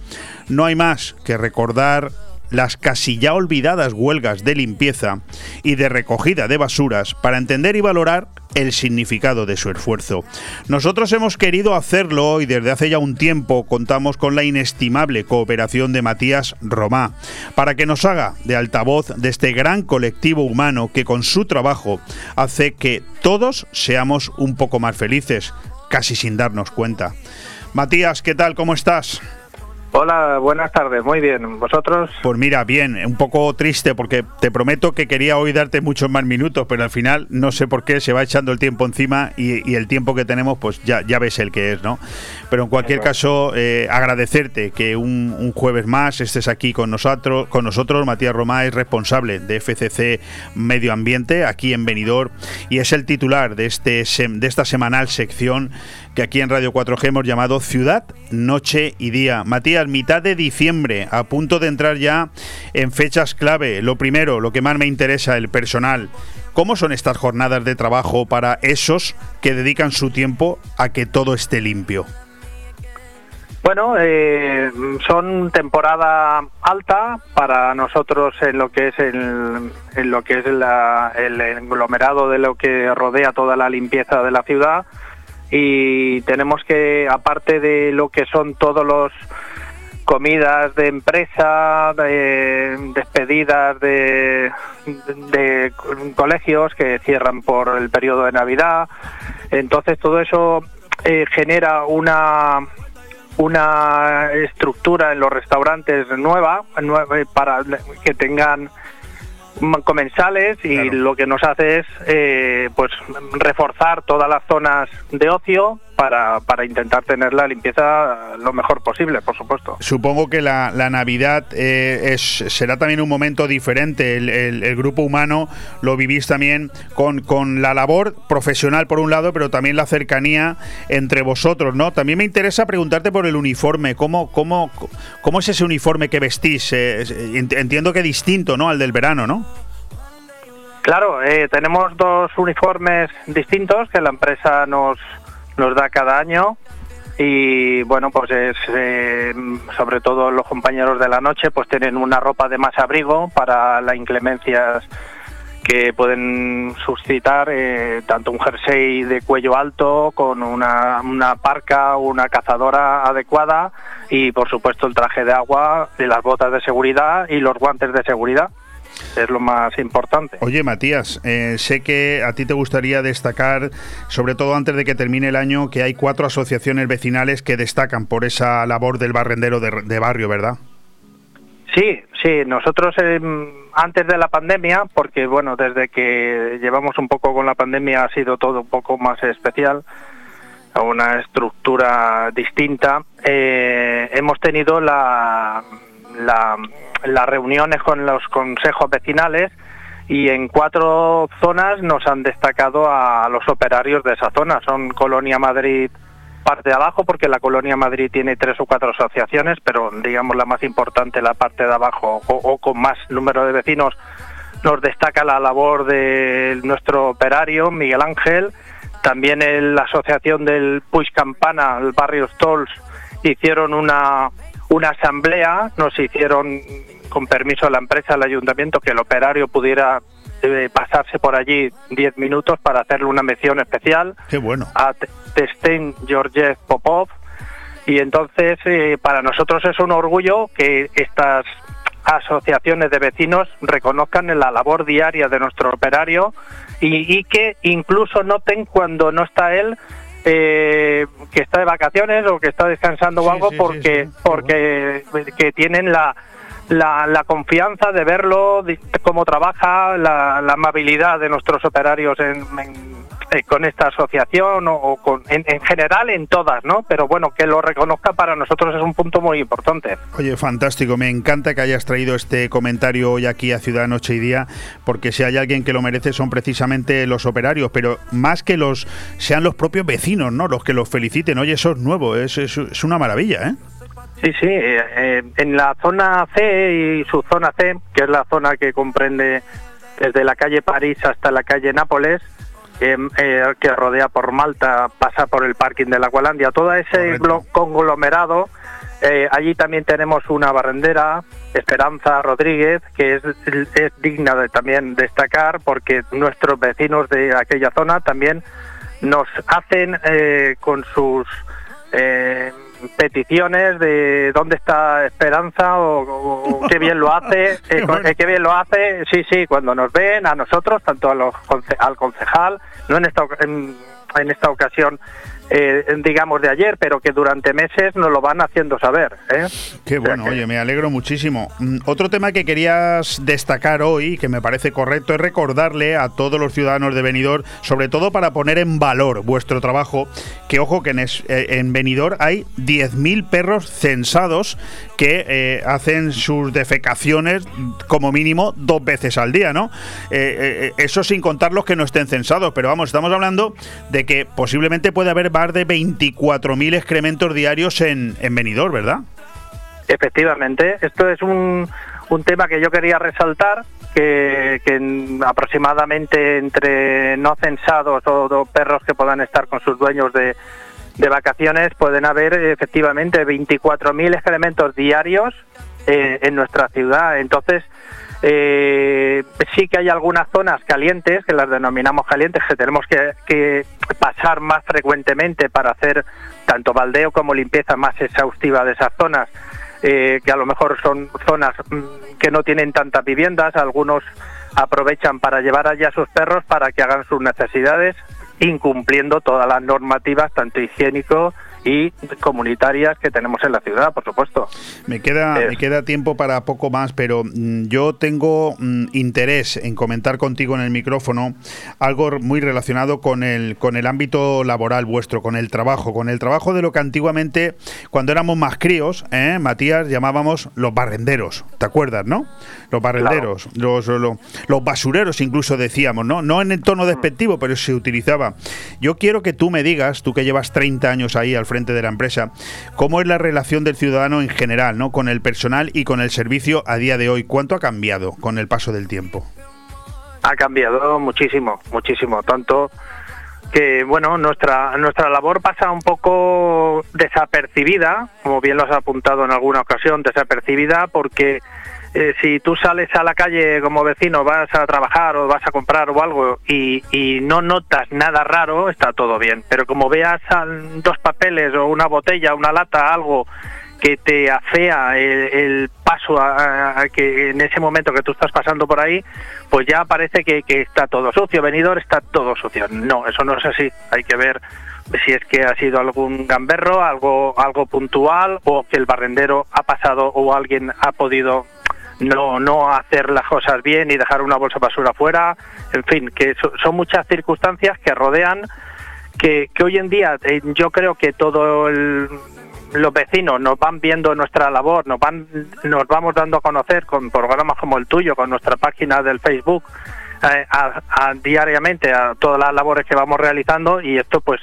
No hay más que recordar las casi ya olvidadas huelgas de limpieza y de recogida de basuras para entender y valorar el significado de su esfuerzo. Nosotros hemos querido hacerlo y desde hace ya un tiempo contamos con la inestimable cooperación de Matías Romá para que nos haga de altavoz de este gran colectivo humano que con su trabajo hace que todos seamos un poco más felices, casi sin darnos cuenta. Matías, ¿qué tal? ¿Cómo estás? Hola, buenas tardes, muy bien. ¿Vosotros? Pues mira, bien, un poco triste porque te prometo que quería hoy darte muchos más minutos, pero al final no sé por qué se va echando el tiempo encima y, el tiempo que tenemos, pues ya, ya ves el que es, ¿no? Pero en cualquier caso, eh, agradecerte que un, jueves más estés aquí con nosotros. Con nosotros, Matías Romá es responsable de FCC Medio Ambiente aquí en Benidorm y es el titular de, este, de esta semanal sección que aquí en Radio 4G hemos llamado Ciudad, Noche y Día. Matías, mitad de diciembre, a punto de entrar ya en fechas clave. Lo primero, lo que más me interesa, el personal. ¿Cómo son estas jornadas de trabajo para esos que dedican su tiempo a que todo esté limpio? Bueno, eh, son temporada alta para nosotros en lo que es el, en lo que es el englomerado de lo que rodea toda la limpieza de la ciudad y tenemos que, aparte de lo que son todos los comidas de empresa, despedidas de, de, colegios que cierran por el periodo de Navidad. Entonces todo eso eh, genera una una estructura en los restaurantes nueva, nueva para que tengan comensales y lo que nos hace es eh, pues reforzar todas las zonas de ocio para, para, intentar tener la limpieza lo mejor posible, por supuesto. Supongo que la, la Navidad eh, es, será también un momento diferente. El, el, grupo humano lo vivís también con, con, la labor profesional por un lado, pero también la cercanía entre vosotros, ¿no? También me interesa preguntarte por el uniforme. ¿Cómo, cómo, cómo es ese uniforme que vestís? Eh, entiendo que distinto, ¿no? Al del verano, ¿no? Claro, eh, tenemos dos uniformes distintos que la empresa nos, nos da cada año. y bueno, pues es, eh, sobre todo los compañeros de la noche pues tienen una ropa de más abrigo para las inclemencias que pueden suscitar eh, tanto un jersey de cuello alto con una, una parca, una cazadora adecuada y por supuesto el traje de agua, y las botas de seguridad y los guantes de seguridad. Es lo más importante. Oye, Matías, eh, sé que a ti te gustaría destacar, sobre todo antes de que termine el año, que hay cuatro asociaciones vecinales que destacan por esa labor del barrendero de, de barrio, ¿verdad? Sí, sí, nosotros eh, antes de la pandemia, porque bueno, desde que llevamos un poco con la pandemia ha sido todo un poco más especial, una estructura distinta, eh, hemos tenido la, la, las reuniones con los consejos vecinales y en cuatro zonas nos han destacado a los operarios de esa zona. Son Colonia Madrid, parte de abajo, porque la Colonia Madrid tiene tres o cuatro asociaciones, pero digamos la más importante, la parte de abajo o, con más número de vecinos, nos destaca la labor de nuestro operario, Miguel Ángel, también en la asociación del Puig Campana, el barrio Stolz, hicieron una, una asamblea, nos hicieron con permiso de la empresa, el ayuntamiento, que el operario pudiera eh, pasarse por allí 10 minutos para hacerle una mención especial. Qué bueno. A Testen Georgiev Popov. Y entonces, eh, para nosotros es un orgullo que estas asociaciones de vecinos reconozcan la labor diaria de nuestro operario y, que incluso noten cuando no está él eh, que está de vacaciones o que está descansando o algo porque porque que tienen la la, la confianza de verlo, cómo trabaja, la, amabilidad de nuestros operarios en, eh, con esta asociación o, con, en, general en todas, ¿no? Pero bueno, que lo reconozca para nosotros es un punto muy importante. Oye, fantástico, me encanta que hayas traído este comentario hoy aquí a Ciudad Noche y Día, porque si hay alguien que lo merece son precisamente los operarios, pero más que los sean los propios vecinos, ¿no? Los que los feliciten. Oye, eso es nuevo, es, es, es una maravilla, ¿eh? Sí, sí, eh, eh, en la zona C y su zona C, que es la zona que comprende desde la calle París hasta la calle Nápoles, eh, que rodea por Malta, pasa por el parking de la Gualandia, todo ese conglomerado, allí también tenemos una barrendera, Esperanza Rodríguez, que es, es digna de también destacar porque nuestros vecinos de aquella zona también nos hacen con sus peticiones de dónde está Esperanza o, qué bien lo hace, [LAUGHS] eh, eh, qué bien lo hace, sí, sí, cuando nos ven a nosotros, tanto a los, al concejal, no en esta, en, en esta ocasión eh, digamos, de ayer, pero que durante meses nos lo van haciendo saber. ¿eh? Qué bueno, oye, me alegro muchísimo. Mm, otro tema que querías destacar hoy, que me parece correcto, es recordarle a todos los ciudadanos de Benidorm, sobre todo para poner en valor vuestro trabajo, que ojo que en, es, eh, en Benidorm hay 10.000 perros censados que hacen sus defecaciones como mínimo dos veces al día, ¿no? eso sin contar los que no estén censados, pero vamos, estamos hablando de que posiblemente puede haber más de 24.000 excrementos diarios en, en Benidorm, ¿verdad? Efectivamente, esto es un, un tema que yo quería resaltar, que, que, aproximadamente entre no censados o, perros que puedan estar con sus dueños de, de vacaciones pueden haber efectivamente 24.000 excrementos diarios eh, en nuestra ciudad. Entonces, eh, sí que hay algunas zonas calientes, que las denominamos calientes, que tenemos que, pasar más frecuentemente para hacer tanto baldeo como limpieza más exhaustiva de esas zonas, eh, que a lo mejor son zonas mm, que no tienen tantas viviendas, algunos aprovechan para llevar allá a sus perros para que hagan sus necesidades, incumpliendo todas las normativas, tanto higiénico y comunitarias que tenemos en la ciudad, por supuesto. Me queda, me queda tiempo para poco más, pero mm, yo tengo mm, interés en comentar contigo en el micrófono algo muy relacionado con el, con el ámbito laboral vuestro, con el trabajo, con el trabajo de lo que antiguamente, cuando éramos más críos, ¿eh? Matías, llamábamos los barrenderos, ¿te acuerdas, no? Los barrenderos, los, los, los, basureros incluso decíamos, ¿no? No en el tono despectivo, pero se utilizaba. Yo quiero que tú me digas, tú que llevas 30 años ahí al frente, de la empresa. ¿Cómo es la relación del ciudadano en general, ¿no? con el personal y con el servicio a día de hoy? ¿Cuánto ha cambiado con el paso del tiempo? Ha cambiado muchísimo, muchísimo. Tanto que bueno, nuestra, nuestra labor pasa un poco desapercibida, como bien lo has apuntado en alguna ocasión, desapercibida porque eh, si tú sales a la calle como vecino, vas a trabajar o vas a comprar o algo y, no notas nada raro, está todo bien. Pero como veas dos papeles o una botella, una lata, algo que te afea el, el paso a que en ese momento que tú estás pasando por ahí, pues ya parece que, que está todo sucio, venidor está todo sucio. No, eso no es así. Hay que ver si es que ha sido algún gamberro, algo, algo puntual, o que el barrendero ha pasado o alguien ha podido no, no hacer las cosas bien y dejar una bolsa de basura fuera. En fin, que so- son muchas circunstancias que rodean que, que hoy en día eh, yo creo que todo el- los vecinos nos van viendo nuestra labor, nos van nos vamos dando a conocer con programas como el tuyo, con nuestra página del Facebook, eh, a- diariamente a todas las labores que vamos realizando y esto pues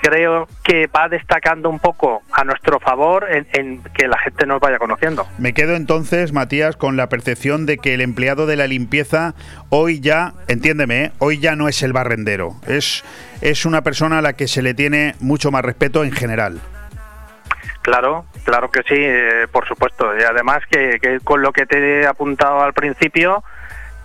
creo que va destacando un poco a nuestro favor en, en que la gente nos vaya conociendo. Me quedo entonces, Matías, con la percepción de que el empleado de la limpieza hoy ya, entiéndeme, ¿eh? hoy ya no es el barrendero, es, es una persona a la que se le tiene mucho más respeto en general. Claro, claro que sí, eh, por supuesto. Y además que, que con lo que te he apuntado al principio,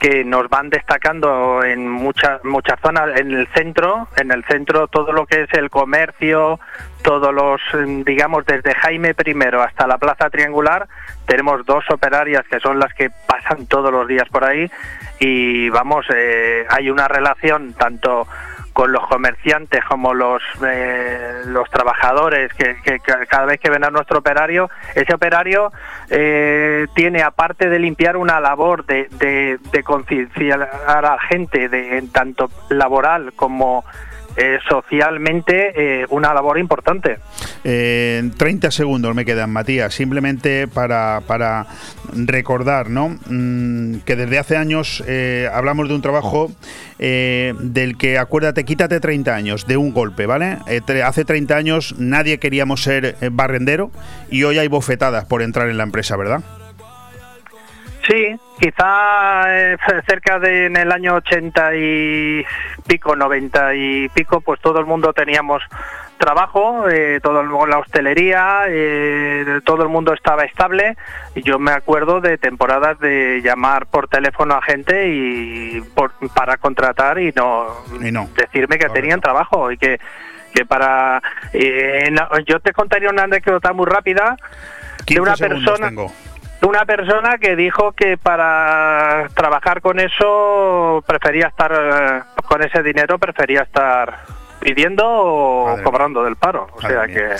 que nos van destacando en muchas muchas zonas, en el centro, en el centro todo lo que es el comercio, todos los, mm, digamos, desde Jaime I hasta la Plaza Triangular, tenemos dos operarias que son las que pasan todos los días por ahí y vamos, eh, hay una relación tanto con los comerciantes como los eh, los trabajadores que, que- que cada vez que ven a nuestro operario ese operario eh, tiene aparte de limpiar una labor de, de, de concienciar a la gente de en tanto laboral como eh, socialmente eh, una labor importante en 30 segundos me quedan, Matías, simplemente para, para recordar ¿no? Mm, que desde hace años eh, hablamos de un trabajo del que, acuérdate, quítate 30 años de un golpe, ¿vale? Hace 30 años nadie queríamos ser barrendero y hoy hay bofetadas por entrar en la empresa, ¿verdad? Sí, quizá eh, cerca de en el año 80 y pico, 90 y pico, pues todo el mundo teníamos trabajo, eh, todo el, la hostelería, eh, todo el mundo estaba estable. Y yo me acuerdo de temporadas de llamar por teléfono a gente y por- para contratar y no, Y no. decirme que tenían trabajo y que que para eh, no- yo te contaría una anécdota muy rápida de 15 una persona tengo. Una persona que dijo que para trabajar con eso prefería estar eh, con ese dinero prefería estar pidiendo o Madre cobrando del paro o sea que.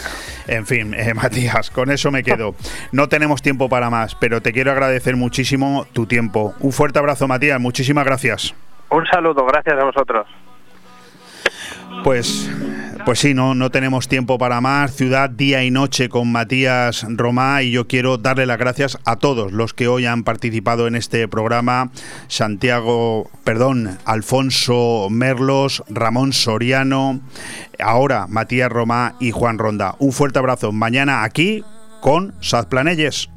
En fin, eh, [LAUGHS] Matías, con eso me quedo. No tenemos tiempo para más, pero te quiero agradecer muchísimo tu tiempo. Un fuerte abrazo, Matías. Muchísimas gracias. un saludo gracias a vosotros Pues, pues sí, no, no tenemos tiempo para más. Ciudad día y noche con Matías Romá y yo quiero darle las gracias a todos los que hoy han participado en este programa. Santiago, perdón, Alfonso Merlos, Ramón Soriano, ahora Matías Romá y Juan Ronda. Un fuerte abrazo. Mañana aquí con Sad Planelles.